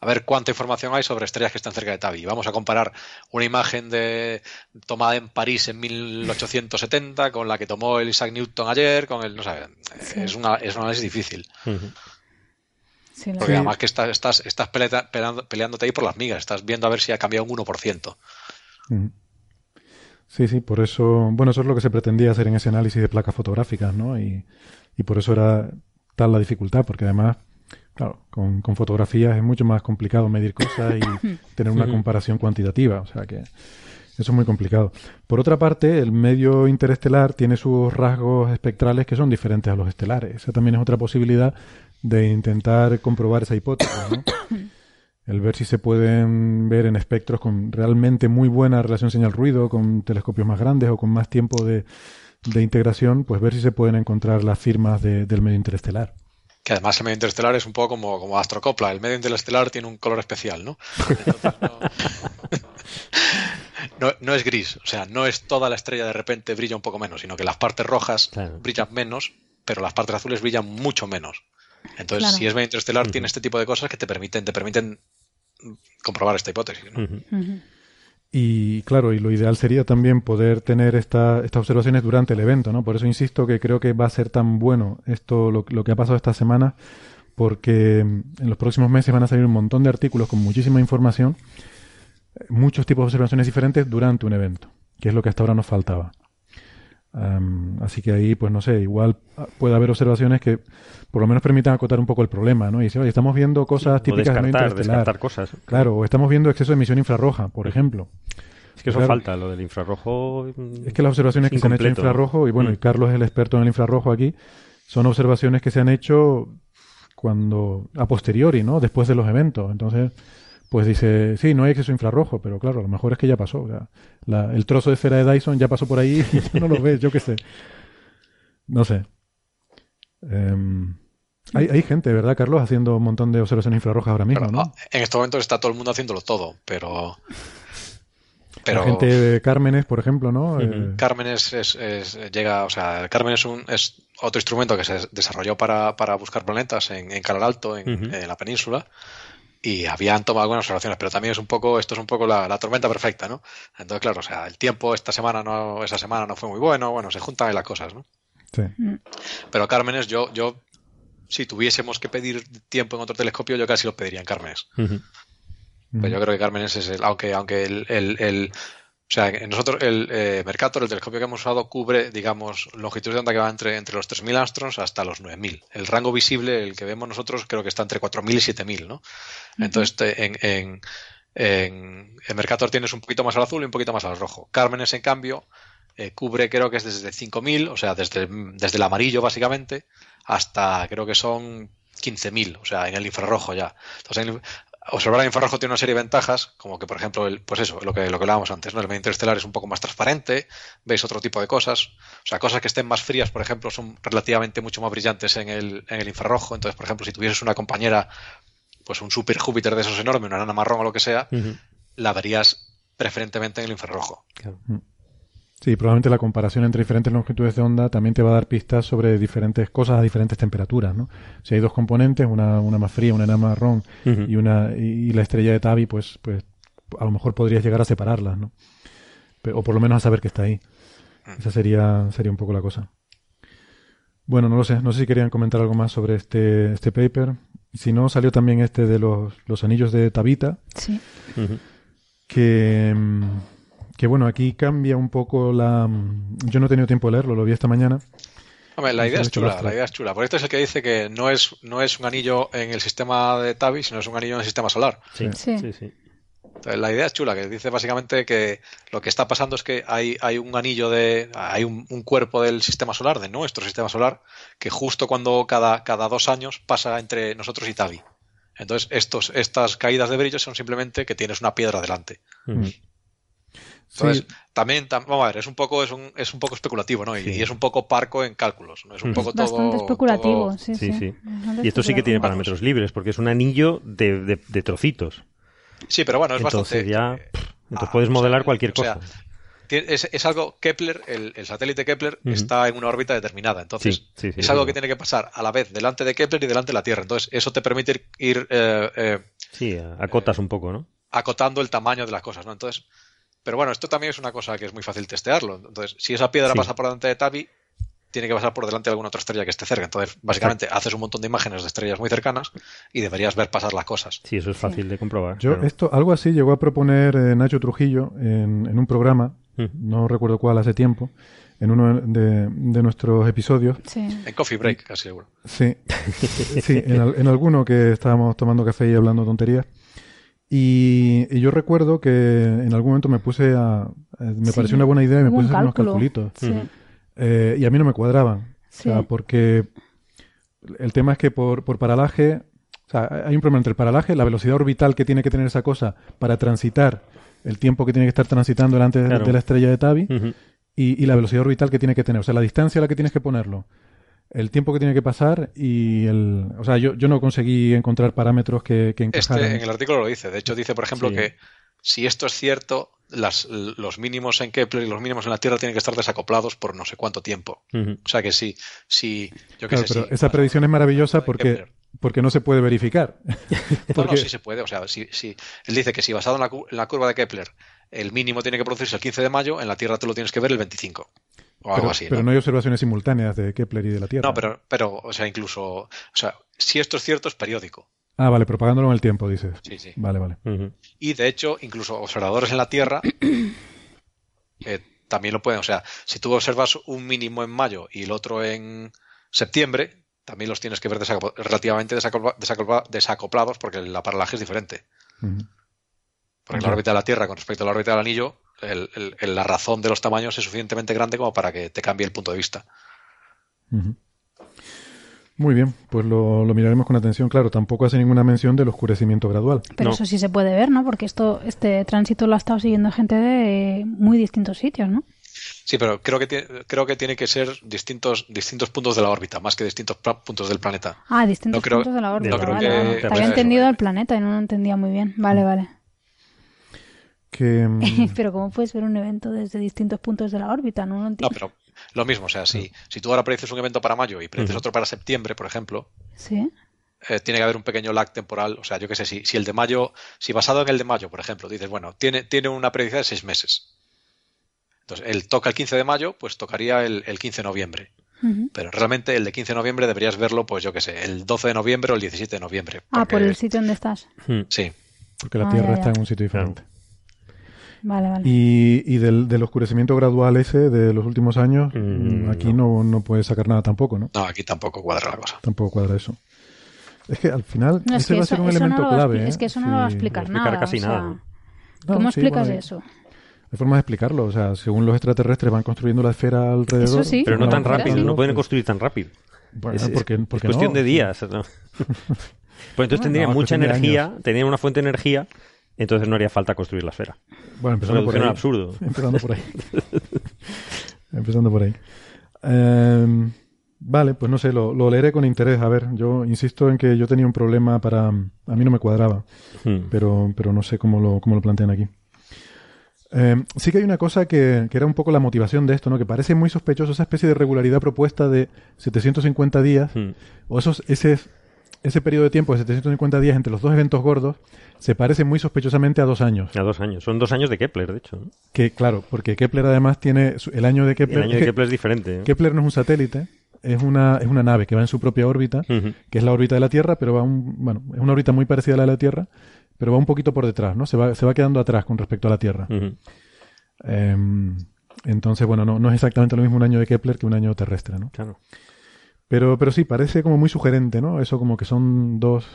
a ver cuánta información hay sobre estrellas que están cerca de Tabi. Vamos a comparar una imagen de tomada en París en 1870 con la que tomó el Isaac Newton ayer, con el, no sé, Sí. es, una, es un análisis difícil. Sí, Porque Sí. además que estás, estás, estás pelea- peleando- peleándote ahí por las migas, estás viendo a ver si ha cambiado un 1%. Ujú. Sí, sí, por eso, bueno, eso es lo que se pretendía hacer en ese análisis de placas fotográficas, ¿no? Y, y por eso era tal la dificultad, porque además, claro, con, con fotografías es mucho más complicado medir cosas y tener una comparación cuantitativa, o sea que eso es muy complicado. Por otra parte, el medio interestelar tiene sus rasgos espectrales que son diferentes a los estelares. Esa también es otra posibilidad de intentar comprobar esa hipótesis, ¿no? El ver si se pueden ver en espectros con realmente muy buena relación señal-ruido, con telescopios más grandes o con más tiempo de, de integración, pues ver si se pueden encontrar las firmas de- del medio interestelar. Que además el medio interestelar es un poco como, como Astrocopla. El medio interestelar tiene un color especial, ¿no? Entonces, no, no, no es gris. O sea, no es toda la estrella de repente brilla un poco menos, sino que las partes rojas Claro. brillan menos, pero las partes azules brillan mucho menos. Entonces, Claro. si es medio interestelar, tiene este tipo de cosas que te permiten, te permiten comprobar esta hipótesis. ¿no? Y claro, y lo ideal sería también poder tener esta- estas observaciones durante el evento, ¿no? Por eso insisto que creo que va a ser tan bueno esto, lo, lo que ha pasado esta semana, porque en los próximos meses van a salir un montón de artículos con muchísima información, muchos tipos de observaciones diferentes durante un evento, que es lo que hasta ahora nos faltaba. Am, así que ahí, pues no sé, igual ah, puede haber observaciones que por lo menos permitan acotar un poco el problema, ¿no? Y decir, oye, estamos viendo cosas típicas del medio descartar, cosas. Claro, o estamos viendo exceso de emisión infrarroja, por ejemplo. Es que eso Claro. falta, lo del infrarrojo. mm, Es que las observaciones que se han hecho en infrarrojo, y bueno, y Mm. Carlos es el experto en el infrarrojo aquí, son observaciones que se han hecho cuando a posteriori, ¿no? Después de los eventos. Entonces, pues dice, sí, no hay exceso infrarrojo, pero claro, a lo mejor es que ya pasó. o sea, la- el trozo de esfera de Dyson ya pasó por ahí y ya no lo ves, yo qué sé. No sé. Em, hay, hay gente, ¿verdad, Carlos, haciendo un montón de observaciones infrarrojas ahora mismo, ¿no? ah, en este momento está todo el mundo haciéndolo todo, pero. La gente de Cármenes, por ejemplo, ¿no? Eh, Carmen es, es- es- llega, o sea, Carmen es un es otro instrumento que se desarrolló para, para buscar planetas en, en Calar Alto, en, en la península, y habían tomado algunas observaciones, pero también es un poco, esto es un poco la, la tormenta perfecta, ¿no? Entonces, claro, o sea, el tiempo esta semana no, esa semana no fue muy bueno, bueno, se juntan ahí las cosas, ¿no? sí. Pero Cármenes, yo, yo, si tuviésemos que pedir tiempo en otro telescopio, yo casi lo pediría en Cármenes. Pues yo creo que Cármenes es el, aunque, aunque el, el, el- o sea, nosotros el eh, Mercator, el telescopio que hemos usado, cubre, digamos, longitud de onda que va entre, entre los 3.000 angstroms hasta los 9.000. El rango visible, el que vemos nosotros, creo que está entre 4.000 y 7.000, ¿no? Entonces, te- en, en, en, en Mercator tienes un poquito más al azul y un poquito más al rojo. Cármenes, en cambio, eh, cubre, creo que es desde 5.000, o sea, desde, desde el amarillo, básicamente, hasta, creo que son 15.000, o sea, en el infrarrojo ya. Entonces, en el- observar el infrarrojo tiene una serie de ventajas, como que, por ejemplo, el, pues eso, lo que, lo que hablábamos antes, ¿no? El medio interestelar es un poco más transparente, veis otro tipo de cosas, o sea, cosas que estén más frías, por ejemplo, son relativamente mucho más brillantes en el, en el infrarrojo. Entonces, por ejemplo, si tuvieses una compañera, pues un super Júpiter de esos enormes, una nana marrón o lo que sea, la verías preferentemente en el infrarrojo. Claro. Sí, probablemente la comparación entre diferentes longitudes de onda también te va a dar pistas sobre diferentes cosas a diferentes temperaturas, ¿no? Si hay dos componentes, una, una más fría, una enana marrón y una y, la estrella de Tabi, pues, pues a lo mejor podrías llegar a separarlas, ¿no? O por lo menos a saber que está ahí. Esa sería, sería un poco la cosa. Bueno, no lo sé. No sé si querían comentar algo más sobre este, este paper. Si no, salió también este de los, los anillos de Tabita, Sí. Que, mm, que bueno, aquí cambia un poco la... mm, Yo no he tenido tiempo de leerlo, lo vi esta mañana. Hombre, la idea es chula, la idea es chula. Porque este es el que dice que no es, no es un anillo en el sistema de Tabi, sino es un anillo en el sistema solar. Sí, Sí. sí, sí. Entonces, la idea es chula, que dice básicamente que lo que está pasando es que hay, hay un anillo de. hay un, un cuerpo del sistema solar, de nuestro sistema solar, que justo cuando cada, cada dos años pasa entre nosotros y Tabi. Entonces, estos, estas caídas de brillo son simplemente que tienes una piedra delante. Ujú. Entonces, Sí, también, tam- vamos a ver, es un poco, es un, es un poco especulativo, ¿no? Y, Sí. y es un poco parco en cálculos, ¿no? Es un Mm. poco todo. Bastante especulativo, todo- sí, Sí, sí. Y esto sí que tiene parámetros libres, porque es un anillo de, de- de trocitos. Sí, pero bueno, es Entonces bastante. ya... eh, Entonces ah, puedes o sea, modelar cualquier o sea, cosa. Es, es algo, Kepler, el, el satélite Kepler, está en una órbita determinada. Entonces, Sí, sí, sí, es algo que tiene que pasar a la vez delante de Kepler y delante de la Tierra. Entonces, eso te permite ir, ir, eh, eh, Sí, acotas un poco, ¿no? acotando el tamaño de las cosas, ¿no? Entonces, pero bueno, esto también es una cosa que es muy fácil testearlo. Entonces, si esa piedra Sí. pasa por delante de Tabi, tiene que pasar por delante de alguna otra estrella que esté cerca. Entonces, básicamente, haces un montón de imágenes de estrellas muy cercanas y deberías ver pasar las cosas. Sí, eso es fácil de comprobar. Yo, claro. esto, algo así llegó a proponer eh, Nacho Trujillo en, en un programa, Ujú. no recuerdo cuál, hace tiempo, en uno de, de nuestros episodios. Sí. En Coffee Break, casi seguro. Sí, sí en, al- en alguno que estábamos tomando café y hablando tonterías. Y, y yo recuerdo que en algún momento me puse a... eh, Me Sí, pareció una buena idea y me hubo puse un a hacer unos calculitos. Sí. Eh, y a mí no me cuadraban. Sí. O sea, porque el tema es que por, por paralaje, o sea, hay un problema entre el paralaje, la velocidad orbital que tiene que tener esa cosa para transitar, el tiempo que tiene que estar transitando delante de- Claro. de la estrella de Tabi, y la velocidad orbital que tiene que tener, o sea, la distancia a la que tienes que ponerlo, el tiempo que tiene que pasar y el... O sea, yo, yo no conseguí encontrar parámetros que, que encajaran. Este en el artículo lo dice. De hecho, dice, por ejemplo, Sí. que si esto es cierto, las, los mínimos en Kepler y los mínimos en la Tierra tienen que estar desacoplados por no sé cuánto tiempo. O sea que sí, sí, yo qué Claro, sé, pero sí, esa predicción es maravillosa porque, Kepler. porque no se puede verificar. No, no, porque- sí se puede. O sea, sí, sí. Él dice que si basado en la, en la curva de Kepler el mínimo tiene que producirse el 15 de mayo, en la Tierra te lo tienes que ver el 25. O algo pero, así. pero ¿no? no hay observaciones simultáneas de Kepler y de la Tierra. No, pero, pero, o sea, incluso, o sea, si esto es cierto, es periódico. Ah, vale, propagándolo en el tiempo, dices. Sí, sí. Vale, vale. Y de hecho, incluso observadores en la Tierra eh, también lo pueden. O sea, si tú observas un mínimo en mayo y el otro en septiembre, también los tienes que ver relativamente desacopla- desacopla- desacoplados porque la paralaje es diferente. Ujú. Porque Ya. la órbita de la Tierra con respecto a la órbita del anillo, el- la razón de los tamaños es suficientemente grande como para que te cambie el punto de vista. Muy bien, pues lo, lo miraremos con atención. Claro, tampoco hace ninguna mención del oscurecimiento gradual. Pero No. eso sí se puede ver, ¿no? Porque esto, este tránsito lo ha estado siguiendo gente de muy distintos sitios, ¿no? Sí, pero creo que, tiene, creo que tiene que ser distintos, distintos puntos de la órbita, más que distintos puntos del planeta. Ah, distintos No creo- puntos de la órbita. no creo vale, que- vale. que Te pueda había entendido eso, el planeta y no lo entendía muy bien. Vale, vale. Que, mm, Pero ¿cómo puedes ver un evento desde distintos puntos de la órbita? No lo No, entiendo. pero lo mismo, o sea, si, si tú ahora predices un evento para mayo y predices otro para septiembre, por ejemplo, Sí. eh, tiene que haber un pequeño lag temporal. O sea, yo qué sé, si, si el de mayo, si basado en el de mayo, por ejemplo, dices, bueno, tiene, tiene una predicción de seis meses. Entonces, él toca el 15 de mayo, pues tocaría el, el 15 de noviembre. Pero realmente el de 15 de noviembre deberías verlo, pues yo qué sé, el 12 de noviembre o el 17 de noviembre. Ah, por el sitio donde estás. Hmm. Sí. porque la Ah, Tierra ya, está en un sitio diferente. Vale, vale. Y, y del, del oscurecimiento gradual ese de los últimos años, Mm, aquí no. No, puedes sacar nada tampoco, ¿no? No, aquí tampoco cuadra la cosa. Tampoco cuadra eso. Es que al final No, es ese que va a eso, ser un no elemento a clave. ¿eh? es que eso no lo va a Sí. explicar no explicar nada. casi o sea, nada. No, ¿Cómo sí, explicas bueno, eso? Hay formas de explicarlo. O sea, según los extraterrestres van construyendo la esfera alrededor. Eso sí. Pero no tan rápido, sí. no pueden construir tan rápido. Bueno, es, porque, es porque cuestión no. de días. ¿no? pues entonces tendrían no, es mucha cuestión energía, años. tenían una fuente de energía, entonces no haría falta construir la esfera. Bueno, empezando por ahí. absurdo. Empezando por ahí. empezando por ahí. Em, vale, pues no sé, lo, lo leeré con interés. A ver, yo insisto en que yo tenía un problema para... A mí no me cuadraba, Hmm. pero, pero no sé cómo lo, cómo lo plantean aquí. Em, sí que hay una cosa que, que era un poco la motivación de esto, ¿no? Que parece muy sospechoso esa especie de regularidad propuesta de 750 días Hmm. o esos, ese, ese periodo de tiempo de 750 días entre los dos eventos gordos se parece muy sospechosamente a dos años. A dos años. Son dos años de Kepler, de hecho. Que claro, porque Kepler además tiene el año de Kepler. El año de Kepler es diferente. ¿no? Kepler no es un satélite, es una, es una nave que va en su propia órbita, que es la órbita de la Tierra, pero va un, bueno, es una órbita muy parecida a la de la Tierra, pero va un poquito por detrás, ¿no? Se va, se va quedando atrás con respecto a la Tierra. Em, entonces, bueno, no, no es exactamente lo mismo un año de Kepler que un año terrestre, ¿no? Claro. Pero, pero sí, parece como muy sugerente, ¿no? Eso como que son dos,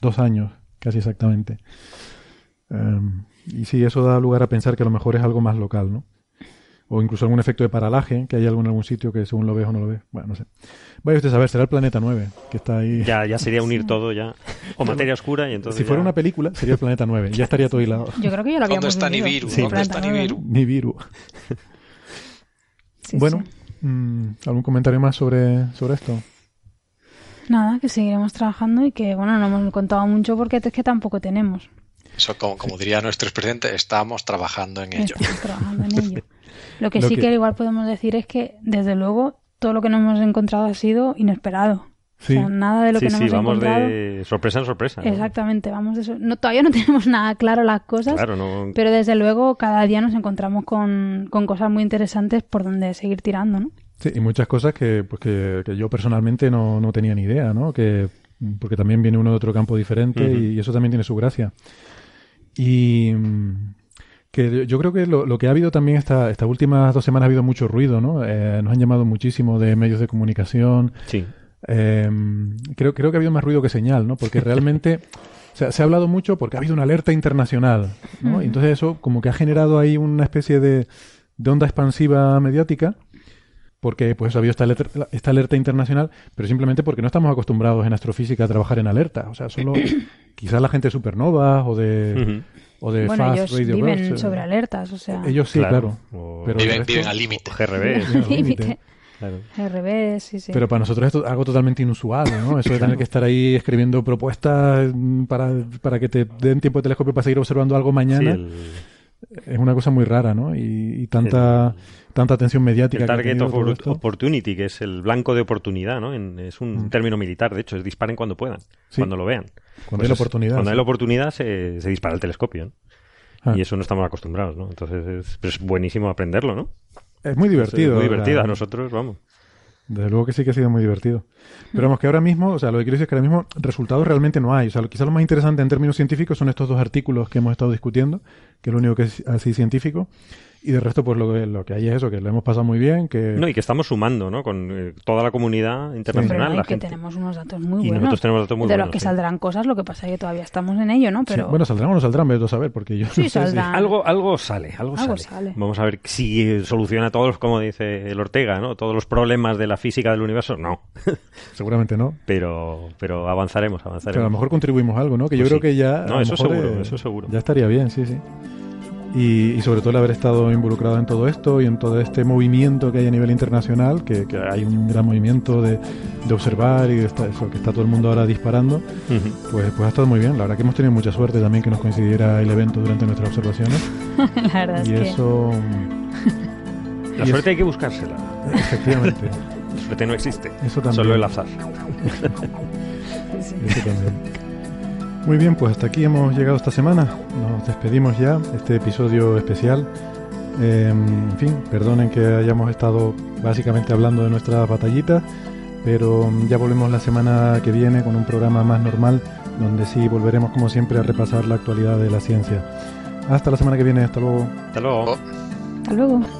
dos años, casi exactamente. Em, y sí, eso da lugar a pensar que a lo mejor es algo más local, ¿no? O incluso algún efecto de paralaje, que hay algo en algún sitio que según lo ves o no lo ves. Bueno, no sé. Vaya usted a saber, será el planeta 9, que está ahí. Ya, ya sería unir todo ya. O materia oscura y entonces. si fuera ya- una película, sería el planeta 9. Ya estaría todo hilado. Yo creo que ya lo habíamos ¿Dónde está. Nibiru? Sí. ¿Dónde está Nibiru? ¿no? Nibiru. Sí, bueno, sí. Mm, ¿algún comentario más sobre, sobre esto? Nada, que seguiremos trabajando y que, bueno, no hemos contado mucho porque es que tampoco tenemos. Eso, como, como diría nuestro expresidente, estamos trabajando en ello. Estamos trabajando en ello. Lo que Lo sí que- que... igual podemos decir es que, desde luego, todo lo que nos hemos encontrado ha sido inesperado. Sí. O sea, nada de lo Sí, que nos sí, hemos vamos encontrado. de sorpresa en sorpresa. ¿no? Exactamente, vamos de eso. No, todavía no tenemos nada claro las cosas, Claro, no. pero desde luego cada día nos encontramos con, con cosas muy interesantes por donde seguir tirando, ¿no? Sí, y muchas cosas que, pues que, que yo personalmente no, no tenía ni idea, ¿no? Que, porque también viene uno de otro campo diferente y eso también tiene su gracia. Y que yo creo que lo, lo que ha habido también esta, estas últimas dos semanas ha habido mucho ruido, ¿no? Eh, nos han llamado muchísimo de medios de comunicación. Sí. Eh, creo, creo que ha habido más ruido que señal, ¿no? Porque realmente se, ha- se ha hablado mucho porque ha habido una alerta internacional, ¿no? Y entonces eso como que ha generado ahí una especie de, de onda expansiva mediática porque pues ha habido esta alerta, esta alerta internacional, pero simplemente porque no estamos acostumbrados en astrofísica a trabajar en alerta. O sea, solo quizás la gente de supernovas o de, Ujú. o de bueno, Fast ellos Radio viven Bursts, eh, sobre alertas, o sea, Ellos sí, claro. O- Pero Viven, resto- viven al límite. GRB. Claro. al revés, sí, sí. Pero para nosotros esto es algo totalmente inusual, ¿no? Eso de tener que estar ahí escribiendo propuestas mm, para, para que te den tiempo de telescopio para seguir observando algo Sí, mañana el, es una cosa muy rara, ¿no? Y, y tanta, tanta atención mediática. el Target of. Opportunity, que es el blanco de oportunidad, ¿no? En- es un Mm. término militar, de hecho, es disparen cuando puedan, Sí. cuando lo vean. Cuando Pues hay la es- oportunidad. Cuando hay la oportunidad se, se dispara el telescopio, ¿no? Ah. Y eso no estamos acostumbrados, ¿no? Entonces es, pero es buenísimo aprenderlo, ¿no? Es muy divertido. Es muy o sea, divertido. A nosotros, vamos. Desde luego que sí que ha sido muy divertido. Pero vamos, que ahora mismo, o sea, lo que quiero decir es que ahora mismo resultados realmente no hay. O sea, quizá lo más interesante en términos científicos son estos dos artículos que hemos estado discutiendo, que es lo único que es así científico. Y de resto, pues lo que, lo que hay es eso, que lo hemos pasado muy bien, que... No, y que estamos sumando, ¿no? Con eh, toda la comunidad internacional. la que gente. tenemos unos datos muy Y buenos. nosotros tenemos datos muy de buenos, los que sí. saldrán cosas, lo que pasa es que todavía estamos en ello, ¿no? Sí, Pero Bueno, saldrán o no saldrán, vete a saber, porque yo Sí, no sé saldrán. Algo, algo sale, algo, algo sale. sale. Vamos a ver si soluciona todos, como dice el Ortega, ¿no? Todos los problemas de la física del universo. No. Seguramente no. pero, pero avanzaremos, avanzaremos. Pero a lo mejor contribuimos algo, ¿no? Que yo Pues creo sí. que ya... No, a eso mejor, seguro, eh, eso seguro. Ya estaría bien, sí, sí. Y, y sobre todo el haber estado involucrado en todo esto y en todo este movimiento que hay a nivel internacional, que, que hay un gran movimiento de, de observar y de esta- eso, que está todo el mundo ahora disparando, pues, pues ha estado muy bien. La verdad que hemos tenido mucha suerte también que nos coincidiera el evento durante nuestras observaciones. la verdad es y que eso, La Y suerte hay que buscársela. efectivamente, La suerte no existe. eso también. Solo el azar. sí. Eso también. Muy bien, pues hasta aquí hemos llegado esta semana. Nos despedimos ya, este episodio especial. Eh, en fin, perdonen que hayamos estado básicamente hablando de nuestras batallitas, pero ya volvemos la semana que viene con un programa más normal, donde sí volveremos como siempre a repasar la actualidad de la ciencia. Hasta la semana que viene, hasta luego. Hasta luego. Hasta luego.